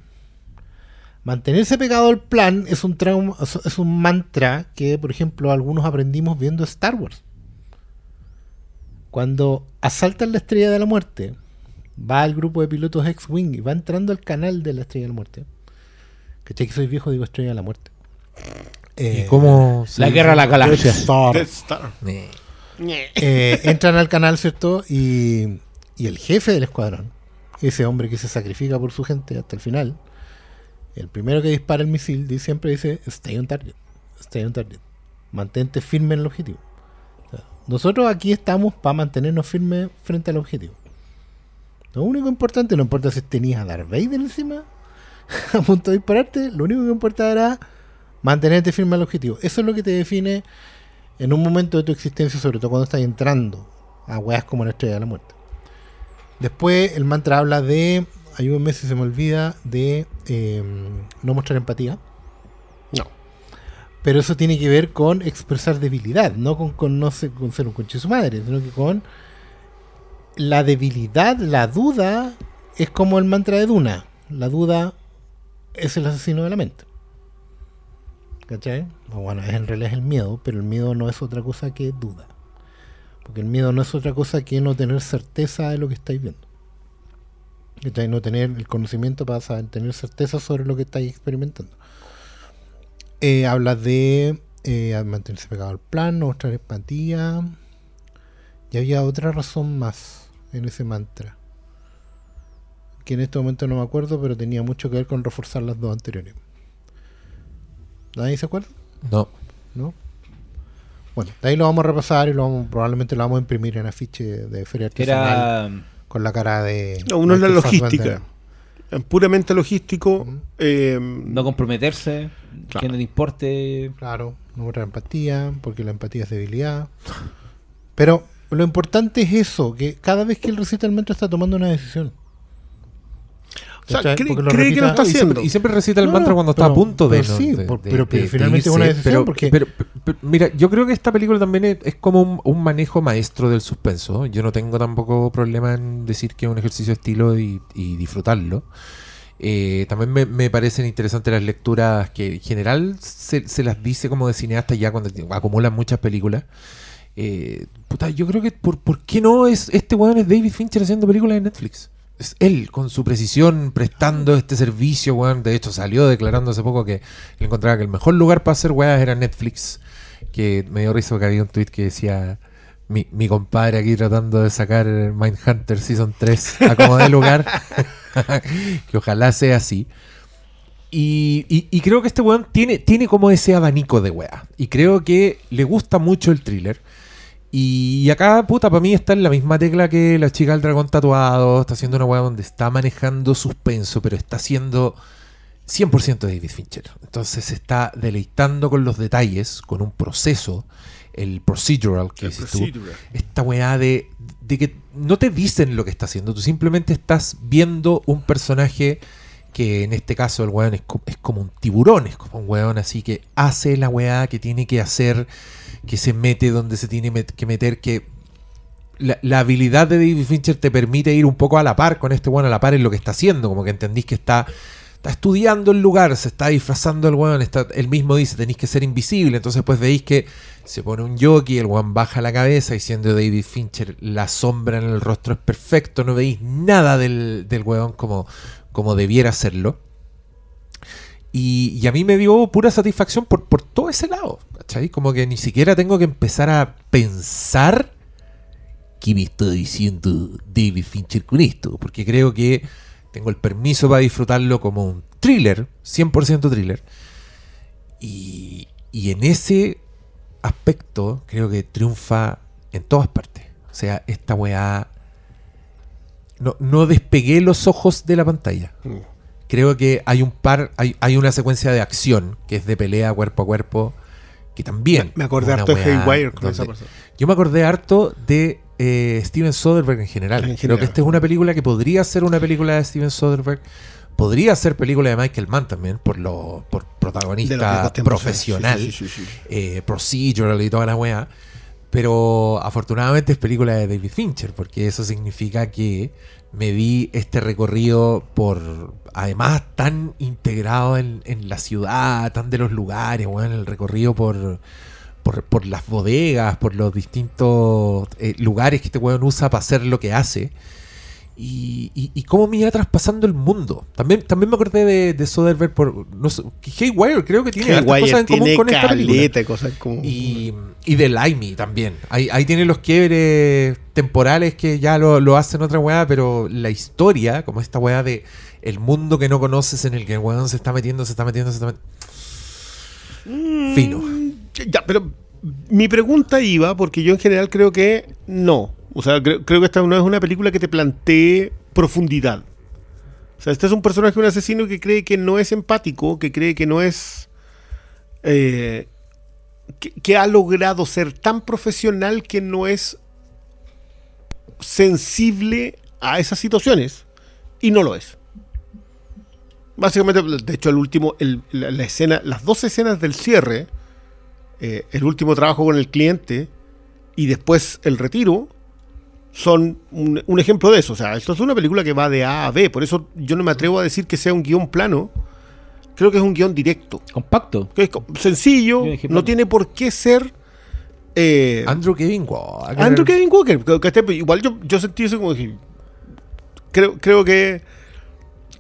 Mantenerse apegado al plan es un trauma, es un mantra que, por ejemplo, algunos aprendimos viendo Star Wars. Cuando asaltan la estrella de la muerte, va al grupo de pilotos X-Wing y va entrando al canal de la estrella de la muerte. ¿Cachai que soy viejo? Digo estrella de la muerte. ¿Y Eh, cómo se La guerra a la galaxia. Star. Star. Eh, Eh, entran al canal, ¿cierto? Y, y el jefe del escuadrón, ese hombre que se sacrifica por su gente hasta el final, el primero que dispara el misil siempre dice, stay on target, stay on target, mantente firme en el objetivo. O sea, nosotros aquí estamos para mantenernos firmes frente al objetivo. Lo único importante, no importa si tenías a Darth Vader encima, a punto de dispararte, lo único que importa era mantenerte firme al objetivo. Eso es lo que te define en un momento de tu existencia, sobre todo cuando estás entrando a weas como la estrella de la muerte. Después el mantra habla de, ayúdenme si se me olvida, de eh, no mostrar empatía. No. Pero eso tiene que ver con expresar debilidad, no con, con no ser, con ser un conche de su madre, sino que con la debilidad, la duda, es como el mantra de Duna. La duda es el asesino de la mente. ¿Cachai? O bueno, es, en realidad es el miedo, pero el miedo no es otra cosa que duda. Porque el miedo no es otra cosa que no tener certeza de lo que estáis viendo. ¿Cachai? No tener el conocimiento para saber, tener certeza sobre lo que estáis experimentando. Eh, habla de eh, mantenerse pegado al plan, no mostrar empatía. Y había otra razón más en ese mantra. Que en este momento no me acuerdo, pero tenía mucho que ver con reforzar las dos anteriores. ¿Nadie se acuerda? No. ¿No? Bueno, de ahí lo vamos a repasar y lo vamos- probablemente lo vamos a imprimir en afiche de feria artesanal era. con la cara de. No, uno es la logística. Puramente logístico. eh, No comprometerse, Claro. que no le importe. Claro, no muestra empatía, porque la empatía es debilidad. Pero lo importante es eso, que cada vez que él recita el mantra está tomando una decisión. o sea, cree, que lo está haciendo. y siempre recita el No, mantra cuando está a punto de. pero ¿no? sí, de- por- de- pero- de- finalmente es una decisión pero- porque- pero- mira, yo creo que esta película también es, es como un, un manejo maestro del suspenso. Yo no tengo tampoco problema en decir que es un ejercicio de estilo y, y disfrutarlo. Eh, también me, me parecen interesantes las lecturas que en general se, se las dice como de cineasta ya cuando acumulan muchas películas. Eh, puta, yo creo que por, ¿por qué no es este weón es David Fincher haciendo películas en Netflix? Es él, con su precisión, prestando este servicio, weón. De hecho, salió declarando hace poco que él encontraba que el mejor lugar para hacer weas era Netflix. Que me dio risa que había un tweet que decía mi, compadre aquí tratando de sacar Mindhunter Season 3 a como de lugar. que ojalá sea así. Y, y- creo que este weón tiene, tiene como ese abanico de weas. Y creo que le gusta mucho el thriller. Y acá, puta, para mí está en la misma tecla que la chica del dragón tatuado. Está haciendo una wea donde está manejando suspenso, pero está haciendo 100% David Fincher. Entonces se está deleitando con los detalles, con un proceso, el procedural que El dices tú. procedural. Esta weá de, de que no te dicen lo que está haciendo, tú simplemente estás viendo un personaje que en este caso el weón es, co- es como un tiburón, es como un weón así que hace la weá que tiene que hacer, que se mete donde se tiene que meter, que la, la habilidad de David Fincher te permite ir un poco a la par con este weón, a la par en lo que está haciendo, como que entendís que está, está estudiando el lugar, se está disfrazando el weón, está, él mismo dice tenéis que ser invisible, entonces pues veis que se pone un jockey, el weón baja la cabeza diciendo David Fincher, la sombra en el rostro es perfecto, no veis nada del, del weón como, como debiera serlo. Y, y a mí me dio pura satisfacción por, por todo ese lado, ¿cachai? Como que ni siquiera tengo que empezar a pensar qué me está diciendo David Fincher con esto, porque creo que tengo el permiso para disfrutarlo como un thriller, 100% thriller. Y, y en ese aspecto creo que triunfa en todas partes. O sea, esta weá... No, no despegué los ojos de la pantalla. Mm. Creo que hay un par, hay, hay una secuencia de acción que es de pelea cuerpo a cuerpo, que también... Me acordé harto de Haywire con esa persona. yo me acordé harto de eh, Steven Soderbergh en general. En Creo que esta es una película que podría ser una película de Steven Soderbergh. Podría ser película de Michael Mann también, por lo por protagonista profesional, sí, sí, sí. eh, procedural y toda la weá. Pero afortunadamente es película de David Fincher, porque eso significa que me di este recorrido por, además, tan integrado en, en la ciudad, tan de los lugares, weón, el recorrido por, por, por las bodegas, por los distintos eh, lugares que este weón usa para hacer lo que hace. Y, y, y cómo me iba traspasando el mundo. También, también me acordé de, de Soderbergh por. No sé, Haywire creo que tiene cosas en común con esta película. cosas como... Y, y de Limey también. Ahí, ahí tiene los quiebres temporales que ya lo, lo hacen otra weá, pero la historia, como esta weá de el mundo que no conoces en el que el weón se está metiendo, se está metiendo, se está metiendo. Fino. Mm, Ya, pero mi pregunta iba, porque yo en general creo que no. O sea, creo, que esta no es una película que te plantee profundidad. O sea, este es un personaje, un asesino que cree que no es empático, que cree que no es... eh, que, ha logrado ser tan profesional que no es sensible a esas situaciones. Y no lo es. Básicamente, de hecho, el último, la escena, las dos escenas del cierre, eh, el último trabajo con el cliente y después el retiro, son un, un ejemplo de eso. O sea, esto es una película que va de A a B. Por eso yo no me atrevo a decir que sea un guion plano. Creo que es un guion directo. Compacto. Que es sencillo, no tiene por qué ser. eh, Andrew Kevin Walker. Andrew Kevin Walker. que- que esté- igual yo, yo sentí eso como que. Creo, creo que.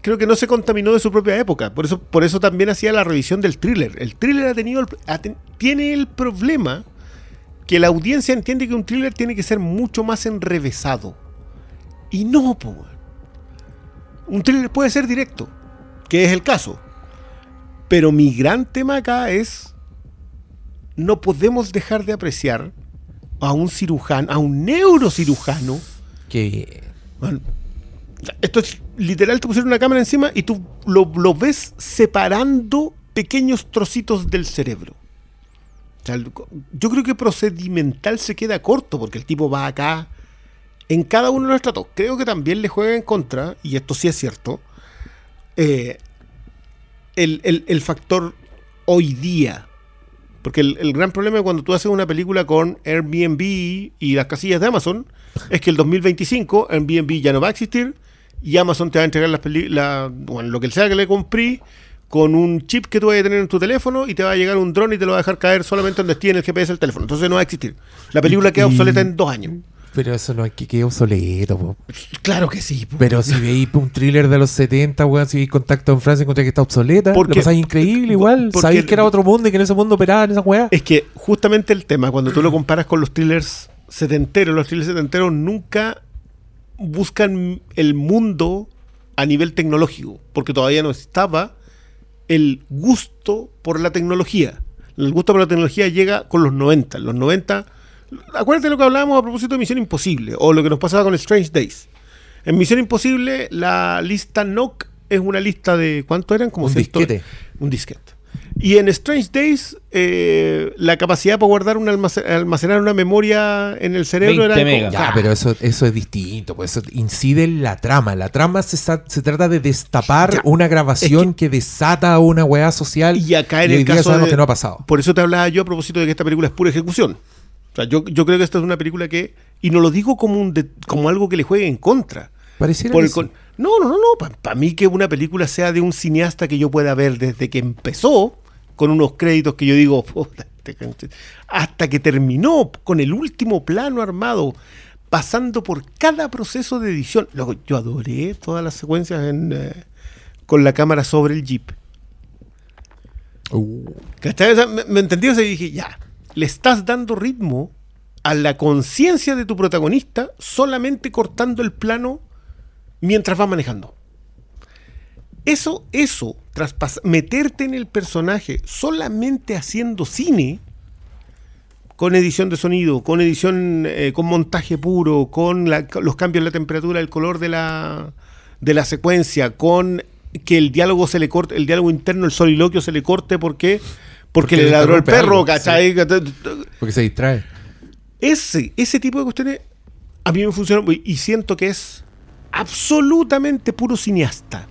Creo que no se contaminó de su propia época. Por eso, por eso también hacía la revisión del thriller. El thriller ha tenido el- ha ten- tiene el problema que la audiencia entiende que un thriller tiene que ser mucho más enrevesado. Y no, po. Un thriller puede ser directo, que es el caso. Pero mi gran tema acá es. No podemos dejar de apreciar a un cirujano, a un neurocirujano. Que Bueno, esto es literal, te pusieron una cámara encima y tú lo, lo ves separando pequeños trocitos del cerebro. Yo creo que procedimental se queda corto porque el tipo va acá en cada uno de los estratos. Creo que también le juega en contra, y esto sí es cierto, eh, el, el- el factor hoy día. Porque el, el gran problema cuando tú haces una película con Airbnb y las casillas de Amazon es que el 2025 Airbnb ya no va a existir y Amazon te va a entregar las la- bueno, lo que sea que le compré con un chip que tú vayas a tener en tu teléfono y te va a llegar un dron y te lo va a dejar caer solamente donde esté en el GPS del teléfono. Entonces no va a existir. La película queda obsoleta en dos años. Pero eso no es que quede obsoleto, po. Claro que sí. po. Pero si veis un thriller de los 70, weón, si veis contacto en Francia, encontré que está obsoleta. Porque- lo pasáis increíble igual. porque- Sabéis que era otro mundo y que en ese mundo operaban esas weas. Es que justamente el tema, cuando tú lo comparas con los thrillers setenteros, los thrillers setenteros nunca buscan el mundo a nivel tecnológico, porque todavía no estaba el gusto por la tecnología. El gusto por la tecnología llega con los 90. Los 90, acuérdate lo que hablábamos a propósito de Misión Imposible, o lo que nos pasaba con Strange Days. En Misión Imposible, la lista NOC es una lista de, ¿cuánto eran? Como Un disquete. Un disquete. Y en Strange Days, eh, la capacidad para guardar una almace- almacenar una memoria en el cerebro 20 era. megas. Ya, pero eso, eso es distinto, pues eso incide en la trama. La trama se, se trata de destapar Ya. una grabación que, desata una weá social. Y acá en y hoy el día caso sabemos de- que no ha pasado. Por eso te hablaba yo a propósito de que esta película es pura ejecución. O sea, yo, yo creo que esta es una película que. Y no lo digo como, un de- como algo que le juegue en contra. Pareciera Por que el con- sí. No, no, no, no. Para mí que una película sea de un cineasta que yo pueda ver desde que empezó, con unos créditos que yo digo, "Puta, este canche", hasta que terminó con el último plano armado, pasando por cada proceso de edición. Luego, yo adoré todas las secuencias en, eh, con la cámara sobre el jeep. Uh, me, me entendí, o sea, y dije, ya, le estás dando ritmo a la conciencia de tu protagonista solamente cortando el plano mientras va manejando. Eso, eso, meterte en el personaje solamente haciendo cine, con edición de sonido, con edición, eh, con montaje puro, con la- los cambios de la temperatura, el color de la, de la secuencia, con que el diálogo se le corte, el diálogo interno, el soliloquio se le corte porque, porque, Porque le ladró el perro, algo, ¿cachai? porque se distrae. Ese, ese tipo de cuestiones a mí me funciona y siento que es absolutamente puro cineasta.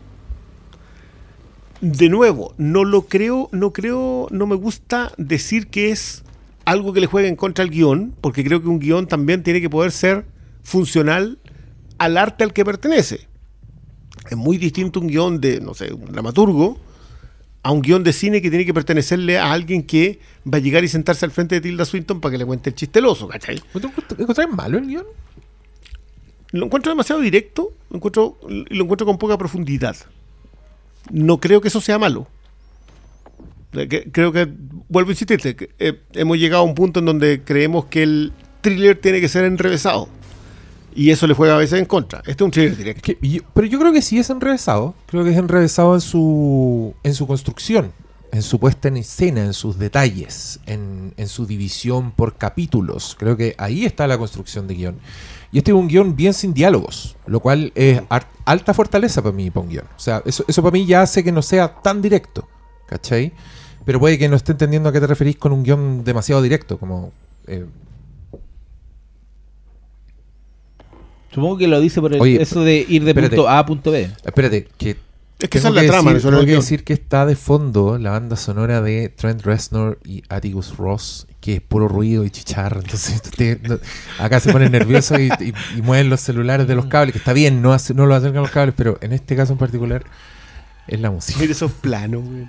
De nuevo, no lo creo, no creo, no me gusta decir que es algo que le juegue en contra al guion, porque creo que un guion también tiene que poder ser funcional al arte al que pertenece. Es muy distinto un guion de, no sé, un dramaturgo, a un guion de cine que tiene que pertenecerle a alguien que va a llegar y sentarse al frente de Tilda Swinton para que le cuente el chisteloso, ¿cachai? ¿No te encuentras- encontrás malo el guion? Lo encuentro demasiado directo, lo encuentro, lo encuentro con poca profundidad. No creo que eso sea malo. Eh, Creo que, vuelvo a insistirte, eh, hemos llegado a un punto en donde creemos que el thriller tiene que ser enrevesado. Y eso le juega a veces en contra. Este es un thriller directo. Que- pero yo creo que sí es enrevesado. Creo que es enrevesado en su, en su construcción, en su puesta en escena, en sus detalles, en, en su división por capítulos. Creo que ahí está la construcción de guion. Y este es un guion bien sin diálogos, lo cual es ar- alta fortaleza para mí, para un guion. O sea, eso, eso para mí ya hace que no sea tan directo, ¿cachai? Pero puede que no esté entendiendo a qué te referís con un guion demasiado directo, como... eh, Supongo que lo dice por el- Oye, eso de ir de espérate. punto A a punto B. espérate, que Es que esa es la trama, decir, tengo que decir que está de fondo la banda sonora de Trent Reznor y Atticus Ross, que es puro ruido y chicharro. Entonces, usted- no- acá se ponen nerviosos y, y- y mueven los celulares de los cables, que está bien, no, hace- no lo acercan los cables, pero en este caso en particular es la música. Mira esos planos, güey.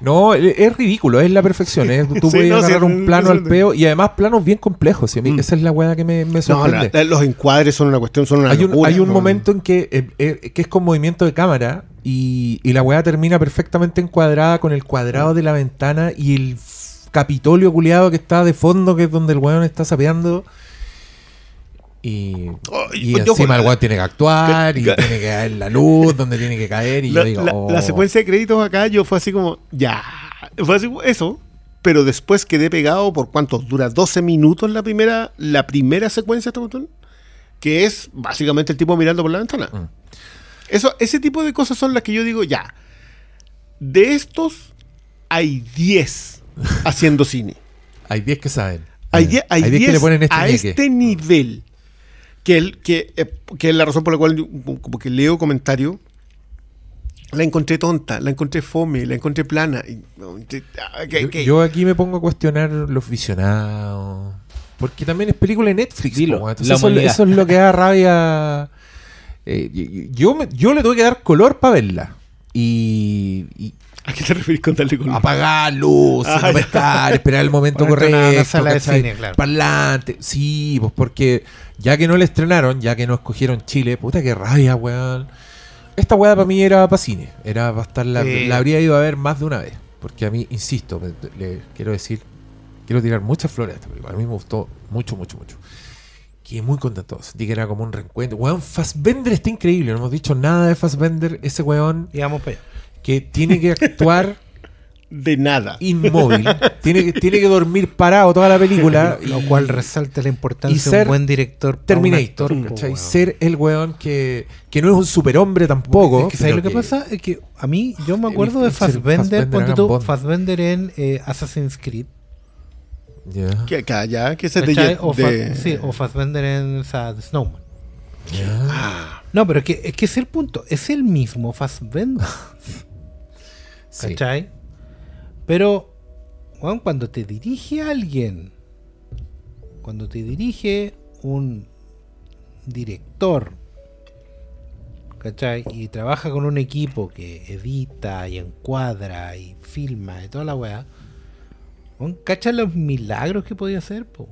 No, e- es ridículo, es la perfección. ¿eh? Tú Sí, puedes no, agarrar un plano al peo y además planos bien complejos. y a mí Mm. Esa es la weá que me, me No, sorprende. la- la- los encuadres son una cuestión, son una hay un, locura, hay un ¿no? momento en que, eh, eh, que es con movimiento de cámara y, y la weá termina perfectamente encuadrada con el cuadrado de la ventana y el capitolio culiado que está de fondo, que es donde el weón está sapeando. Y, y yo- encima el weón tiene que actuar y Ca- ca- tiene que caer la luz donde tiene que caer. Y la, yo digo, la- oh. la secuencia de créditos acá yo fue así como, ya. Fue así como eso. Pero después quedé pegado por cuánto dura 12 minutos la primera, la primera secuencia de cuestión, que es básicamente el tipo mirando por la ventana. Mm. Eso, ese tipo de cosas son las que yo digo, ya. De estos hay 10 haciendo cine. Hay 10 que saben. Hay Eh, 10 hay que 10 le ponen este a ñeque. este nivel. Que, el, que, eh, que es la razón por la cual yo, como que leo comentarios. La encontré tonta, la encontré fome, la encontré plana. ah, Yo, aquí me pongo a cuestionar los visionados. Porque también es película de Netflix. Dilo, po. Entonces eso, es lo que da rabia. Eh, yo, me- yo le tuve que dar color para verla. Y, y ¿A qué te referís con darle color? apagar luz, Ah, no ya. pescar, esperar el momento correcto. una sala de ¿cachai? cine, claro. Parlante. Sí, pues porque ya que no le estrenaron, ya que no escogieron Chile, puta que rabia, weón. Esta weá para mí era para cine. Era para estar la, Eh. la habría ido a ver más de una vez. Porque a mí, insisto, me- le quiero decir, quiero tirar muchas flores a esta película. A mí me gustó mucho, mucho, mucho. Quedé muy contento. Sentí que era como un reencuentro. Weón, Fassbender está increíble. No hemos dicho nada de Fassbender. Ese weón Y vamos para allá. que tiene que actuar De nada. inmóvil. tiene, que, tiene que dormir parado toda la película. Lo y- cual resalta la importancia de ser un buen director. un Terminator. Ser el weón que, que no es un superhombre tampoco. Es que, ¿sabes lo que, pasa? Es que a mí, yo me El acuerdo de Fassbender Fassbender, tú. Fassbender en eh, Assassin's Creed. Ya, Que acá ya, que es de. O, Fa- de- sí, o Fassbender en o sea, The Snowman. ya. Ah, No, pero es que, es que es el punto. Es el mismo Fassbender. Sí. ¿Cachai? Pero, weón, cuando te dirige alguien, cuando te dirige un director, ¿cachai? Y trabaja con un equipo que edita y encuadra y filma y toda la weá, ¿cachai los milagros que podía hacer? Po?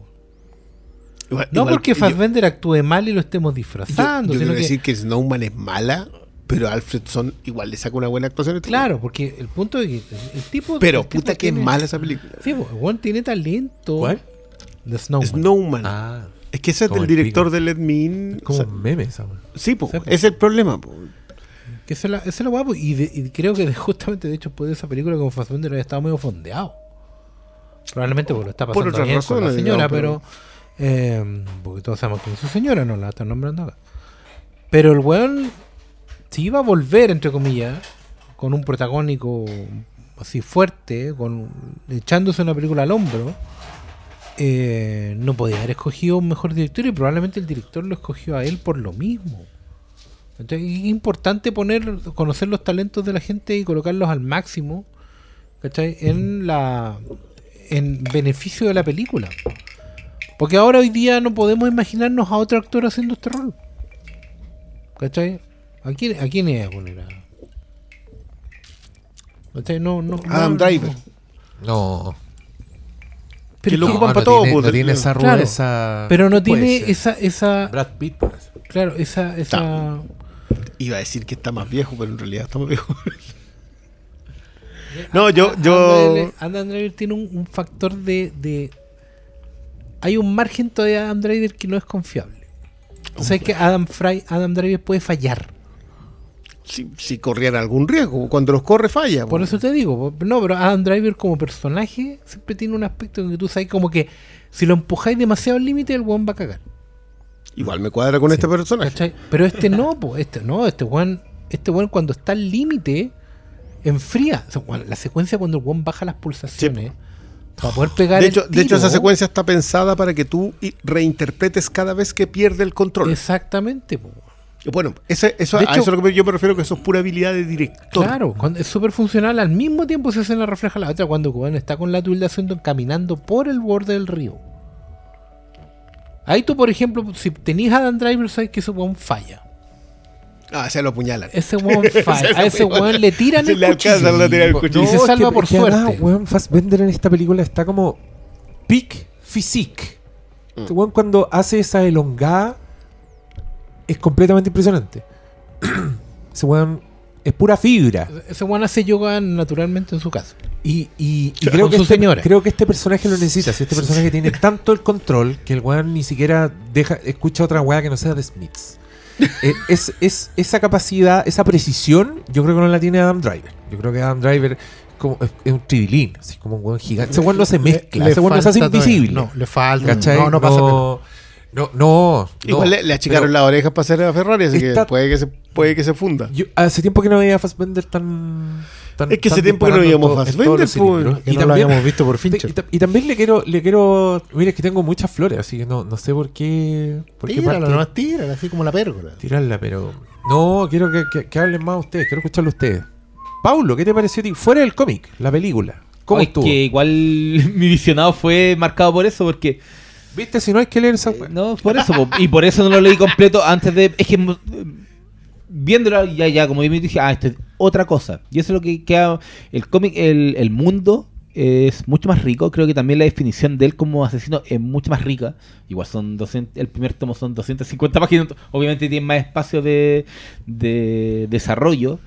igual- No igual porque yo- Fassbender actúe mal y lo estemos Yo, disfrazando, yo sino quiero que- decir que Snowman es mala, pero Alfredson igual le saca una buena actuación. a este Claro, porque el punto es que el tipo. Pero el tipo puta que es mala esa película. Sí, pues, el weón tiene talento. ¿Cuál? The Snowman. Snowman. Ah, Es que ese es Como del el director pico. de Let Me In. es como O sea, un meme esa sí, po, Sí, po. es el problema. po. Que esa es la, esa es la weá, pues, y, de- y creo que de- justamente, de hecho, puede esa película con Fassbender haya estado medio fondeado. Probablemente porque lo está Por pasando otras bien con la señora, digamos, pero. eh, porque todos sabemos quién es su señora, no la están nombrando acá. Pero el weón, si iba a volver, entre comillas, con un protagónico así fuerte, con echándose una película al hombro, eh, no podía haber escogido un mejor director y probablemente el director lo escogió a él por lo mismo. Entonces, es importante poner, conocer los talentos de la gente y colocarlos al máximo, ¿cachai? En la en beneficio de la película. Porque ahora hoy día no podemos imaginarnos a otro actor haciendo este rol. ¿Cachai? ¿A quién, a quién es a poner a- ¿Cachai? No, no, Adam no, Driver. no. No. Que Pero, lo ocupan no, para todo, tiene, pues, no tiene el- esa Claro, rudeza. pero no tiene ser. esa, esa, Brad Pitt claro, esa, esa, Iba a decir que está más viejo, pero en realidad está más viejo. No, yo- Adam yo- Adam Driver tiene un, un factor de, de- Hay un margen todavía de Adam Driver que no es confiable. O sea, es que Adam, Fry, Adam Driver puede fallar. Si, si corriera algún riesgo, cuando los corre falla. Por po. eso te digo. No, pero Adam Driver como personaje siempre tiene un aspecto en que tú sabes como que si lo empujáis demasiado al límite, el weón va a cagar. Igual me cuadra con este personaje. ¿cachai? Pero este no, po, este no, este weón, este weón cuando está al límite, enfría. O sea, weón, la secuencia cuando el weón baja las pulsaciones para poder pegar De el hecho, de hecho, esa secuencia está pensada para que tú reinterpretes cada vez que pierde el control. Exactamente, po. Bueno, ese- eso, De a hecho- eso es lo que yo me refiero, que eso es pura habilidad de director. Claro, cuando es súper funcional. Al mismo tiempo esa escena refleja la otra cuando está con la tilde haciendo caminando por el borde del río. Ahí tú, por ejemplo, si tenías a Dan Driver, sabes que ese weón falla. Ah, se lo apuñalan. Ese weón falla. a ese weón le tiran Se el le cuchillo. alcanzan a tirar el cuchillo. Y se salva que- por que además, suerte. weón, Fassbender en esta película está como peak physique. Este weón cuando hace esa elongada es completamente impresionante. Ese weón es pura fibra. Ese weón hace yoga naturalmente en su casa. Y, y- y creo, que este, señora. creo que este personaje lo necesita. Si este personaje tiene tanto el control que el weón ni siquiera deja, escucha otra weá que no sea de Smiths. Eh, es, es esa capacidad, esa precisión, yo creo que no la tiene Adam Driver. Yo creo que Adam Driver es, como, es, es un tribilín, así como un weón gigante. Ese weón no se mezcla, Le- ese weón no se hace invisible. No, le falta. ¿Cachai? No, no pasa no, no, no, Igual le, le achicaron las orejas para hacer a Ferrari, así Está- que puede que se, puede que se funda. yo hace tiempo que no veía a Fassbender tan, tan Es que hace tiempo que no veíamos Fassbender, cilindros. Que no lo habíamos visto por Fincher. Y, ta- y también le quiero, le quiero. Mira, es que tengo muchas flores, así que no, no sé por qué. Por qué Tírala, tírala, así como la pérgola. tirarla, pero. No, quiero que, que- que hablen más ustedes, quiero escucharlo ustedes. Paulo, ¿qué te pareció a ti? Fuera del cómic, la película. ¿Cómo Ay, estuvo? que igual mi visionado fue marcado por eso, porque ¿Viste? Si no hay que leer esa Eh. No, por eso. po. y por eso no lo leí completo antes de. Es que eh, viéndolo ya, ya, como yo me dije, ah, esto es otra cosa. Y eso es lo que queda. El cómic, el, el mundo es mucho más rico. Creo que también la definición de él como asesino es mucho más rica. Igual son 200, el primer tomo son 250 páginas. Obviamente tiene más espacio de, de desarrollo.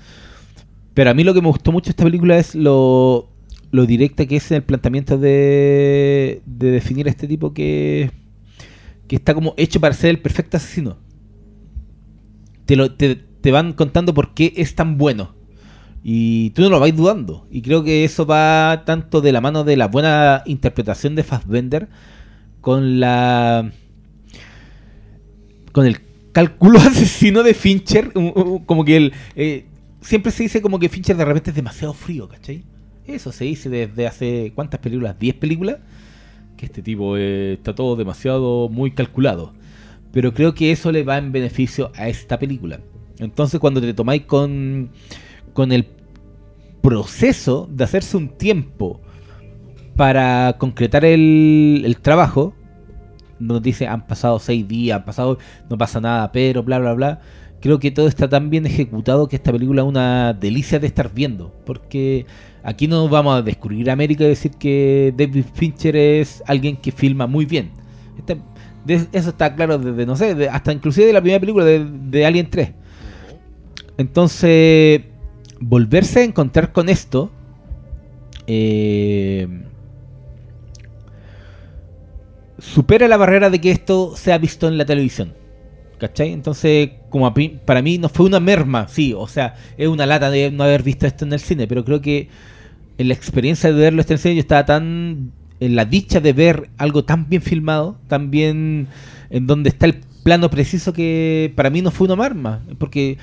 Pero a mí lo que me gustó mucho de esta película es lo, lo directa que es el planteamiento de, de definir a este tipo que, que está como hecho para ser el perfecto asesino. Te, lo, te, te van contando por qué es tan bueno. Y tú no lo vais dudando. Y creo que eso va tanto de la mano de la buena interpretación de Fassbender con la. con el cálculo asesino de Fincher. Como que el. eh, siempre se dice como que Fincher de repente es demasiado frío, ¿cachai? Eso se dice desde hace. ¿Cuántas películas? ¿10 películas? Que este tipo eh, está todo demasiado muy calculado. Pero creo que eso le va en beneficio a esta película. Entonces, cuando te tomáis con, con el proceso de hacerse un tiempo para concretar el, el trabajo, nos dice han pasado seis días, han pasado, no pasa nada, pero bla bla bla. Creo que todo está tan bien ejecutado que esta película es una delicia de estar viendo. Porque aquí no vamos a descubrir América y decir que David Fincher es alguien que filma muy bien. Este- eso está claro desde, no sé, hasta inclusive de la primera película de, de Alien 3. Entonces, volverse a encontrar con esto. eh, supera la barrera de que esto sea visto en la televisión. ¿Cachai? Entonces, como para mí no fue una merma, sí, o sea, es una lata de no haber visto esto en el cine, pero creo que en la experiencia de verlo este en el cine yo estaba tan en la dicha de ver algo tan bien filmado, tan bien en donde está el plano preciso que para mí no fue una merma, porque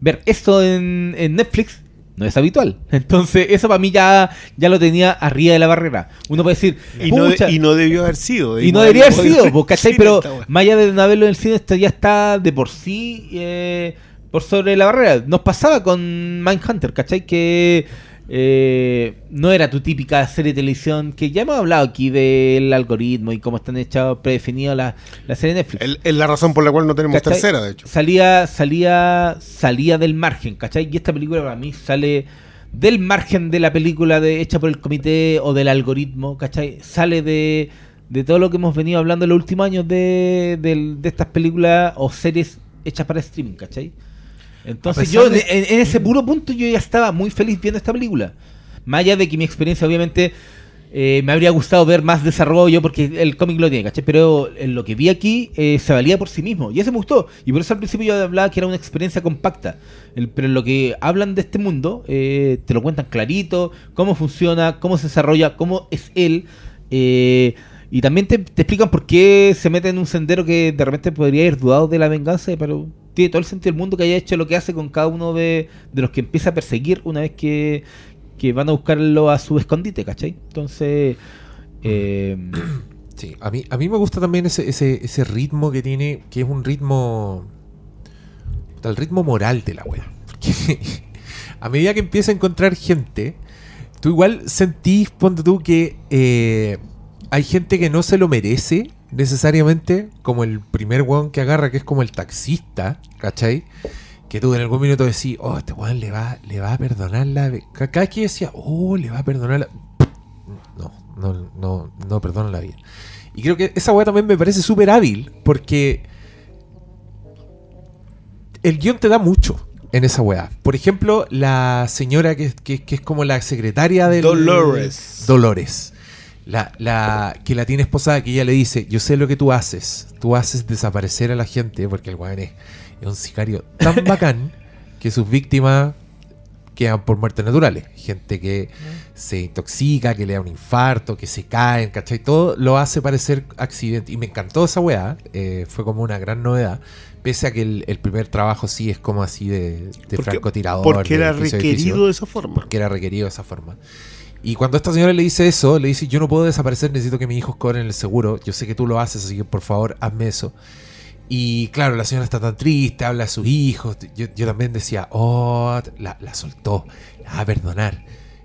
ver esto en, en Netflix no es habitual. Entonces, eso para mí ya, ya lo tenía arriba de la barrera. Uno puede decir, Y no, de- "Pucha, y no debió haber sido. y no debería haber sido, pues, ¿cachai? Pero más allá de no haberlo en el cine, esto ya está de por sí eh, por sobre la barrera. Nos pasaba con Mindhunter, ¿cachai? Que eh, no era tu típica serie de televisión, que ya hemos hablado aquí del algoritmo y cómo están hechas, predefinidas las la serie de Netflix. Es la razón por la cual no tenemos ¿Cachai? tercera, de hecho. Salía, salía, salía del margen, ¿cachai? Y esta película para mí sale del margen de la película de, hecha por el comité o del algoritmo, ¿cachai? Sale de, de todo lo que hemos venido hablando en los últimos años de, de estas películas o series hechas para streaming, ¿cachai? Entonces yo de- en, en ese puro punto yo ya estaba muy feliz viendo esta película. Más allá de que mi experiencia obviamente eh, me habría gustado ver más desarrollo porque el cómic lo tiene, ¿cachai? Pero en lo que vi aquí eh, se valía por sí mismo y eso me gustó. Y por eso al principio yo hablaba que era una experiencia compacta. El- pero en lo que hablan de este mundo eh, te lo cuentan clarito, cómo funciona, cómo se desarrolla, cómo es él. eh, y también te, te explican por qué se mete en un sendero que de repente podría ir dudado de la venganza, pero tiene todo el sentido del mundo que haya hecho lo que hace con cada uno de, de los que empieza a perseguir una vez que, que van a buscarlo a su escondite, ¿cachai? Entonces, eh, Sí, a mí, a mí me gusta también ese, ese, ese ritmo que tiene, que es un ritmo. El ritmo moral de la wea. Porque a medida que empieza a encontrar gente, tú igual sentís, ponte tú, que eh, hay gente que no se lo merece necesariamente, como el primer weón que agarra, que es como el taxista, ¿cachai? Que tú en algún minuto decís, oh, este weón le va, le va a perdonar la. ve-". Ca- Cada vez que decía, oh, le va a perdonar la. No, no, no, no perdona la vida. Y creo que esa weá también me parece súper hábil, porque el guion te da mucho. en esa weá. Por ejemplo, la señora que, que- que es como la secretaria del... Dolores. Dolores. La, la que la tiene esposada, que ella le dice, yo sé lo que tú haces. Tú haces desaparecer a la gente, porque el weón es, es un sicario tan bacán que sus víctimas quedan por muertes naturales. Gente que se intoxica, que le da un infarto, que se caen, ¿cachai? Todo lo hace parecer accidente. Y me encantó esa weá. eh, fue como una gran novedad. Pese a que el, el primer trabajo sí es como así de, de Porque- francotirador. Porque era requerido edificio de esa forma. porque era requerido de esa forma. Y cuando esta señora le dice eso, le dice, yo no puedo desaparecer, necesito que mis hijos cobren el seguro, yo sé que tú lo haces, así que por favor hazme eso. Y claro, la señora está tan triste, habla de sus hijos, yo, también decía, oh, la, soltó, la va a perdonar.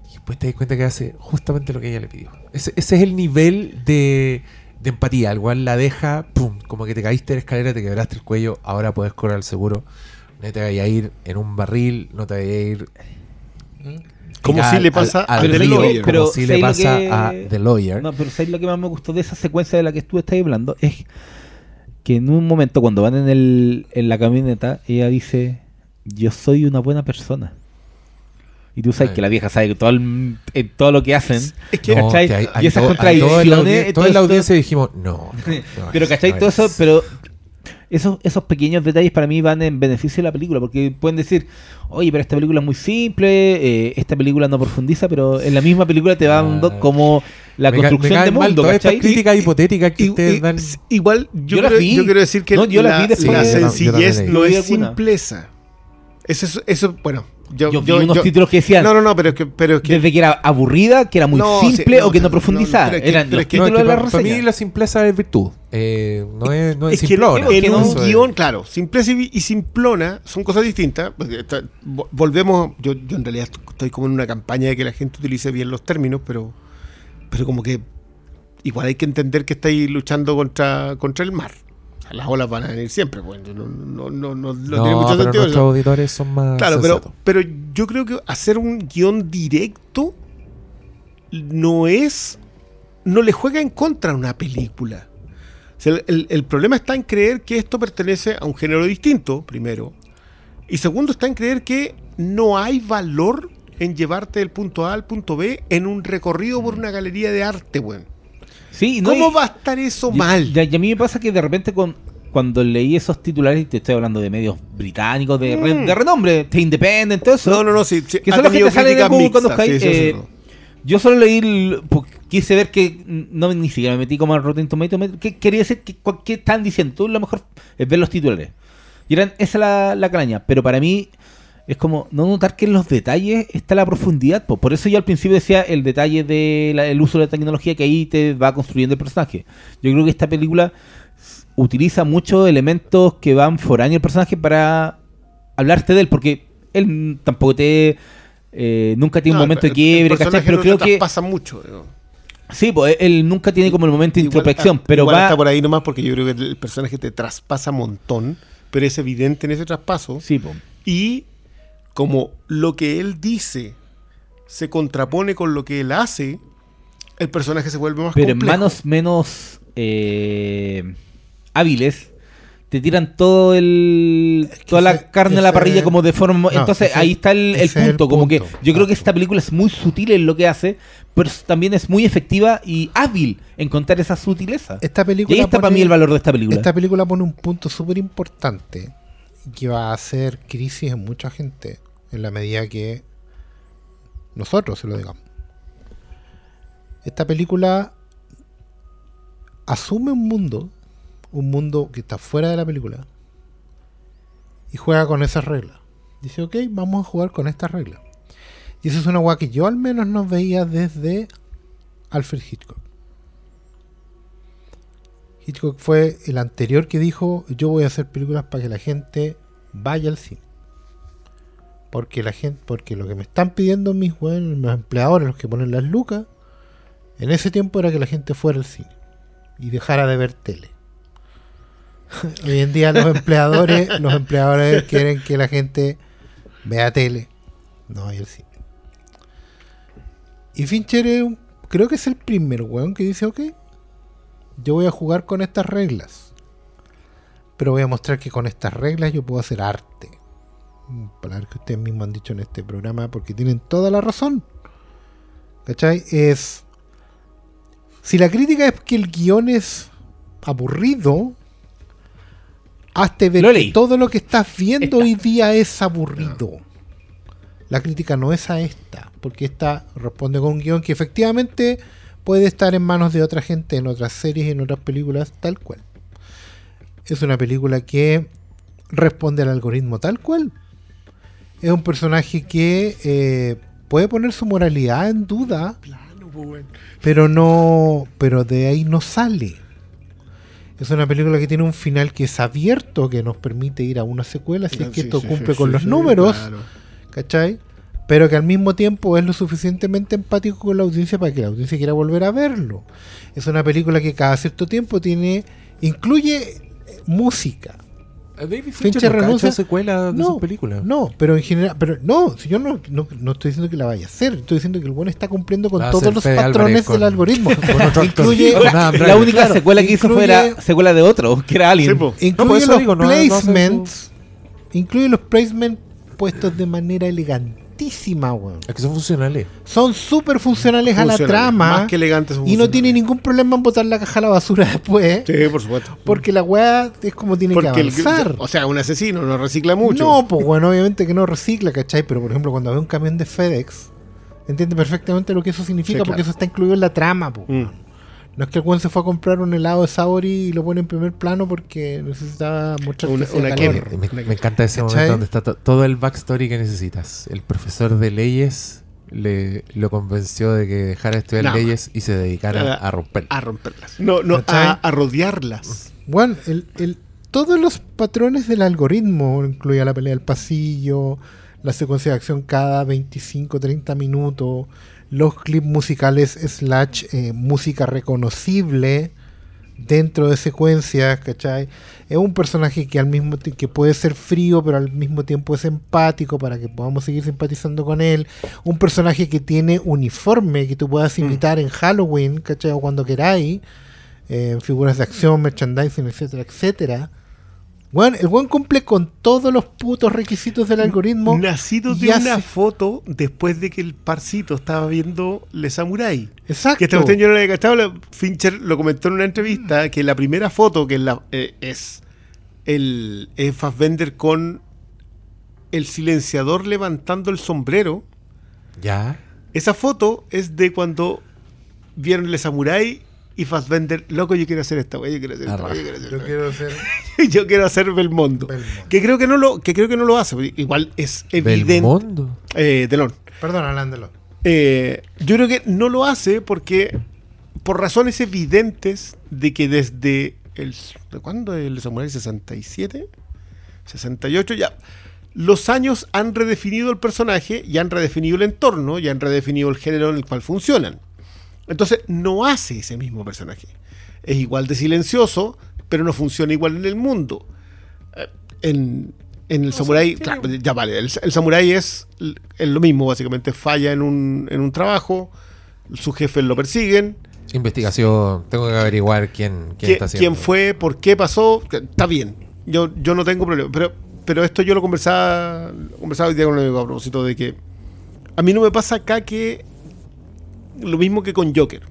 Y después te das cuenta que hace justamente lo que ella le pidió. Ese, es el nivel de, empatía, al cual la deja, pum, como que te caíste de la escalera, te quebraste el cuello, ahora puedes cobrar el seguro. No te vayas a ir en un barril, no te vayas a ir Como si le al- pasa al río, Lawyer. como pero si le ¿sabes lo pasa que- a The Lawyer. No, pero ¿sabes lo que más me gustó de esa secuencia de la que tú estás hablando? Es que en un momento cuando van en, el, en la camioneta, ella dice, yo soy una buena persona. Y tú sabes Ay. que la vieja sabe que todo, el- en todo lo que hacen. Es que No, ¿cachai? que hay- y esas todo- contradicciones. Toda la esto- audiencia dijimos, no. no, no pero es, ¿cachai? no Todo eso, es. pero esos, esos pequeños detalles para mí van en beneficio de la película, porque pueden decir, oye, pero esta película es muy simple, eh, esta película no profundiza, pero en la misma película te va dando Ah. como la Me ca- me construcción caen de mundo, ¿cachai? críticas hipotéticas que Y- ustedes y- dan. igual yo, Yo la creo, vi. yo quiero decir que No, yo la la, la Sí, yo sencillez no la vi. es simpleza. Eso, es- eso, bueno, yo, Yo vi yo- unos yo- títulos que decían, No, no, no, pero es que, pero es que desde que era aburrida, que era muy No, sí, simple no, o que no no, profundizaba. no, pero es que- Eran pero los es que- No, es títulos que de la para, para mí la simpleza es virtud. Eh, no es, no es, es que simplona. en, en no, un Eso es- guion, claro, simpleza y, simplona son cosas distintas. porque está- vo- volvemos, yo, yo en realidad estoy como en una campaña de que la gente utilice bien los términos, pero, pero como que igual hay que entender que estáis luchando contra, contra el mar. O sea, las olas van a venir siempre, pues, no, no, no, no, no- tiene mucho pero sentido. nuestros auditores son más Claro, pero, pero yo creo que hacer un guion directo no es. no le juega en contra a una película. Sea, el, problema está en creer que esto pertenece a un género distinto, primero. Y segundo, está en creer que no hay valor en llevarte del punto A al punto B en un recorrido por una galería de arte, weón. Sí, no, ¿Cómo y- va a estar eso y- mal? Y, y a mí me pasa que de repente con, cuando leí esos titulares, y te estoy hablando de medios británicos de, re- Mm. de renombre, de Independent, todo eso. No, no, no, sí. sí, Que son los que te salen en Google cuando sí, eh, sí. Yo solo leí, el- quise ver que no ni siquiera me metí como al Rotten Tomatoes, ¿qué quería decir? ¿Qué, cua- qué están diciendo? Tú lo mejor es ver los titulares. Y eran, esa es la, la calaña. Pero para mí es como no notar que en los detalles está la profundidad. po. Por eso yo al principio decía el detalle del uso de la tecnología que ahí te va construyendo el personaje. Yo creo que esta película utiliza muchos elementos que van foráneos al personaje para hablarte de él, porque él tampoco te... eh, nunca tiene un momento de quiebre, el ¿cachai? Pero no creo que... pasa mucho. digo. Sí, pues él nunca tiene como el momento de introspección, ah, pero igual va... está por ahí nomás porque yo creo que el personaje te traspasa un montón, pero es evidente en ese traspaso. Sí, pues. Y como lo que él dice se contrapone con lo que él hace, el personaje se vuelve más Pero en complejo. manos menos eh, hábiles te tiran todo el que toda la carne a la parrilla como de forma no, entonces ese- ahí está el, punto como que yo creo que esta película es muy sutil en lo que hace pero también es muy efectiva y hábil en contar esa sutileza. Esta y película ahí está para pone- mí el valor de esta película. Esta película pone un punto súper importante que va a hacer crisis en mucha gente en la medida que nosotros se lo digamos. Esta película asume un mundo, un mundo que está fuera de la película y juega con esas reglas. Dice, ok, vamos a jugar con estas reglas. Y eso es una guay que yo al menos no veía desde Alfred Hitchcock. Hitchcock fue el anterior que dijo, yo voy a hacer películas para que la gente vaya al cine. Porque la gente, porque lo que me están pidiendo mis los empleadores, los que ponen las lucas, en ese tiempo era que la gente fuera al cine y dejara de ver tele. Hoy en día los empleadores, los empleadores quieren que la gente vea tele, no vaya al cine. Y Fincher es un- creo que es el primer weón que dice, ok, yo voy a jugar con estas reglas. Pero voy a mostrar que con estas reglas yo puedo hacer arte. palabras que ustedes mismos han dicho en este programa, porque tienen toda la razón. ¿Cachai? Es. Si la crítica es que el guion es aburrido, hazte ver que todo lo que estás viendo hoy día es aburrido. La crítica no es a esta, porque esta responde con un guion que efectivamente puede estar en manos de otra gente, en otras series, en otras películas, tal cual. Es una película que responde al algoritmo tal cual. Es un personaje que eh, puede poner su moralidad en duda, pues, pero no, pero de ahí no sale. Es una película que tiene un final que es abierto, que nos permite ir a una secuela si es que Sí, esto sí, cumple sí, con los números. claro. ¿cachai? Pero que al mismo tiempo es lo suficientemente empático con la audiencia para que la audiencia quiera volver a verlo. Es una película que cada cierto tiempo tiene, incluye música. David Fincher Fincher no renuncia- secuela de No, sus películas. No, pero en general, pero no, si yo no, no, no estoy diciendo que la vaya a hacer, estoy diciendo que el bueno está cumpliendo con todos los Fede patrones del algoritmo. incluye, la única claro, secuela que hizo fue la secuela de otro, que era Alien. Sí, incluye los digo, no- no hace placements, incluye los placements puestos de manera elegantísima, weón. Es que son funcionales. Son súper funcionales a la trama. Más que elegantes. son Y no tiene ningún problema en botar la caja a la basura después. Sí, por supuesto. Porque la weá es como tiene Porque que el- avanzar. o sea, un asesino no recicla mucho. No, pues bueno, obviamente que no recicla, ¿cachai? Pero por ejemplo, cuando ve un camión de FedEx, entiende perfectamente lo que eso significa Sí, porque claro. eso está incluido en la trama, po. Mm. No es que el weón se fue a comprar un helado de Saori y lo pone en primer plano porque necesitaba mostrar Una- que una calor. Me, me encanta ese ¿Cachai? momento donde está to- todo el backstory que necesitas. El profesor de leyes le lo convenció de que dejara de estudiar Nada. leyes y se dedicara Nada. a romper. A romperlas. No, no, a, a rodearlas. Bueno, el, el- todos los patrones del algoritmo, incluía la pelea del pasillo, la secuencia de acción cada 25, 30 minutos, los clips musicales slash eh, música reconocible dentro de secuencias, ¿cachai? Es un personaje que al mismo que puede ser frío, pero al mismo tiempo es empático para que podamos seguir simpatizando con él. Un personaje que tiene uniforme que tú puedas imitar en Halloween, ¿cachai? O cuando queráis eh, figuras de acción, merchandising, etcétera, etcétera. Bueno, el buen cumple con todos los putos requisitos del algoritmo. Nacido de una foto después de que el parcito estaba viendo Le Samurai. Exacto. Que esta cuestión yo no la había cachado, Fincher lo comentó en una entrevista, que la primera foto que es, la, eh, es el es Fassbender con el silenciador levantando el sombrero. Ya. Esa foto es de cuando vieron Le Samurai y Fassbender, loco, yo quiero hacer esta wey, yo quiero hacer esta wey, yo quiero hacer Yo esta quiero wey. Yo quiero hacer Belmondo. Belmondo. Que creo que no lo, que creo que no lo hace, igual es evidente. Belmondo. Eh, Delon. Perdón, hablándolo. Eh, yo creo que no lo hace porque por razones evidentes de que desde el ¿de cuándo el Samurai 67 68 ya los años han redefinido el personaje y han redefinido el entorno y han redefinido el género en el cual funcionan. Entonces no hace ese mismo personaje. Es igual de silencioso, pero no funciona igual en el mundo. Eh, En, en el Samurai, claro, ya vale, el, el Samurai es, es lo mismo, básicamente falla en un, en un trabajo, sus jefes lo persiguen, Investigación. Tengo que averiguar quién, quién ¿Qui- está haciendo. quién fue, por qué pasó, está bien. Yo, yo no tengo problema. Pero, pero esto yo lo conversaba, lo conversaba hoy día con un amigo a propósito de que a mí no me pasa acá que lo mismo que con Joker.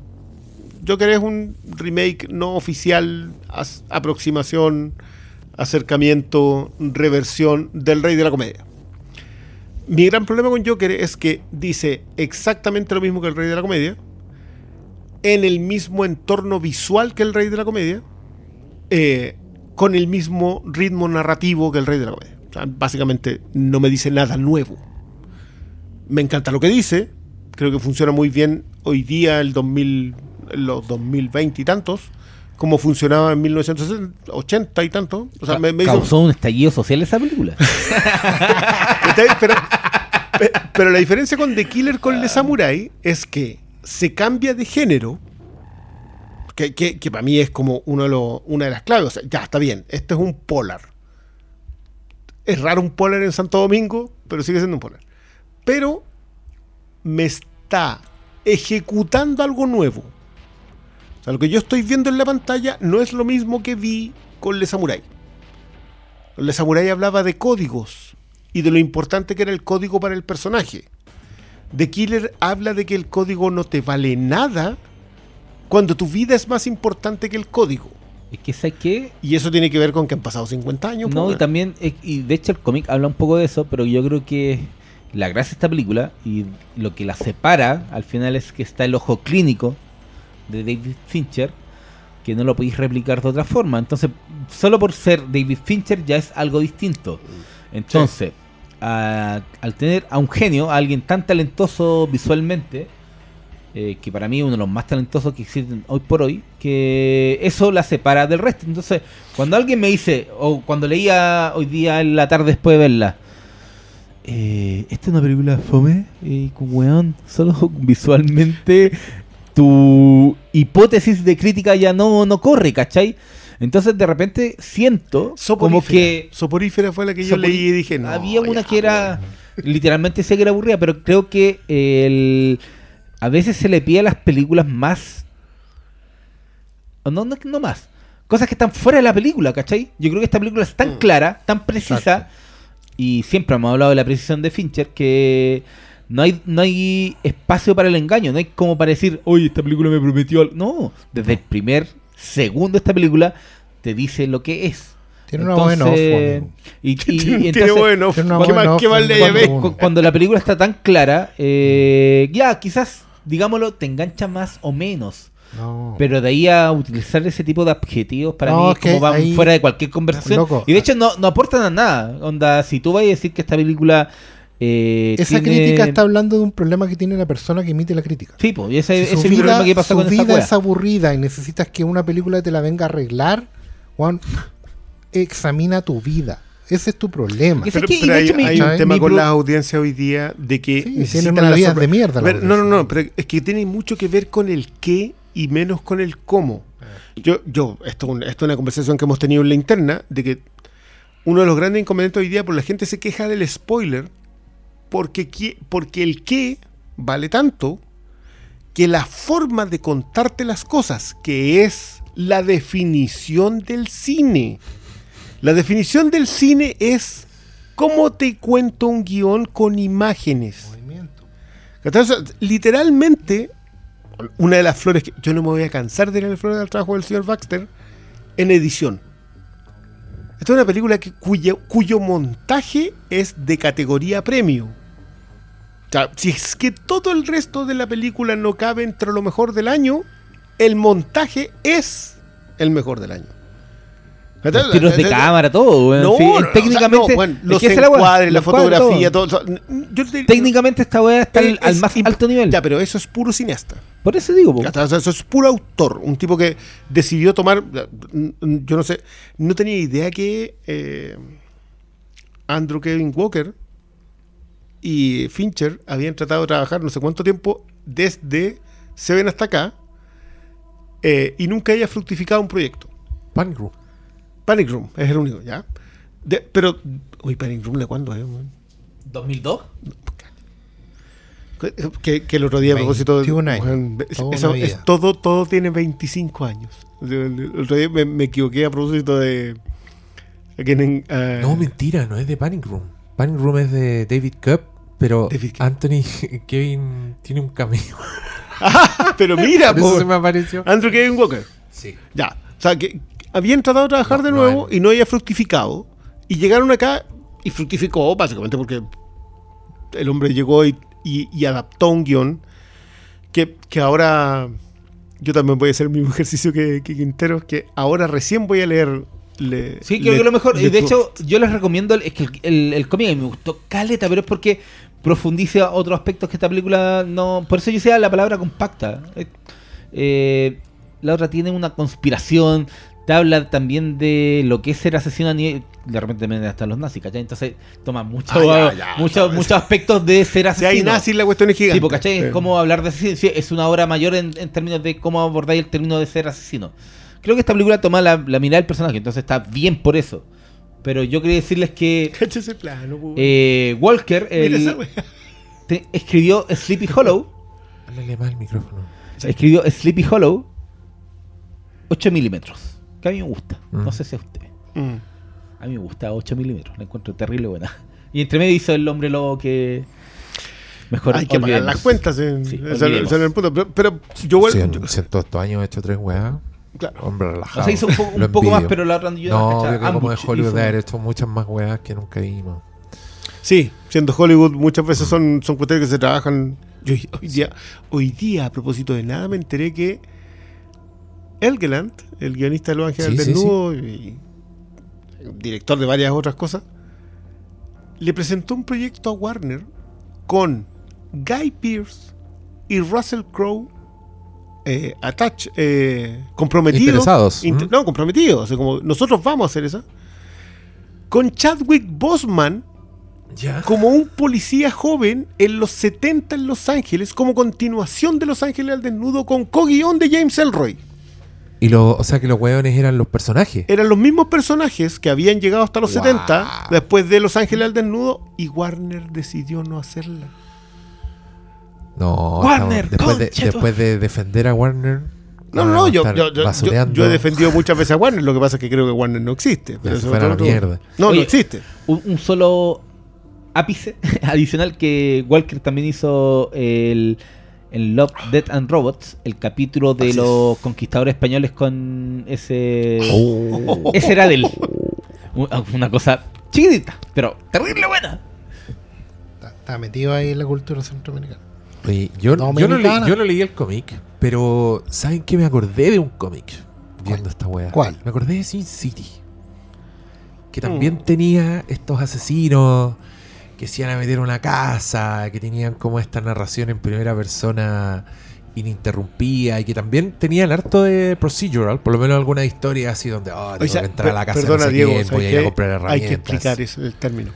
Joker es un remake no oficial, aproximación, acercamiento, reversión del rey de la comedia. Mi gran problema con Joker es que dice exactamente lo mismo que el rey de la comedia, en el mismo entorno visual que el rey de la comedia, eh, con el mismo ritmo narrativo que el rey de la comedia. O sea, básicamente no me dice nada nuevo. Me encanta lo que dice, creo que funciona muy bien hoy día, el 2000, los 2020 y tantos, como funcionaba en 1980 y tantos. O sea, me, me hizo- Causó un estallido social esa película. Pero, pe- pero la diferencia con The Killer con The Samurai es que se cambia de género. Que, que- que para mí es como uno de los- una de las claves. O sea, ya, está bien. Este es un polar. Es raro un polar en Santo Domingo, pero sigue siendo un polar. Pero me está ejecutando algo nuevo. O sea, lo que yo estoy viendo en la pantalla no es lo mismo que vi con Le Samurai. Le Samurai hablaba de códigos y de lo importante que era el código para el personaje. The Killer habla de que el código no te vale nada cuando tu vida es más importante que el código. Es que, ¿sabes qué? Y eso tiene que ver con que han pasado 50 años. No, y weón. también, y de hecho el cómic habla un poco de eso, pero yo creo que la gracia de esta película y lo que la separa al final es que está el ojo clínico de David Fincher, que no lo podéis replicar de otra forma. Entonces, solo por ser David Fincher ya es algo distinto. Entonces, a- al tener a un genio, a alguien tan talentoso visualmente, eh, que para mí es uno de los más talentosos que existen hoy por hoy, que eso la separa del resto. Entonces, cuando alguien me dice, o cuando leía hoy día en la tarde después de verla, eh, esta es una película fome, eh, con weón, solo visualmente tu hipótesis de crítica ya no, no corre, ¿cachai? Entonces de repente siento como que Soporífera fue la que yo leí y dije, no. había una ya, que era literalmente sé que era aburrida, pero creo que el, a veces se le pide a las películas más no, no, no más cosas que están fuera de la película, ¿cachai? Yo creo que esta película es tan clara, tan precisa Exacto. Y siempre hemos hablado de la precisión de Fincher que no hay, no hay espacio para el engaño, no hay como para decir, oye, esta película me prometió algo. No, desde el primer segundo de esta película te dice lo que es. Tiene una buena off, y, Tiene entonces, bueno. tiene una ¿Qué buena más, qué off, más le cuando- llevé? cuando la película está tan clara, eh, ya quizás, digámoslo, te engancha más o menos. No. Pero de ahí a utilizar ese tipo de adjetivos para No, mí es como van ahí- fuera de cualquier conversación. Loco. y de hecho no, no aportan a nada. Onda, si tú vas a decir que esta película... eh, Esa tiene- crítica está hablando de un problema que tiene la persona que emite la crítica. Sí, pues, y ese, Si ese es el vida, problema que pasa su con vida es aburrida y necesitas que una película te la venga a arreglar, Juan, examina tu vida. Ese es tu problema. Pero, pero de hay, hecho mi- hay un tema con las audiencias hoy día de que Sí, necesitan una la vida de mierda ver, no, no, no, pero es que tiene mucho que ver con el qué y menos con el cómo. Yo, yo, esto, esto es una conversación que hemos tenido en la interna, de que uno de los grandes inconvenientes hoy día, por la gente se queja del spoiler, porque, porque el qué vale tanto que la forma de contarte las cosas, que es la definición del cine. La definición del cine es cómo te cuento un guion con imágenes. Entonces, literalmente, una de las flores que yo no me voy a cansar de las flores del trabajo del señor Baxter en edición. Esta es una película que, cuyo, cuyo montaje es de categoría premium. O sea, si es que todo el resto de la película no cabe entre lo mejor del año, el montaje es el mejor del año. Los tiros de cámara, todo, weón. No, no, no, técnicamente, o sea, no, bueno, es los es encuadres, la fotografía, todo. todo. o sea, yo te- Técnicamente esta weá está al, es al más alto nivel. Ya, pero eso es puro cineasta. Por eso digo, po. Ya está, o sea, eso es puro autor. Un tipo que decidió tomar. Yo no sé. No tenía idea que eh, Andrew Kevin Walker y Fincher habían tratado de trabajar no sé cuánto tiempo desde Seven hasta acá eh, y nunca haya fructificado un proyecto. Panic Room. Panic Room es el único, ¿ya? De- pero. Uy, Panic Room, ¿de cuándo es? weón? ¿2002? Que, que el otro día a propósito 21 años, eso es todo todo tiene 25 años el, el otro día me, me equivoqué a propósito de en- ah, No, mentira, no es de Panic Room. Panic Room es de David Cup, pero David. Anthony Kevin tiene un cameo. pero mira Por eso po, se me apareció. Andrew Kevin Walker Sí. ya o sea que habían tratado de trabajar No, de nuevo y no había fructificado y llegaron acá y fructificó básicamente porque el hombre llegó y, y- y adaptó un guion que, que ahora yo también voy a hacer el mismo ejercicio que, que Quintero, que ahora recién voy a leer. le- Sí, creo le- que lo mejor. Y de hecho, yo les recomiendo. Es que el, el, el cómic me gustó caleta, pero es porque profundiza otros aspectos que esta película no. Por eso yo decía la palabra compacta. Eh, la otra tiene una conspiración. Te habla también de lo que es ser asesino a nivel. De repente también hasta los nazis, ¿cachai? Entonces toma mucho, Ah, ya, ya, mucho- no, muchos aspectos de ser si asesino. hay nazis, la cuestión es gigante. Sí, porque ¿cachai? Es como hablar de asesino. Sí, es una obra mayor en, en términos de cómo abordáis el término de ser asesino. Creo que esta película toma la, la mirada del personaje, entonces está bien por eso. Pero yo quería decirles que ese plano, eh, Walker el- te- escribió Sleepy Hollow. Háblale mal al micrófono. Escribió Sleepy Hollow 8 milímetros. Que a mí me gusta. Mm. No sé si a usted. Mm. A mí me gusta 8 milímetros. La encuentro terrible buena. Y entre medio hizo el hombre lobo que. Mejor Hay que pagar olvidemos. las cuentas. en- Sí, el punto. Pero, pero yo vuelvo. Si en, yo- si en todos estos años he hecho tres weas, claro. hombre O relajado. sea, hizo un, poco- Lo un poco más, pero la otra yo No, obvio que como de Hollywood haber hecho muchas más weas que nunca vimos. Sí, siendo Hollywood, muchas veces son, son cuestiones que se trabajan. Yo hoy día, hoy día, a propósito de nada, me enteré que Elgeland, el guionista de Los Ángeles Sí, del sí, y director de varias otras cosas, le presentó un proyecto a Warner con Guy Pearce y Russell Crowe eh, attach, eh, comprometidos. Interesados, Int-. No, comprometidos. o sea, como nosotros vamos a hacer eso. Con Chadwick Boseman Ya. como un policía joven en los 70 en Los Ángeles, como continuación de Los Ángeles al desnudo, con co-guión de James Elroy. Y lo, o sea que los weones eran los personajes. Eran los mismos personajes que habían llegado hasta los Wow. 70, después de Los Ángeles al desnudo, y Warner decidió no hacerla. No, Warner, estamos- después, de, después defender a Warner. No, no, no, yo, yo, yo- yo- he defendido muchas veces a Warner, lo que pasa es que creo que Warner no existe. Pero eso fuera la mierda. No, Oye, no existe. un, un solo ápice adicional que Walker también hizo el, en Love, Death and Robots, el capítulo de Así es. los conquistadores españoles con ese... Oh. Ese era de él. U- Una cosa chiquitita, pero terrible buena. Está, está metido ahí en la cultura centroamericana. Oye, yo, yo, no leí, Dominicana. yo no leí el cómic, pero ¿saben qué? Me acordé de un cómic viendo esta wea. ¿Cuál? Me acordé de Sin City. Que Mm. también tenía estos asesinos que se iban a meter una casa, que tenían como esta narración en primera persona ininterrumpida y que también tenían harto de procedural, por lo menos alguna historia así donde oh, tengo O sea, que entrar a la casa perdona, no sé Diego, quién, ¿sabes voy a ir a comprar Hay herramientas. que explicar ese- el término.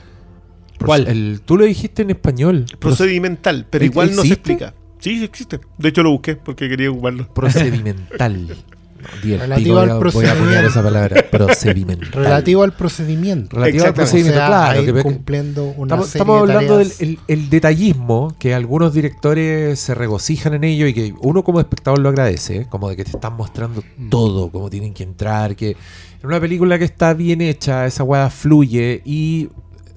¿Cuál? el- tú lo dijiste en español. Procedimental, pero ¿Ex- igual no se explica. Sí existe. De hecho lo busqué porque quería ocuparlo. procedimental. No, di el Relativo pico, al voy a- voy a procedimiento. poner esa palabra. Procedimental. Relativo al procedimiento. Relativo al Exactamente. procedimiento, o sea, claro. que- cumpliendo una estamos serie estamos de hablando del tareas. el, el detallismo que algunos directores se regocijan en ello y que uno como espectador lo agradece, ¿eh? como de que te están mostrando todo, cómo tienen que entrar, que en una película que está bien hecha, esa weá fluye y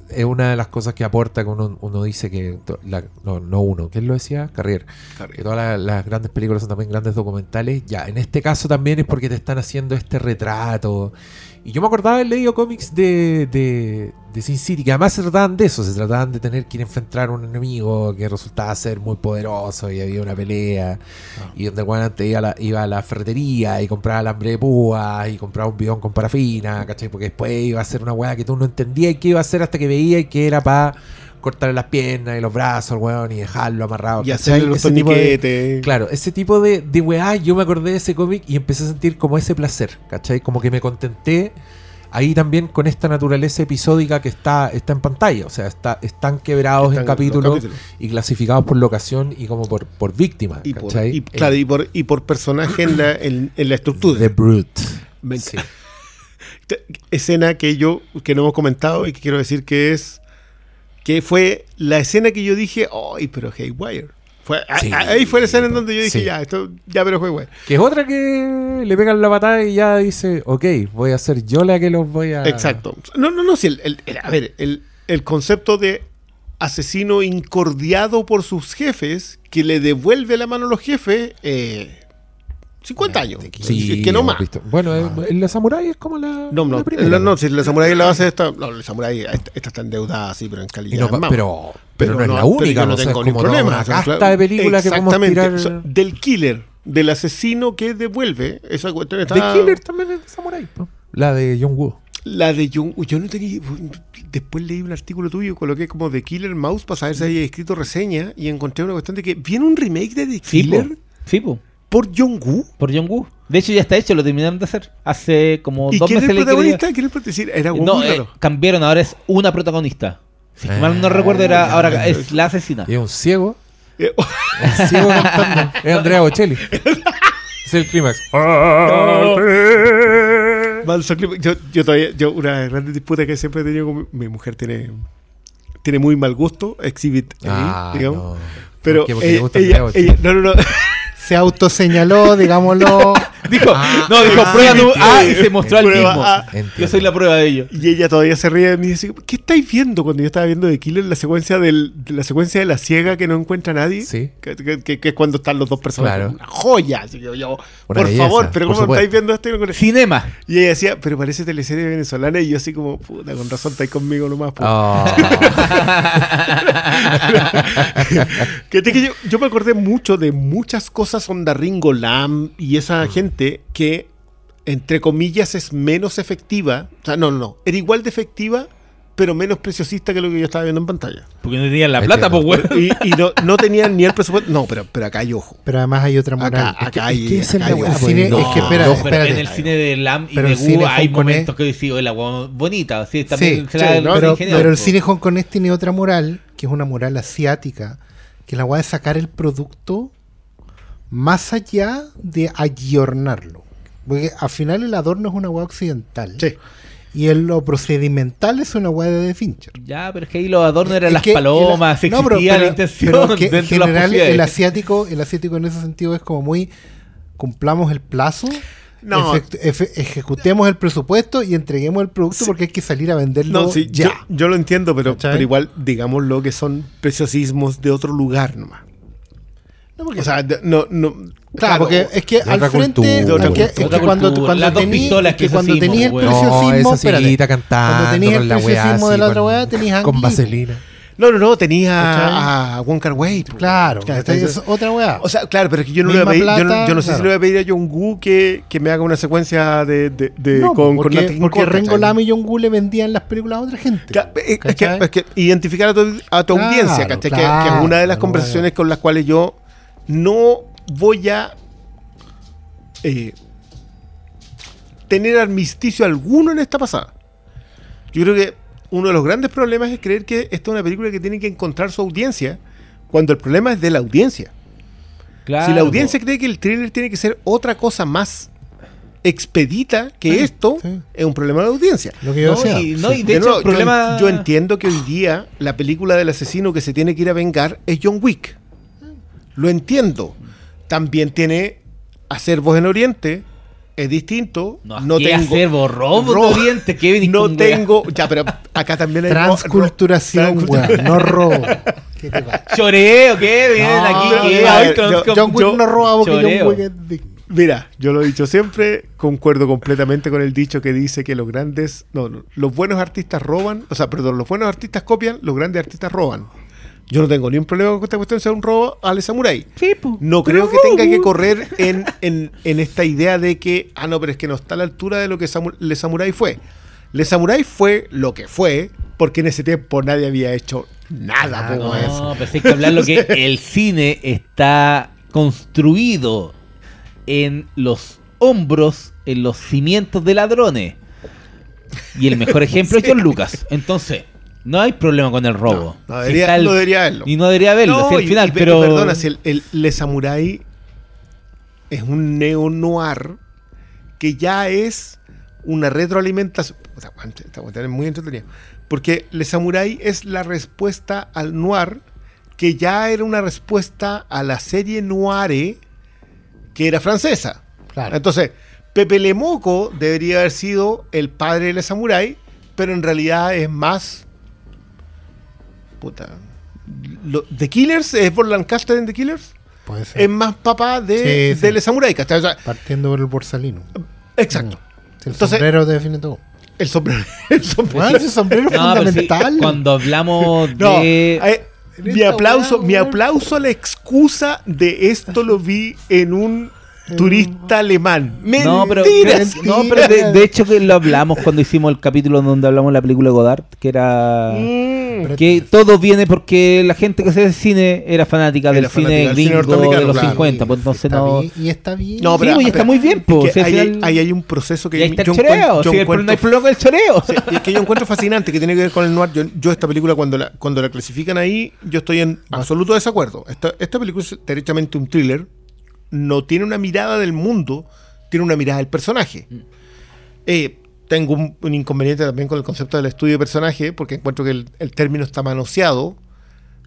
es una de las cosas que aporta que uno, uno dice que la- no, no uno, ¿quién lo decía? Carrier. Que todas las, las grandes películas son también grandes documentales. Ya, en este caso también es porque te están haciendo este retrato. Y yo me acordaba de haber leído cómics de, de, de Sin City, que además se trataban de eso, se trataban de tener que ir a enfrentar a un enemigo que resultaba ser muy poderoso y había una pelea. Y donde weón antes iba a, la, iba a la ferretería y compraba alambre de púa y compraba un bidón con parafina, ¿cachai? Porque después iba a ser una weá que tú no entendías qué iba a hacer hasta que veías que era para cortarle las piernas y los brazos al weón y dejarlo amarrado. Y hacerle los Ese tipo de- torniquetes. Claro, ese tipo de, de weá, yo me acordé de ese cómic y empecé a sentir como ese placer, ¿cachai? Como que me contenté ahí también con esta naturaleza episódica que está, está en pantalla. O sea, está, están quebrados Están en los capítulos capítulos. y clasificados por locación y como por, por víctima, Y por, y, claro, y por, y por personaje en la, en, en la estructura. The Brute. Sí. Escena que yo que no hemos comentado y que quiero decir que es que fue la escena que yo dije ay pero Haywire fue Sí. a- ahí fue la escena en donde yo dije Sí. ya esto ya pero Haywire Que es otra que le pegan la patada y ya dice, ok, voy a ser yo la que los voy a... exacto no no no si el, el- el- a ver el, el concepto de asesino incordiado por sus jefes que le devuelve la mano a los jefes eh, 50 años Sí, Es que no más visto. Bueno, eh, en la Samurai es como la... no, la primera. no, no, si la samurai la base está. No, la samurai esta, esta está endeudada así, pero en calidad. no- de pero, pero, no es la única, no tengo es ningún problema. claro, de películas que podemos tirar... o sea, del killer, del asesino que devuelve esa cuestión está. The Killer también es de Samurai. La de John Woo. La de John. Yo no tenía. Después leí un artículo tuyo, coloqué como The Killer Mouse para saber si había escrito reseña y encontré una cuestión de que viene un remake de The Sí, po. Killer Sí, po. Por John Woo. Por John Woo. De hecho, ya está hecho, lo terminaron de hacer. Hace como ¿Y dos quién es meses el protagonista? ¿Quién es el protagonista? Era No, eh, cambiaron, ahora es una protagonista. Si que mal no Ah, recuerdo, era ya, ahora es la asesina. Y es un ciego. Eh, Un ciego cantando. Es Andrea Bocelli. Es el clímax. Yo, yo todavía, yo una gran disputa que siempre he tenido con mi, mi mujer tiene, tiene muy mal gusto, exhibit Ah, digamos. no. Pero ¿Por qué? Porque le ella, gusta ella- Andrea Bocelli. ella- no, no, no. Se autoseñaló, digámoslo, Dijo, Ah, no, dijo, ah, prueba tú. Ah, y se mostró al mismo. A. Entiendo. Yo soy la prueba de ello. Y ella todavía se ríe de mí y dice, ¿qué estáis viendo cuando yo estaba viendo The Killer? La secuencia, del, de la secuencia de la ciega que no encuentra a nadie. Sí. Que, que- que- que es cuando están los dos personajes. Claro. Una joya. Así que yo, por belleza, favor, pero por ¿cómo supuesto. estáis viendo esto? No- Cinema. Y ella decía, pero parece teleserie venezolana. Y yo así como, puta, con razón estáis conmigo nomás. po". Oh. Que te- que yo, yo me acordé mucho de muchas cosas onda Ringo Lam y esa gente que, entre comillas, es menos efectiva. O sea, no, no, no. Era igual de efectiva, pero menos preciosista que lo que yo estaba viendo en pantalla. Porque no tenían la Ahí plata, pues. Y, y no, no tenían ni el presupuesto. No, pero, pero acá hay ojo. Pero además hay otra moral. Acá, acá es hay. esa es acá la hay. El cine- pues, es que espera, No, pero espérate. en el cine de Lam y Pero de el Gu hay momentos que "Oye, la bonita. Sí, también Sí, se la sí, ¿no? pero, el po. cine hongkonés tiene otra moral, que es una moral asiática, que la weá es sacar el producto más allá de ayornarlo. Porque al final el adorno es una weá occidental. Sí. Y el, lo procedimental es una weá de Fincher. Ya, pero es que ahí los adornos eran Es las que palomas, no, pero- existía la pero- intención pero que en general el asiático, el asiático en ese sentido es como muy cumplamos el plazo, No. efect- efe- ejecutemos el presupuesto y entreguemos el producto porque hay que salir a venderlo No, sí, ya. yo, yo lo entiendo, pero, pero igual, digámoslo que son preciosismos de otro lugar nomás. No, porque- O sea, no, no. Claro, porque es que al frente, cultura. que, es que cuando, cuando Las dos tení- pistolas es que que cuando el preciosismo, espérate, cuando tenía con el preciosismo de la otra weá, tenías Con vaselina. No, no, no, tenía a Wong Kar Wai. po. Claro, Claro, esta es otra weá. O sea, claro, pero es que yo no, le voy a pedir, yo no, plata, yo no sé si claro. le voy a pedir a John Woo que, que me haga una secuencia de, de, de- No, con, porque, con porque Rengo ¿cachai? Lam y John Woo le vendían las películas a otra gente. Es que, es que identificar a tu, a tu Claro, audiencia, ¿cachai? Que- que, claro, es una de las claro. conversaciones con las cuales yo no voy a eh, tener armisticio alguno en esta pasada. Yo creo que uno de los grandes problemas es creer que esta es una película que tiene que encontrar su audiencia, cuando el problema es de la audiencia. Claro, si la audiencia cree que el thriller tiene que ser otra cosa más expedita que esto, sí. es un problema de la audiencia. Lo que yo No, decía. y, no, y de De hecho, nuevo, el problema. yo, yo entiendo que hoy día la película del asesino que se tiene que ir a vengar es John Wick. Lo entiendo. También tiene acervos en Oriente. Es distinto. No, No, ¿qué tengo. acervo? Robo de Oriente, ¿qué venís No tengo. Ya, pero acá también hay. Transculturación, no robo. ¿Qué te pasa? Choreo, No, aquí, no, ¿qué? no, Ay, yo- trans- yo- John Wick no roba porque choreo. John Wick es Mira, yo lo he dicho siempre, concuerdo completamente con el dicho que dice que los grandes, no, no, los buenos artistas roban, o sea, perdón, los buenos artistas copian, los grandes artistas roban. Yo no tengo ni un problema con esta cuestión de ser un robo al po. No creo que tenga que correr en, en- en esta idea de que, ah, no, pero es que no está a la altura de lo que Samu- Le Samurai fue. Le Samurai fue lo que fue, porque en ese tiempo nadie había hecho nada. Ah, po, no. No, pero hay que hablar lo que el cine está construido en los hombros, en los cimientos de ladrones. Y el mejor ejemplo es John Lucas. Entonces, no hay problema con el robo. No, debería, está el- no debería verlo. Y no debería verlo, No, al final, y pero... Perdona, si el, el Le Samurai es un neo-noir que ya es una retroalimentación. O sea, esta es muy entretenida. Porque Le Samurai es la respuesta al noir que ya era una respuesta a la serie noire que era francesa. Claro. Entonces, Pepe Le Moco debería haber sido el padre de Le Samurai, pero en realidad es más. Puta. Lo- ¿The Killers? ¿Es por Lancaster en The Killers? Puede ser. Es más papá de, Sí, de sí. Le Samurai. ¿cachai? O sea, Partiendo por el borsalino. exacto. El Entonces- sombrero te define todo. El sombrero. El sombrero. Bueno, ese sombrero No, fundamental. cuando hablamos No, de... eh, mi aplauso, mi aplauso a la excusa de esto lo vi en un turista alemán. No, pero, Mentiras. no, pero de, de hecho que lo hablamos cuando hicimos el capítulo donde hablamos de la película de Godard, que era... Mm. Que todo viene porque la gente que hace el cine era fanática del Era fanática cine gringo de los claro. 50, pues entonces Está no... bien, y está bien. No, Sí, pues, y está muy bien, es pues, que ahí, final- ahí hay un proceso que Y ahí está el yo choreo, encuentro- yo sí, el- no hay encuentro problema con el choreo. Sí, y es que yo encuentro fascinante que tiene que ver con el noir. Yo, yo esta película cuando la, cuando la clasifican ahí, yo estoy en absoluto desacuerdo. Esta, esta película es derechamente un thriller. No tiene una mirada del mundo, tiene una mirada del personaje. Eh, tengo un, un inconveniente también con el concepto del estudio de personaje, porque encuentro que el, el término está manoseado.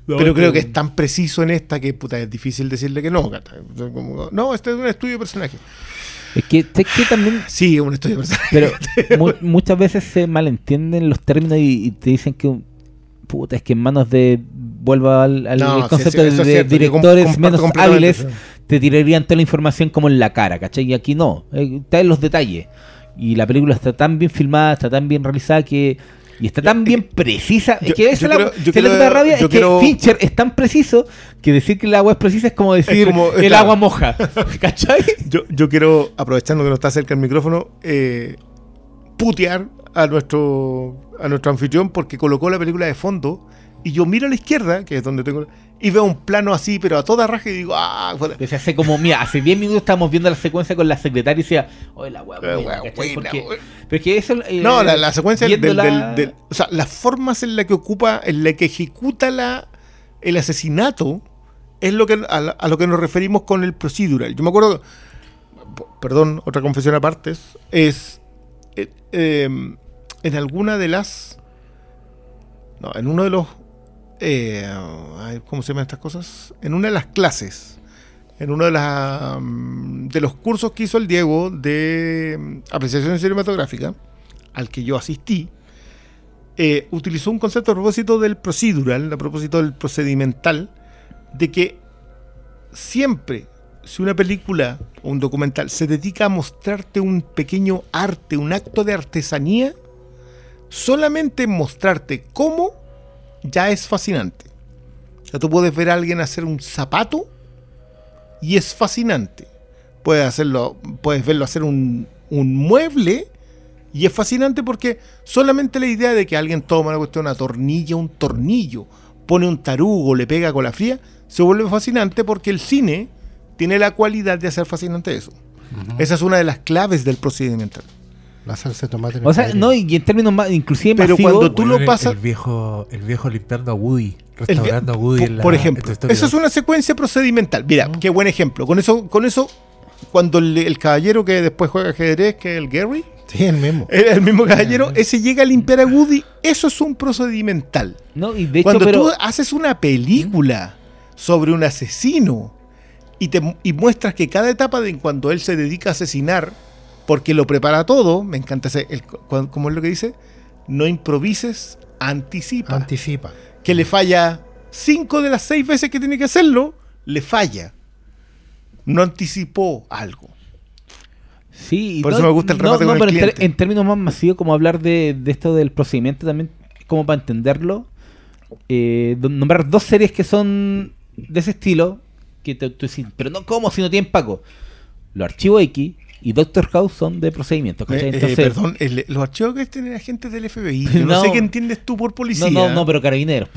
pero creo que es tan preciso en esta que puta, es difícil decirle que no. Como, no, este es un estudio de personaje. Es que, es que también Sí, un estudio personal. Pero mu- muchas veces se malentienden los términos y, y te dicen que puta, es que en manos de vuelva al, al- No, el sí, concepto sí, de, es de directores menos hábiles eso. te tirarían toda la información como en la cara, ¿cachai? Y aquí no, eh, está en los detalles. Y la película está tan bien filmada, está tan bien realizada que y está tan bien precisa. yo- es que esa es la, da rabia es que Fincher es tan preciso que decir que el agua es precisa es como decir como- el claro. agua moja. ¿Cachai? Yo, yo quiero, aprovechando que no está cerca el micrófono, eh, putear a nuestro, a nuestro anfitrión porque colocó la película de fondo y yo miro a la izquierda, que es donde tengo, y veo un plano así, pero a toda raja y digo, ah, se hace como, mira, hace 10 minutos estábamos viendo la secuencia con la secretaria y decía, oye, la weá, Eh, buena", weá, ¿cachai? buena, Porque- buena. Pero es que eso. eh, No, la, la secuencia del, del- viéndola- del- O sea, las formas en la que ocupa, en la que ejecuta la, el asesinato, es lo que a, la- a lo que nos referimos con el procedural. Yo me acuerdo, perdón, otra confesión aparte, es, es, eh, em, en alguna de las. No, en uno de los. Eh, ¿Cómo se llaman estas cosas? En una de las clases. En uno de, mm, los cursos que hizo el Diego de mm, apreciación cinematográfica, al que yo asistí, eh, utilizó un concepto a propósito del procedural, a propósito del procedimental, de que siempre, si una película o un documental se dedica a mostrarte un pequeño arte, un acto de artesanía, solamente mostrarte cómo ya es fascinante. O sea, tú puedes ver a alguien hacer un zapato y es fascinante. Puedes hacerlo, puedes verlo hacer un, un mueble y es fascinante porque solamente la idea de que alguien toma una cuestión, una tornilla, un tornillo, pone un tarugo, le pega con la fría, se vuelve fascinante porque el cine tiene la cualidad de hacer fascinante eso. Esa es una de las claves del procedimental. La salsa de tomate. O sea, no, y en términos más, inclusive Pero cuando tú Bueno, lo el- pasas- El viejo, el viejo limpiando a Woody, El restaurando a Woody por, en la por ejemplo, Story eso es 2. una secuencia procedimental. Mira, qué buen ejemplo. Con eso, con eso cuando el, el caballero que después juega ajedrez, que es el Gary, Sí, el mismo. el, el mismo caballero, ese llega a limpiar a Woody, eso es un procedimental. no, y de hecho, Cuando pero, tú haces una película sobre un asesino y, te, y muestras que cada etapa de cuando él se dedica a asesinar, porque lo prepara todo, me encanta ese, el, ¿cómo es lo que dice? No improvises, anticipa. Anticipa. que le falla cinco de las seis veces que tiene que hacerlo, le falla. No anticipó algo. Sí, y Por eso me gusta el remate con el pero en, ter- cliente. en términos más masivos, como hablar de, de esto del procedimiento también, como para entenderlo, eh, nombrar dos series que son de ese estilo, que te, tú decís, pero no, ¿cómo si no tienen Paco? Los archivos X y Doctor House son de procedimiento, ¿cachai? Eh, eh, Entonces, perdón, el- los archivos que tienen agentes del FBI. Yo no, No. sé qué entiendes tú por no, policía. no, no, pero carabineros.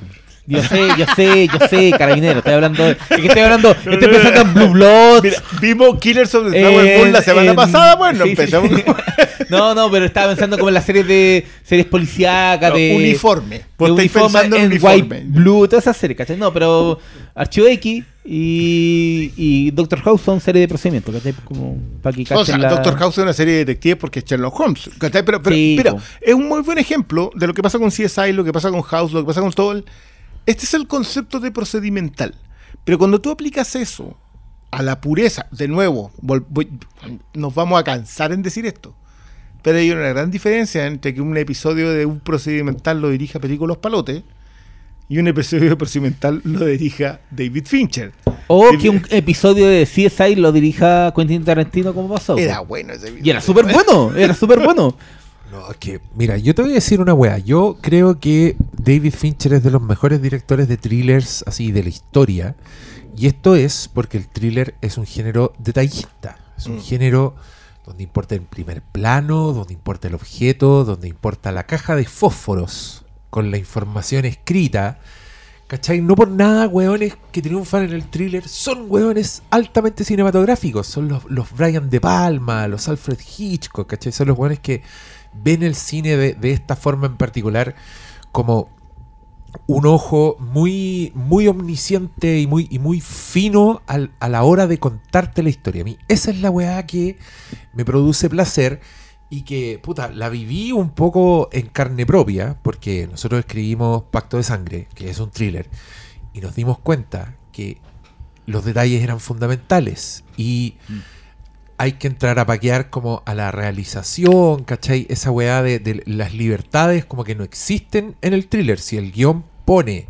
Yo sé, yo sé, yo sé, carabineros. Estoy hablando, de- es que estoy hablando, estoy pensando en Blue Bloods. Mira, vimos Killers of the Flower Moon la semana en- pasada. Bueno, sí, sí. empezamos No, no, pero estaba pensando como en las series de series policíacas, No, de uniforme. Vos de estáis pensando en en uniforme. White Blue, todas esas series, ¿cachai? No, pero Archivo X y, y Doctor House son series de procedimiento, ¿cachai? Como para que O sea, cachen la- Doctor House es una serie de detectives porque es Sherlock Holmes. ¿cachai? Pero, pero, Sí, mira, po. es un muy buen ejemplo de lo que pasa con CSI, lo que pasa con House, lo que pasa con todo. el- Este es el concepto de procedimental. Pero cuando tú aplicas eso a la pureza, de nuevo, nos vamos a cansar en decir esto. Pero hay una gran diferencia entre que un episodio de un procedimental lo dirija Perico Los Palotes y un episodio de procedimental lo dirija David Fincher. O David- que un episodio de CSI lo dirija Quentin Tarantino como pasó. Era bueno ese Y era súper bueno, era súper bueno. No, es que, mira, yo te voy a decir una wea. Yo creo que David Fincher es de los mejores directores de thrillers así de la historia. Y esto es porque el thriller es un género detallista. Es un Mm. género donde importa el primer plano, donde importa el objeto, donde importa la caja de fósforos con la información escrita. ¿Cachai? No por nada, weones que triunfan en el thriller son weones altamente cinematográficos. Son los, los Brian De Palma, los Alfred Hitchcock, ¿cachai? Son los weones que ven el cine de, de esta forma en particular como un ojo muy, muy omnisciente y muy, y muy fino al- a la hora de contarte la historia. A mí esa es la weá que me produce placer y que, puta, la viví un poco en carne propia, porque nosotros escribimos Pacto de Sangre, que es un thriller, y nos dimos cuenta que los detalles eran fundamentales y hay que entrar a paquear como a la realización, ¿cachai? Esa weá de, de las libertades como que no existen en el thriller. Si el guion pone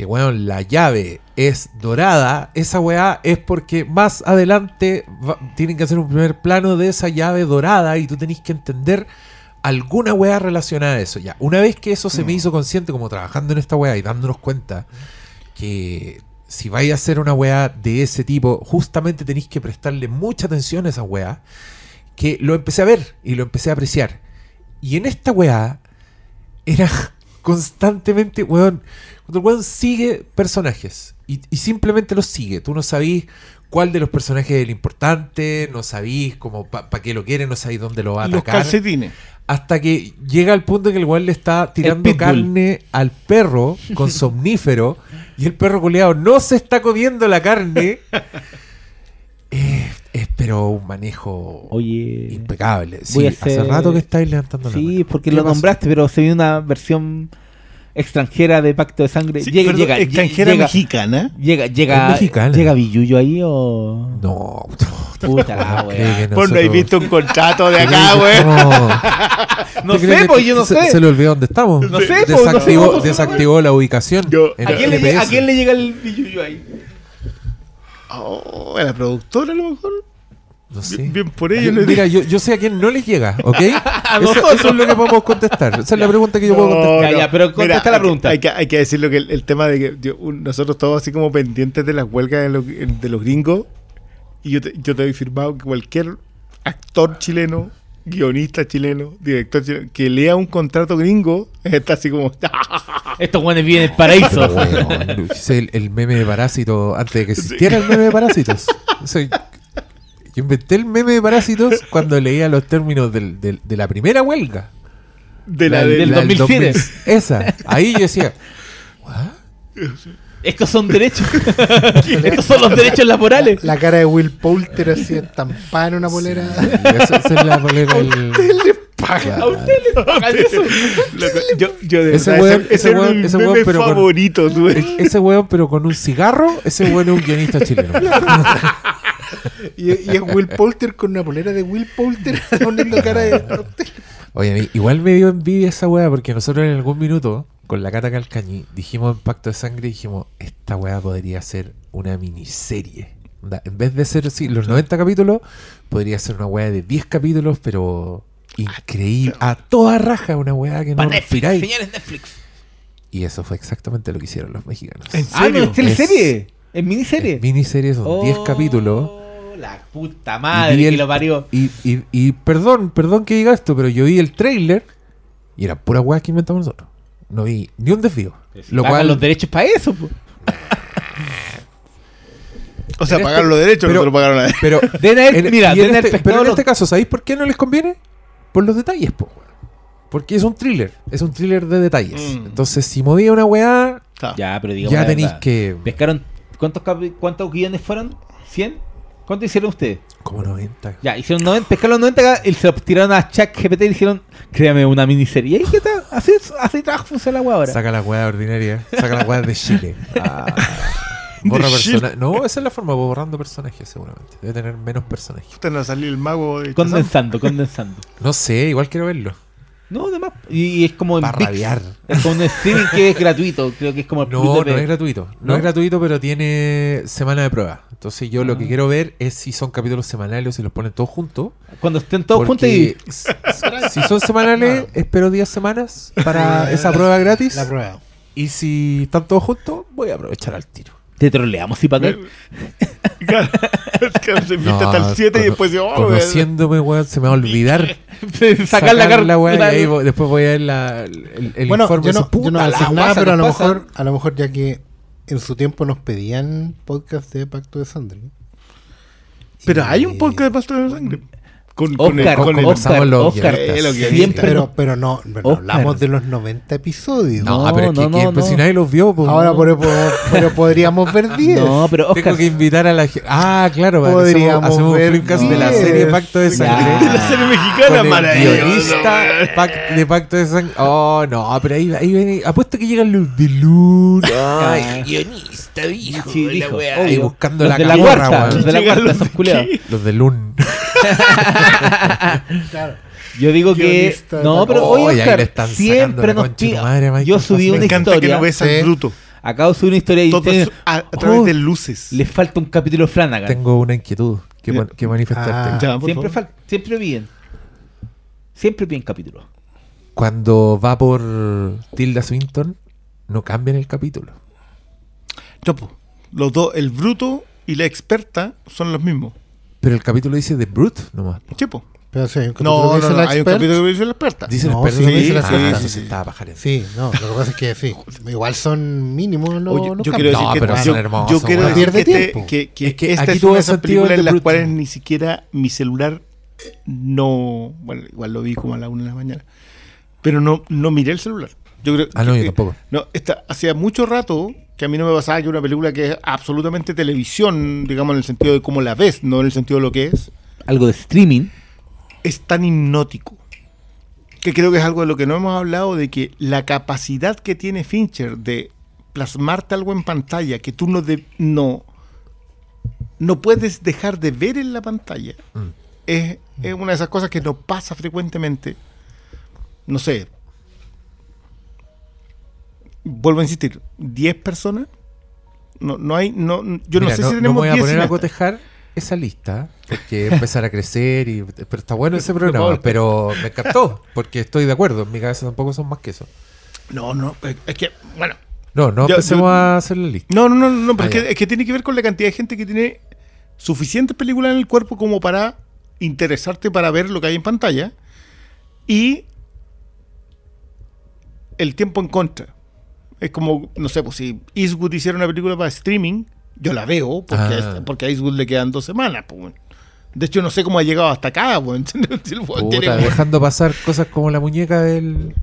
que, weón, la llave es dorada, esa weá es porque más adelante va- tienen que hacer un primer plano de esa llave dorada y tú tenés que entender alguna weá relacionada a eso. Ya, una vez que eso se me hizo consciente como trabajando en esta weá y dándonos cuenta que si vais a hacer una weá de ese tipo, justamente tenéis que prestarle mucha atención a esa weá, que lo empecé a ver y lo empecé a apreciar. Y en esta weá era constantemente, weón, weón sigue personajes y, y simplemente los sigue, tú no sabís cuál de los personajes es el importante, no sabís como para qué lo quiere, no sabís dónde lo va a Los atacar. calcetines. Hasta que llega al punto en que el weón le está tirando carne al perro con somnífero y el perro coleado no se está comiendo la carne. Eh, es pero un manejo Oye. impecable. Sí, hace rato que estáis levantando la Sí, mano. porque ¿Qué lo pasó? nombraste, pero se vio una versión extranjera de Pacto de Sangre. Sí, llega, perdón, llega, extranjera llega, mexicana. llega, llega, llega Billuyo ahí o. No, Puta la wea. Pues no he nosotros- visto un contrato de acá, estamos- No ¿Usted cree sé, pues yo no se, sé. Se le olvidó dónde estamos. No sé, pues, no sé, desactivó, no sé. desactivó la ubicación. Yo- ¿A quién, le, GPS. ¿A quién le llega el Billuyo ahí? Oh, a la productora a lo mejor. No sé. Bien, bien por ello. Yo- le Mira, yo, yo sé a quién no les llega, ¿ok? eso, nosotros. eso es lo que podemos contestar. Esa es la pregunta que yo puedo contestar. Ya, ya, pero contesta la pregunta. Hay que, hay que decirlo que el, el tema de que yo- un- nosotros todos así como pendientes de las huelgas de los, de los gringos, y yo te, yo te he firmado que cualquier actor chileno, guionista chileno, director chileno, que lea un contrato gringo, está así como... Estos guanes viven en el paraíso. El, el meme de Parásito antes de que existiera el meme de Parásitos. O sea, yo inventé el meme de Parásitos cuando leía los términos del- del- de la primera huelga. de la, La- de- del La 2007. 2000. Esa. Ahí yo decía, Estos son derechos. Estos son los derechos laborales. La cara de Will Poulter así estampada en una polera. esa, esa es la polera del- A usted le pagan eso. Yo, yo de Ese verdad, weón- ese, weón- ese pero favorito, güey. E- Ese weón, pero con un cigarro, ese weón es un guionista chileno. Y, y es Will Poulter con una polera de Will Poulter poniendo cara de. Oye, a mí igual me dio envidia esa weá porque nosotros en algún minuto, con la Cata Calcañi, dijimos en Pacto de Sangre, dijimos, esta weá podría ser una miniserie. En vez de ser así, los 90 capítulos, podría ser una weá de 10 capítulos, pero increíble. A toda raja, una weá que no respiráis. señores Netflix. Y eso fue exactamente lo que hicieron los mexicanos. ¿En Ah, no, serio? es teleserie. Miniserie. Es miniserie son 10 Oh, capítulos. La puta madre que el- lo parió. Y, y, y perdón, perdón que diga esto, pero yo vi el trailer y era pura weá que inventamos nosotros. No vi ni un desvío. Lo Pagan cual, los derechos para eso. po. O sea, en pagaron este- los derechos, pero- no se lo pagaron a él. pero, en- mira, en este- pero en los- este caso, ¿sabéis por qué no les conviene? Por los detalles, po. Porque es un thriller, es un thriller de detalles. Mm. Entonces, si movía una weá. Ya, pero digamos. ya tenéis que. ¿Pescaron cuántos, cuántos guiones fueron? ¿100? ¿Cuánto hicieron ustedes? Como 90. Ya, hicieron 90, pescaron 90 y se lo tiraron a Chat GPT y dijeron, créame una miniserie. ¿Y qué tal? Así, así trabaja funciona la wea ahora. Saca la weá ordinaria, saca la weá de Chile. Ah. Borra De Chile. persona- No, esa es la forma, borrando personajes, seguramente. Debe tener menos personajes. Puta, no salió el mago de Condensando, condensando. No sé, igual quiero verlo. No, además. Y, es como en Pa' ViX. rabiar. Es como un streaming que es gratuito. Creo que es como el No, no es gratuito. No, ¿No? es gratuito, pero tiene semana de prueba. Entonces yo lo Ah. que quiero ver es si son capítulos semanales o si los ponen todos juntos. Cuando estén todos juntos Porque y. s- si son semanales, espero 10 semanas para esa prueba gratis. La prueba. Y si están todos juntos, voy a aprovechar al tiro. Te troleamos y para qué. Claro, claro, se invita hasta el 7 y después yo. oh, Conociéndome, weón, se me va a olvidar Sacar la carta. después voy a ver la, el, el bueno, informe. yo no, decir, yo no voy a "Puta, decir la nada, pero a lo, nos pasa". mejor, a lo mejor ya que en su tiempo nos pedían podcast de Pacto de Sangre. Pero Y- hay un podcast de Pasto de Sangre. Con, Oscar, con el, con el- Oscar, Oscar, los Oscar, guionistas. siempre Pero, pero no, pero no Oscar. hablamos de los 90 episodios. No, No, pero es que, no, que- pues si nadie los vio, pues, Ahora por- por- pero podríamos ver 10. No, pero Oscar. Tengo que invitar a la gente. Ah, claro, Podríamos hacemos un ver flipcast de la serie Pacto de. Sangre. de la serie mexicana, el guionista pac- de Pacto de Sangre. Oh, no, pero ahí, ahí viene. Apuesto que llegan los de Luna. Ay, guionista, dijo. Sí, la wea, ahí buscando Los la de la cuarta, los de la Llegan cuarta, los esos. Los de Lun. Claro. Yo digo que. No, pero Oh, oye, Oscar, siempre la nos concha de tu pide. madre, Yo subí una Me encanta que historia. no ves al bruto. Acabo de subir una historia y Todo a, a través Oh, de luces. Le falta un capítulo de Flanagan. Tengo una inquietud que, man- que manifestarte. Ah. Ya, por siempre, fal- siempre bien. Siempre bien capítulo. Cuando va por Tilda Swinton, no cambian el capítulo. No, po. Los dos, el bruto y la experta, son los mismos. Pero el capítulo dice The Brute nomás. Sí, po. Pero sí, hay un capítulo No, que dice no, la hay un capítulo que dice la experta. Dice No, el experto sí, también. dice la experta. entonces estaba pajareando. Sí, no, lo que pasa es que sí. Igual son mínimos los, Oye, los yo quiero decir No, que pero yo, son hermosos, yo quiero decir que, Pierde este- tiempo. que, que Es que esta aquí es una de esas películas el en las cuales ni siquiera mi celular no. Bueno, igual lo vi como a la una de la mañana. Pero no, no miré el celular. Yo creo Ah, no, yo tampoco. No, esta, hacía mucho rato que a mí no me pasaba que una película que es absolutamente televisión, digamos en el sentido de cómo la ves, no en el sentido de lo que es, Algo de streaming. es tan hipnótico. Que creo que es algo de lo que no hemos hablado, de que la capacidad que tiene Fincher de plasmarte algo en pantalla que tú no, de- no, no puedes dejar de ver en la pantalla, Mm. es, es una de esas cosas que no pasa frecuentemente. No sé. Vuelvo a insistir, 10 personas. No, no hay, no, yo no sé no, si no tenemos me voy a 10 poner a cotejar esa lista porque empezar a crecer y pero está bueno ese programa pero me encantó porque estoy de acuerdo en mi cabeza tampoco son más que eso No, no, es- que, bueno, no no Yo- empecemos yo- a hacer la lista No, no, no, no, pero Ah, es, que, ya. es que tiene que ver con la cantidad de gente que tiene suficientes películas en el cuerpo como para interesarte para ver lo que hay en pantalla y el tiempo en contra. Es como, no sé, pues si Eastwood hiciera una película para streaming, yo la veo porque, Ah. es- porque a Eastwood le quedan dos semanas. pues. De hecho, no sé cómo ha llegado hasta acá. pues, weón dejando pasar cosas como la muñeca del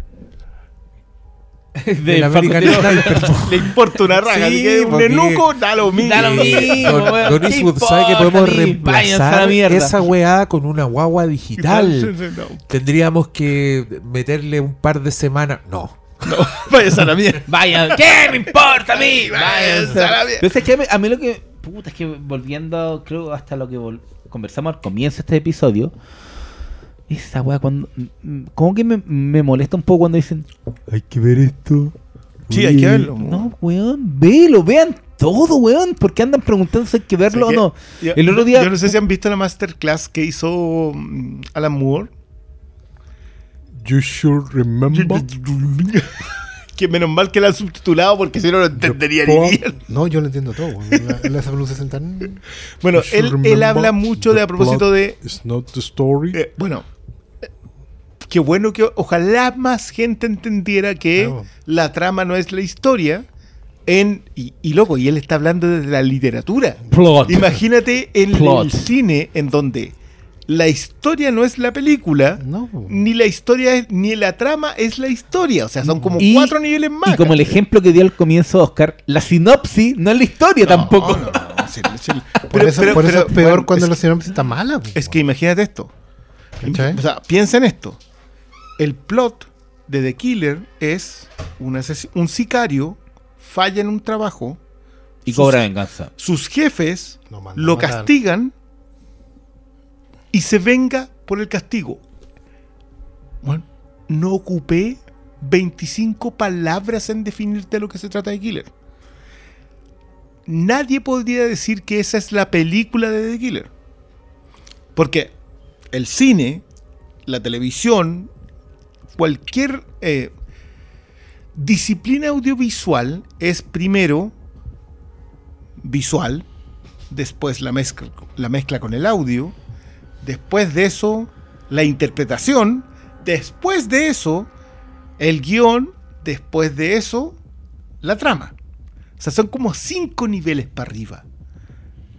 Del del American. Sniper le importa una raga. Sí, que un enuco da lo mismo. Da lo mismo, Don, weón. Don ¿Qué Eastwood sabe que podemos a reemplazar esa weá con una guagua digital No, tendríamos que meterle un par de semanas no vayas a la mierda. Vayan, ¿qué me importa a mí? Váyanse Vayan. a la mierda. Pero es que a mí, a mí lo que. Puta, es que volviendo, creo, hasta lo que conversamos al comienzo de este episodio. Esa weá, cuando. mm, Como que me, me molesta un poco cuando dicen. Hay que ver esto. Sí, hay que verlo. No, weón, velo, vean todo, weón. Porque andan preguntando si hay que verlo o ¿Sabes no. Yo- El otro día. Yo no sé si han visto la masterclass que hizo mm, Alan Moore. You should remember. que menos mal que la han subtitulado porque si no, no entendería ni mierda. No, yo lo entiendo todo. La, la Sablus 60 Bueno, él, él habla mucho de a propósito de. It's not the story. eh, bueno, eh, qué bueno que ojalá más gente entendiera que Claro. la trama no es la historia. En, y, y loco, y él está hablando desde la literatura. Plot. Imagínate en Plot. el cine en donde la historia no es la película, No. ni la historia es, ni la trama es la historia. O sea, son como Y- cuatro niveles más. Y como el ejemplo que dio al comienzo Oscar, la sinopsis no es la historia No, tampoco. no, no, sí, sí. Por Pero- eso, pero- por eso pero, es peor bueno, cuando es- la sinopsis está mala. pues, Es que imagínate esto. ¿Cachai? O sea, piensa en esto. El plot de The Killer es un, sicario falla en un trabajo, Y cobra venganza. sus jefes Lo matar. castigan y se venga por el castigo. Bueno, no ocupé 25 palabras en definirte lo que se trata de Killer. Nadie podría decir que esa es la película de The Killer. Porque el cine, la televisión, cualquier eh, disciplina audiovisual es primero visual, después la mezcla, la mezcla con el audio, después de eso la interpretación, después de eso el guion, después de eso la trama. O sea, son como cinco niveles para arriba.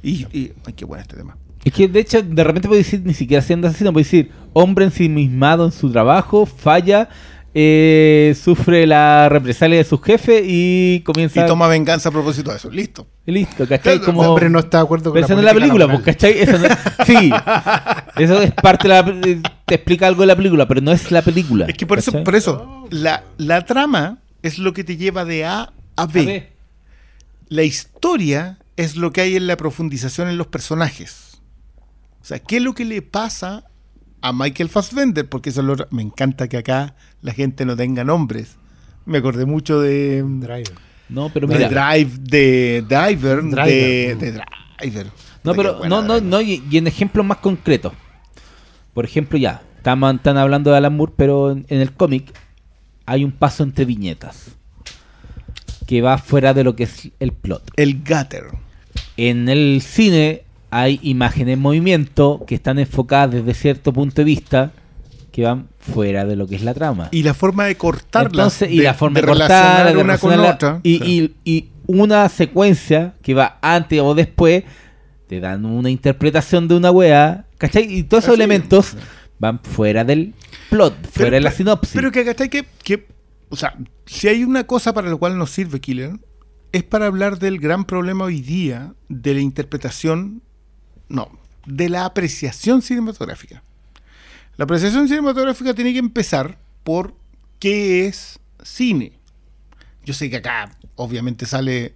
Y, y- ay, qué bueno este tema. Es que de hecho, de repente puede decir, ni siquiera siendo asesino, puede decir, hombre ensimismado en su trabajo, falla, eh, sufre la represalia de su jefe y comienza. Y toma venganza a propósito de eso. Listo. listo, ¿cachai? Como. El hombre no está de acuerdo con Pensando en la película, pues, ¿cachai? Eso no- sí, eso es parte de la. eh, Te explica algo de la película, pero no es la película. Es que por eso, por eso la, la trama es lo que te lleva de A a B. A ver, La historia es lo que hay en la profundización en los personajes. O sea, ¿qué es lo que le pasa a Michael Fassbender? Porque eso es lo otro- Me encanta que acá la gente no tenga nombres. Me acordé mucho de, Driver. No, pero de mira. Drive, de Diver, de, Driver. de Driver. No, pero no, no, no, y, y en ejemplos más concretos. Por ejemplo, ya, estamos, están hablando de Alan Moore, pero en, en el cómic hay un paso entre viñetas que va fuera de lo que es el plot. El Gutter. En el cine hay imágenes en movimiento que están enfocadas desde cierto punto de vista que van fuera de lo que es la trama. Y la forma de cortarla. Entonces, y la forma de, cortar, de una con relacionarla, otra. Y, Sí. y- y una secuencia que va antes o después, te dan una interpretación de una wea, ¿cachai? Y todos esos Así, elementos van fuera del plot, fuera de la sinopsis. Pero que acá que, que, o sea, si hay una cosa para la cual nos sirve Killer, es para hablar del gran problema hoy día de la interpretación, no, de la apreciación cinematográfica. La apreciación cinematográfica tiene que empezar por qué es cine. Yo sé que acá, obviamente, sale,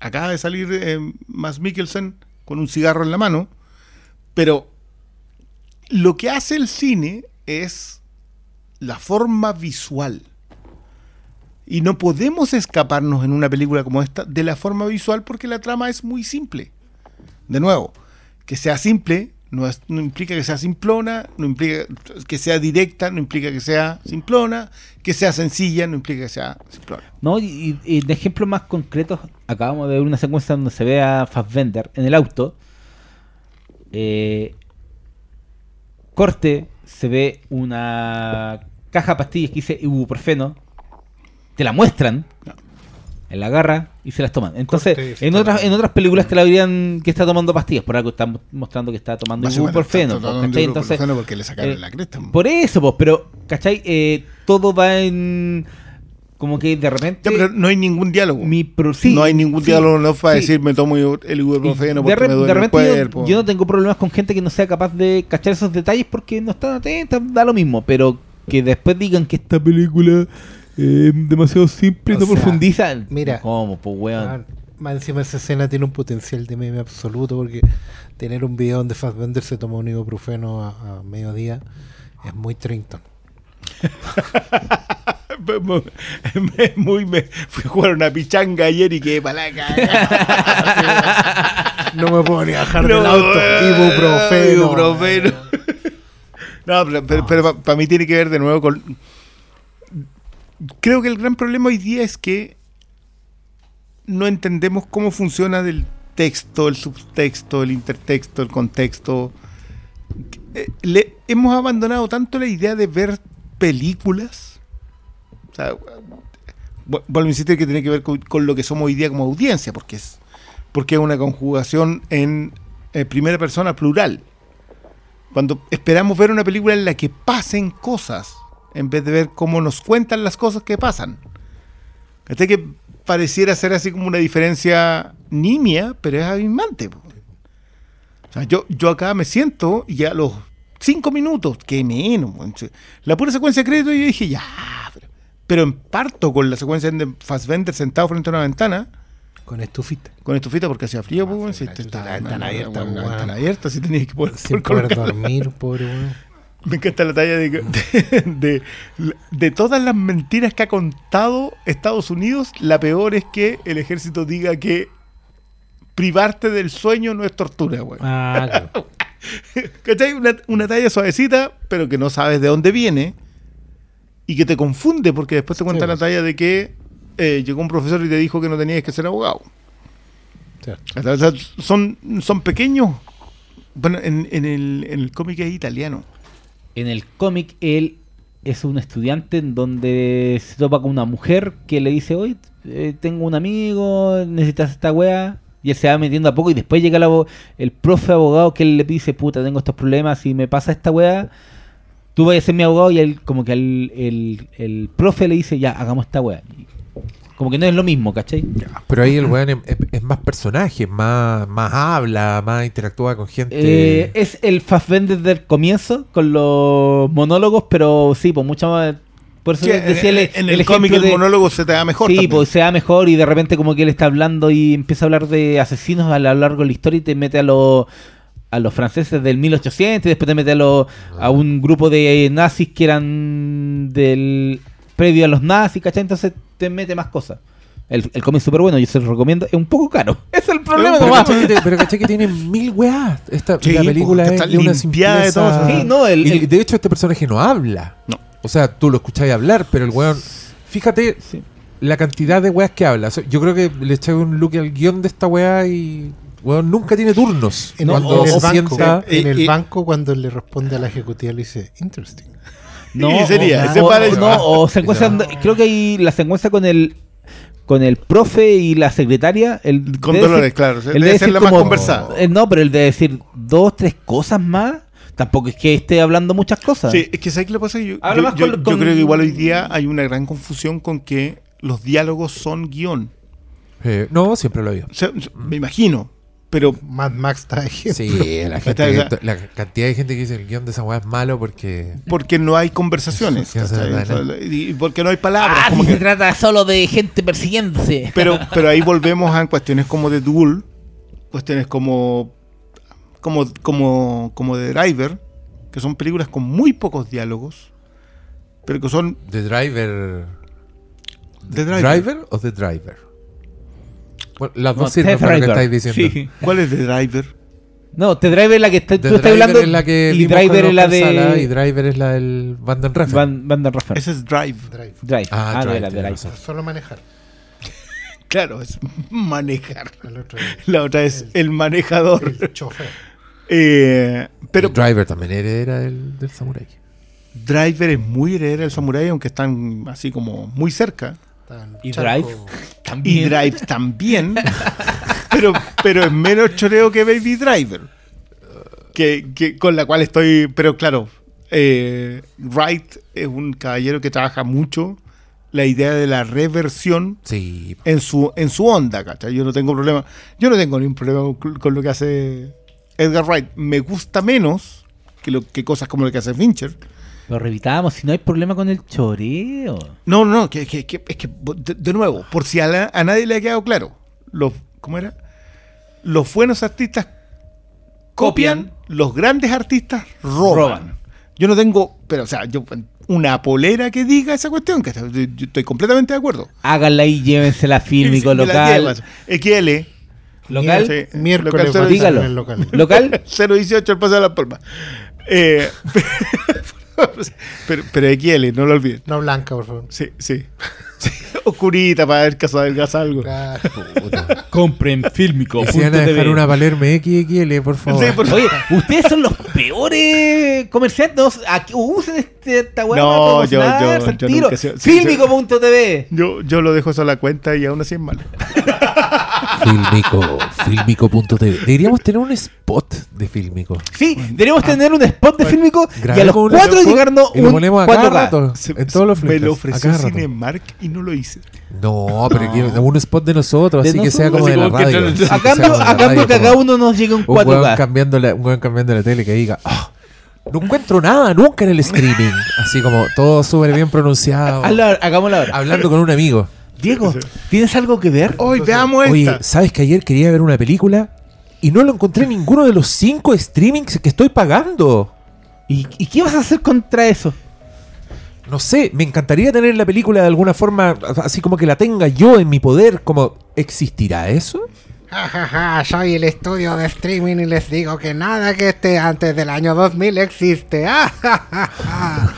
acaba de salir eh, Mads Mikkelsen con un cigarro en la mano, pero lo que hace el cine es la forma visual. Y no podemos escaparnos en una película como esta de la forma visual porque la trama es muy simple. De nuevo, que sea simple no, es- no implica que sea simplona, no implica que sea directa, no implica que sea simplona, que sea sencilla, no implica que sea simplona. ¿No? Y, y- y de ejemplos más concretos, acabamos de ver una secuencia donde se ve a Fassbender en el auto. Eh, corte, se ve una caja de pastillas que dice ibuprofeno. Te la muestran. En la garra y se las toman. Entonces, Corte, en otras, en otras películas te la verían que está tomando pastillas. Por algo están mostrando que está tomando ibuprofeno. Entonces, porque le sacaron eh, la cresta. por eso, pues, pero, ¿cachai? Eh, todo va en. Como que de repente. Ya, pero no hay ningún diálogo. mi pro- sí, no hay ningún sí, diálogo no para sí. decir me tomo el ibuprofeno porque de, me de duele el repente yo- yo, no tengo problemas con gente que no sea capaz de cachar esos detalles porque no están atentas, da lo mismo, pero que después digan que esta película es demasiado simple no sea, profundiza. mira, ¿Cómo? Pues weón. Más encima esa escena tiene un potencial de meme absoluto porque tener un video donde Fassbender se toma un ibuprofeno a, a mediodía es muy Trinton. Es muy me fui a jugar una pichanga ayer y quedé para la. No me puedo ni bajar No, del auto. Ibuprofeno. ibuprofeno. No, pero, para mí tiene que ver de nuevo con. Creo que el gran problema hoy día es que no entendemos cómo funciona del texto, el subtexto, el intertexto, el contexto. Eh, le, hemos abandonado tanto la idea de ver películas. O sea, vu- vuelvo a insistir que tiene que ver con, con lo que somos hoy día como audiencia, porque es, porque es una conjugación en eh, primera persona plural. Cuando esperamos ver una película en la que pasen cosas, en vez de ver cómo nos cuentan las cosas que pasan. Hasta que pareciera ser así como una diferencia nimia, pero es abismante. O sea, yo, yo acá me siento y a los cinco minutos, que menos, la pura secuencia de crédito, yo dije, ya, pero, pero en parto con la secuencia de Fassbender sentado frente a una ventana, Con estufita. con estufita porque hacía frío, pues, si la te- ventana abierta, la weón. ventana abierta, si tenías que poder, Sin poder dormir, pobre. Me encanta la talla de, de, de, de todas las mentiras que ha contado Estados Unidos, la peor es que el ejército diga que privarte del sueño no es tortura, güey. Ah, claro. ¿Cachai? Una, una talla suavecita, pero que no sabes de dónde viene y que te confunde porque después te cuenta Sí, la pues. talla de que eh, llegó un profesor y te dijo que no tenías que ser abogado. Sí. O sea, son, son pequeños. Bueno, en, en el, en el cómic es italiano. En el cómic, él es un estudiante en donde se topa con una mujer que le dice, hoy tengo un amigo, necesitas esta wea. Y él se va metiendo a poco y después llega el, el profe abogado que él le dice, puta, tengo estos problemas y me pasa esta wea. Tú vas a ser mi abogado y él como que el, el, el profe le dice, ya, hagamos esta wea. Como que no es lo mismo, ¿cachai? Pero ahí el weón es, es- más personaje, más, más habla, más interactúa con gente. Eh, es el Fassbender del comienzo con los monólogos, pero sí, pues mucho más... Por eso Sí, decía en, el, en el el cómic el de- monólogo se te da mejor. sí, también. pues sea mejor y de repente como que él está hablando y empieza a hablar de asesinos a lo largo de la historia y te mete a los a los franceses del 1800 y después te mete a, los- a un grupo de nazis que eran del previo a los nazis, ¿cachai? Entonces te mete más cosas. El, el cómic es súper bueno, yo se lo recomiendo. Es un poco caro. Es el problema Pero nomás. caché, te- pero caché que tiene mil weas. Esta, Sí, la película es está de una limpiada de todo. Sí, no, el- Y el- de hecho, este personaje no habla. No. O sea, tú lo escucháis hablar, pero el weón. Fíjate Sí. la cantidad de weas que habla. O sea, yo creo que le eché un look al guion de esta wea y. Weón, nunca tiene turnos. En, Cuando en el se banco, sienta. En el eh, banco cuando le responde a la ejecutiva le dice, interesting. Y sería, o, ese o- parece- no, o No. creo que hay la secuencia con el con el profe y la secretaria, el Con debe Dolores, decir- claro. el Debe de ser decir la más como- conversada. eh, no, pero el de decir dos, tres cosas más, tampoco es que esté hablando muchas cosas. Sí, es que ¿sabes qué le pasa? Yo, yo- más yo- con- yo con- creo que igual hoy día hay una gran confusión con que los diálogos son guion. Eh, no, siempre lo había. O sea, me imagino. Pero Mad Max está ejemplo. Sí, la, gente, que- la cantidad de gente que dice el guion de esa weá es malo porque. porque no hay conversaciones. Y porque no hay palabras. Ah, como si que- se trata solo de gente persiguiéndose. pero, pero ahí volvemos a cuestiones como de Duel, cuestiones como, como, como, como de Driver, que son películas con muy pocos diálogos, pero que son The Driver. de ¿The Driver. Driver o The Driver? Bueno, las No, dos sirven Ted para lo que estáis diciendo. Sí. ¿Cuál es de Driver? No, The Driver es la que está, The tú estás hablando es la que y Driver es la Sala y de Driver es la del Van den Refn. Van, Van der Raffer. Ese es Drive. Drive. Drive. Ah, Ah, de Drive, la de Drive. razón. Solo manejar. Claro, es manejar. La otra es el manejador. el chofer. Eh, pero Driver también heredera del, del Samurai. Driver es muy heredera del Samurai, aunque están así como muy cerca. Tan ¿Y charco. Drive? Y También. Drive también. pero, pero es menos choreo que Baby Driver. Que, que- con la cual estoy. Pero claro, eh, Wright es un caballero que trabaja mucho la idea de la reversión Sí. en su, en su onda, ¿cachai? Yo no tengo problema. Yo no tengo ningún problema con, con lo que hace Edgar Wright. Me gusta menos que, lo, que cosas como lo que hace Fincher. Lo revitamos, si no hay problema con el choreo. No, no, que, que- que- es que, de, de nuevo, por si a, la- a nadie le ha quedado claro, los, ¿cómo era? Los buenos artistas copian, Copian. los grandes artistas roban. Roban. Yo no tengo, pero o sea, yo una polera que diga esa cuestión, que yo estoy completamente de acuerdo. Háganla y llévensela fílmico local. XL. Local. Sí, Miércoles local dígalo. local. Local. 018 el paso de la palma. Eh, pero, pero XL, no lo olviden. No blanca, por favor. Sí, sí. Sí, Oscurita para ver caso adelgaza algo. Compren fílmico. Y si van a dejar una Palermo XXL, por favor. Sí, por Oye, ustedes son los peores comerciantes. No, aquí usen este, esta weá No, yo- yo- yo tiro. nunca Fílmico.tv. Yo, yo lo dejo eso a la cuenta y aún así es malo. Filmico, filmico.tv. Deberíamos tener un spot de Filmico. Sí, deberíamos tener un spot de Fílmico y a los un cuatro llegarnos y lo un ponemos a cada 4K. rato. Se- en todos los me flickers, lo ofreció. Cinemark y no lo hice. No, pero que un spot de nosotros, De así que sea como así de la que radio. que A cambio, la a cambio que a cada uno nos llegue un Un weón 4K. cambiando, la, un weón cambiando la tele que diga, "Ah, no encuentro nada nunca en el streaming. Así como todo súper bien pronunciado. Hagámoslo ahora. Hablando con un amigo. Diego, ¿tienes algo que ver? Hoy veamos Oye, esta. ¿sabes que ayer quería ver una película y no lo encontré en ninguno de los cinco streamings que estoy pagando? ¿Y, y qué vas a hacer contra eso? No sé, me encantaría tener la película de alguna forma, así como que la tenga yo en mi poder, como ¿existirá eso? Ja, ja, ja, soy el estudio de streaming y les digo que nada que esté antes del año 2000 existe. Ah, ja, ja, ja.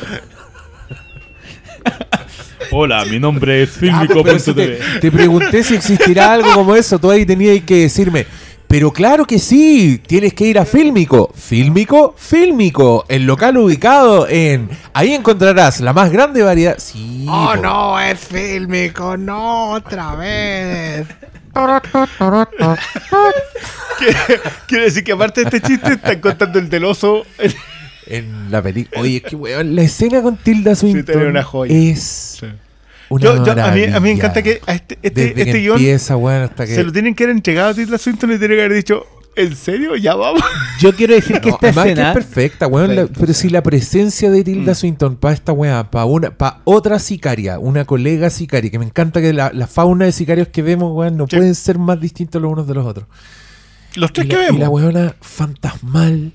Hola, mi nombre es Ah, pero si te, te pregunté si existirá algo como eso, tú ahí tenías que decirme, pero claro que sí, tienes que ir a Fílmico. Fílmico, Fílmico, el local ubicado en... Ahí encontrarás la más grande variedad... Sí, Oh no, es fílmico, no, otra vez. Quiere decir que aparte de este chiste están contando el del oso. En la película... Oye, es que weón, la escena con Tilda Swinton tiene una joya. es... Una Yo, yo- a, mí, a mí me encanta que a este, este, Desde este que guion empieza, weón, hasta que... se lo tienen que haber entregado a Tilda Swinton y tiene que haber dicho, ¿en serio? Ya vamos. Yo quiero decir que No, esta escena. es perfecta, weón. la- pero sí. si la presencia de Mm. Tilda Swinton para esta weá, para una, para otra sicaria, una colega sicaria, que me encanta que la, la fauna de sicarios que vemos, weón, no Sí. pueden ser más distintos los unos de los otros. Los tres y que la, y vemos. la weona fantasmal,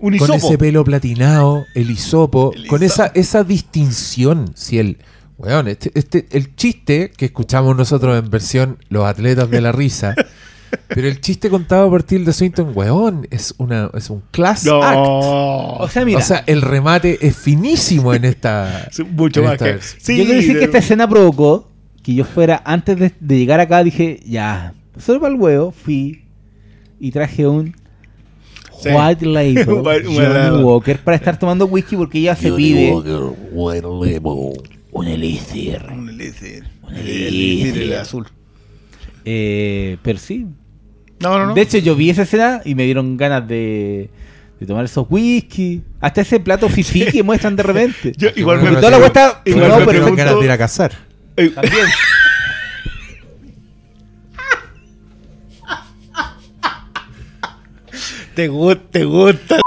Un con ese pelo platinado, el hisopo, El con esa, esa distinción. Si el, weón, este, este, el chiste que escuchamos nosotros en versión Los Atletas de la Risa, pero el chiste contado por Tilda Swinton, weón, es, una, es un class No. act. O sea, mira, o sea, el remate es finísimo en esta. Mucho en más esta que. Sí, yo quiero decir que de- esta escena provocó que yo fuera, antes de, de llegar acá, dije, ya, solo para el huevo, fui y traje un Sí. White Label White- White Johnny Label. Walker para estar tomando whisky porque ella se pide Un un elixir. Un elixir. Un El elixir. elixir, el azul. Eh, pero sí. No, no, no. De hecho, yo vi esa escena y me dieron ganas de, de tomar esos whisky. Hasta ese plato fifi que muestran de repente. Yo igual Porque me toda la cuesta- igual no, me pero- ganas de ir a cazar. Eh, También. Te gusta, te gusta.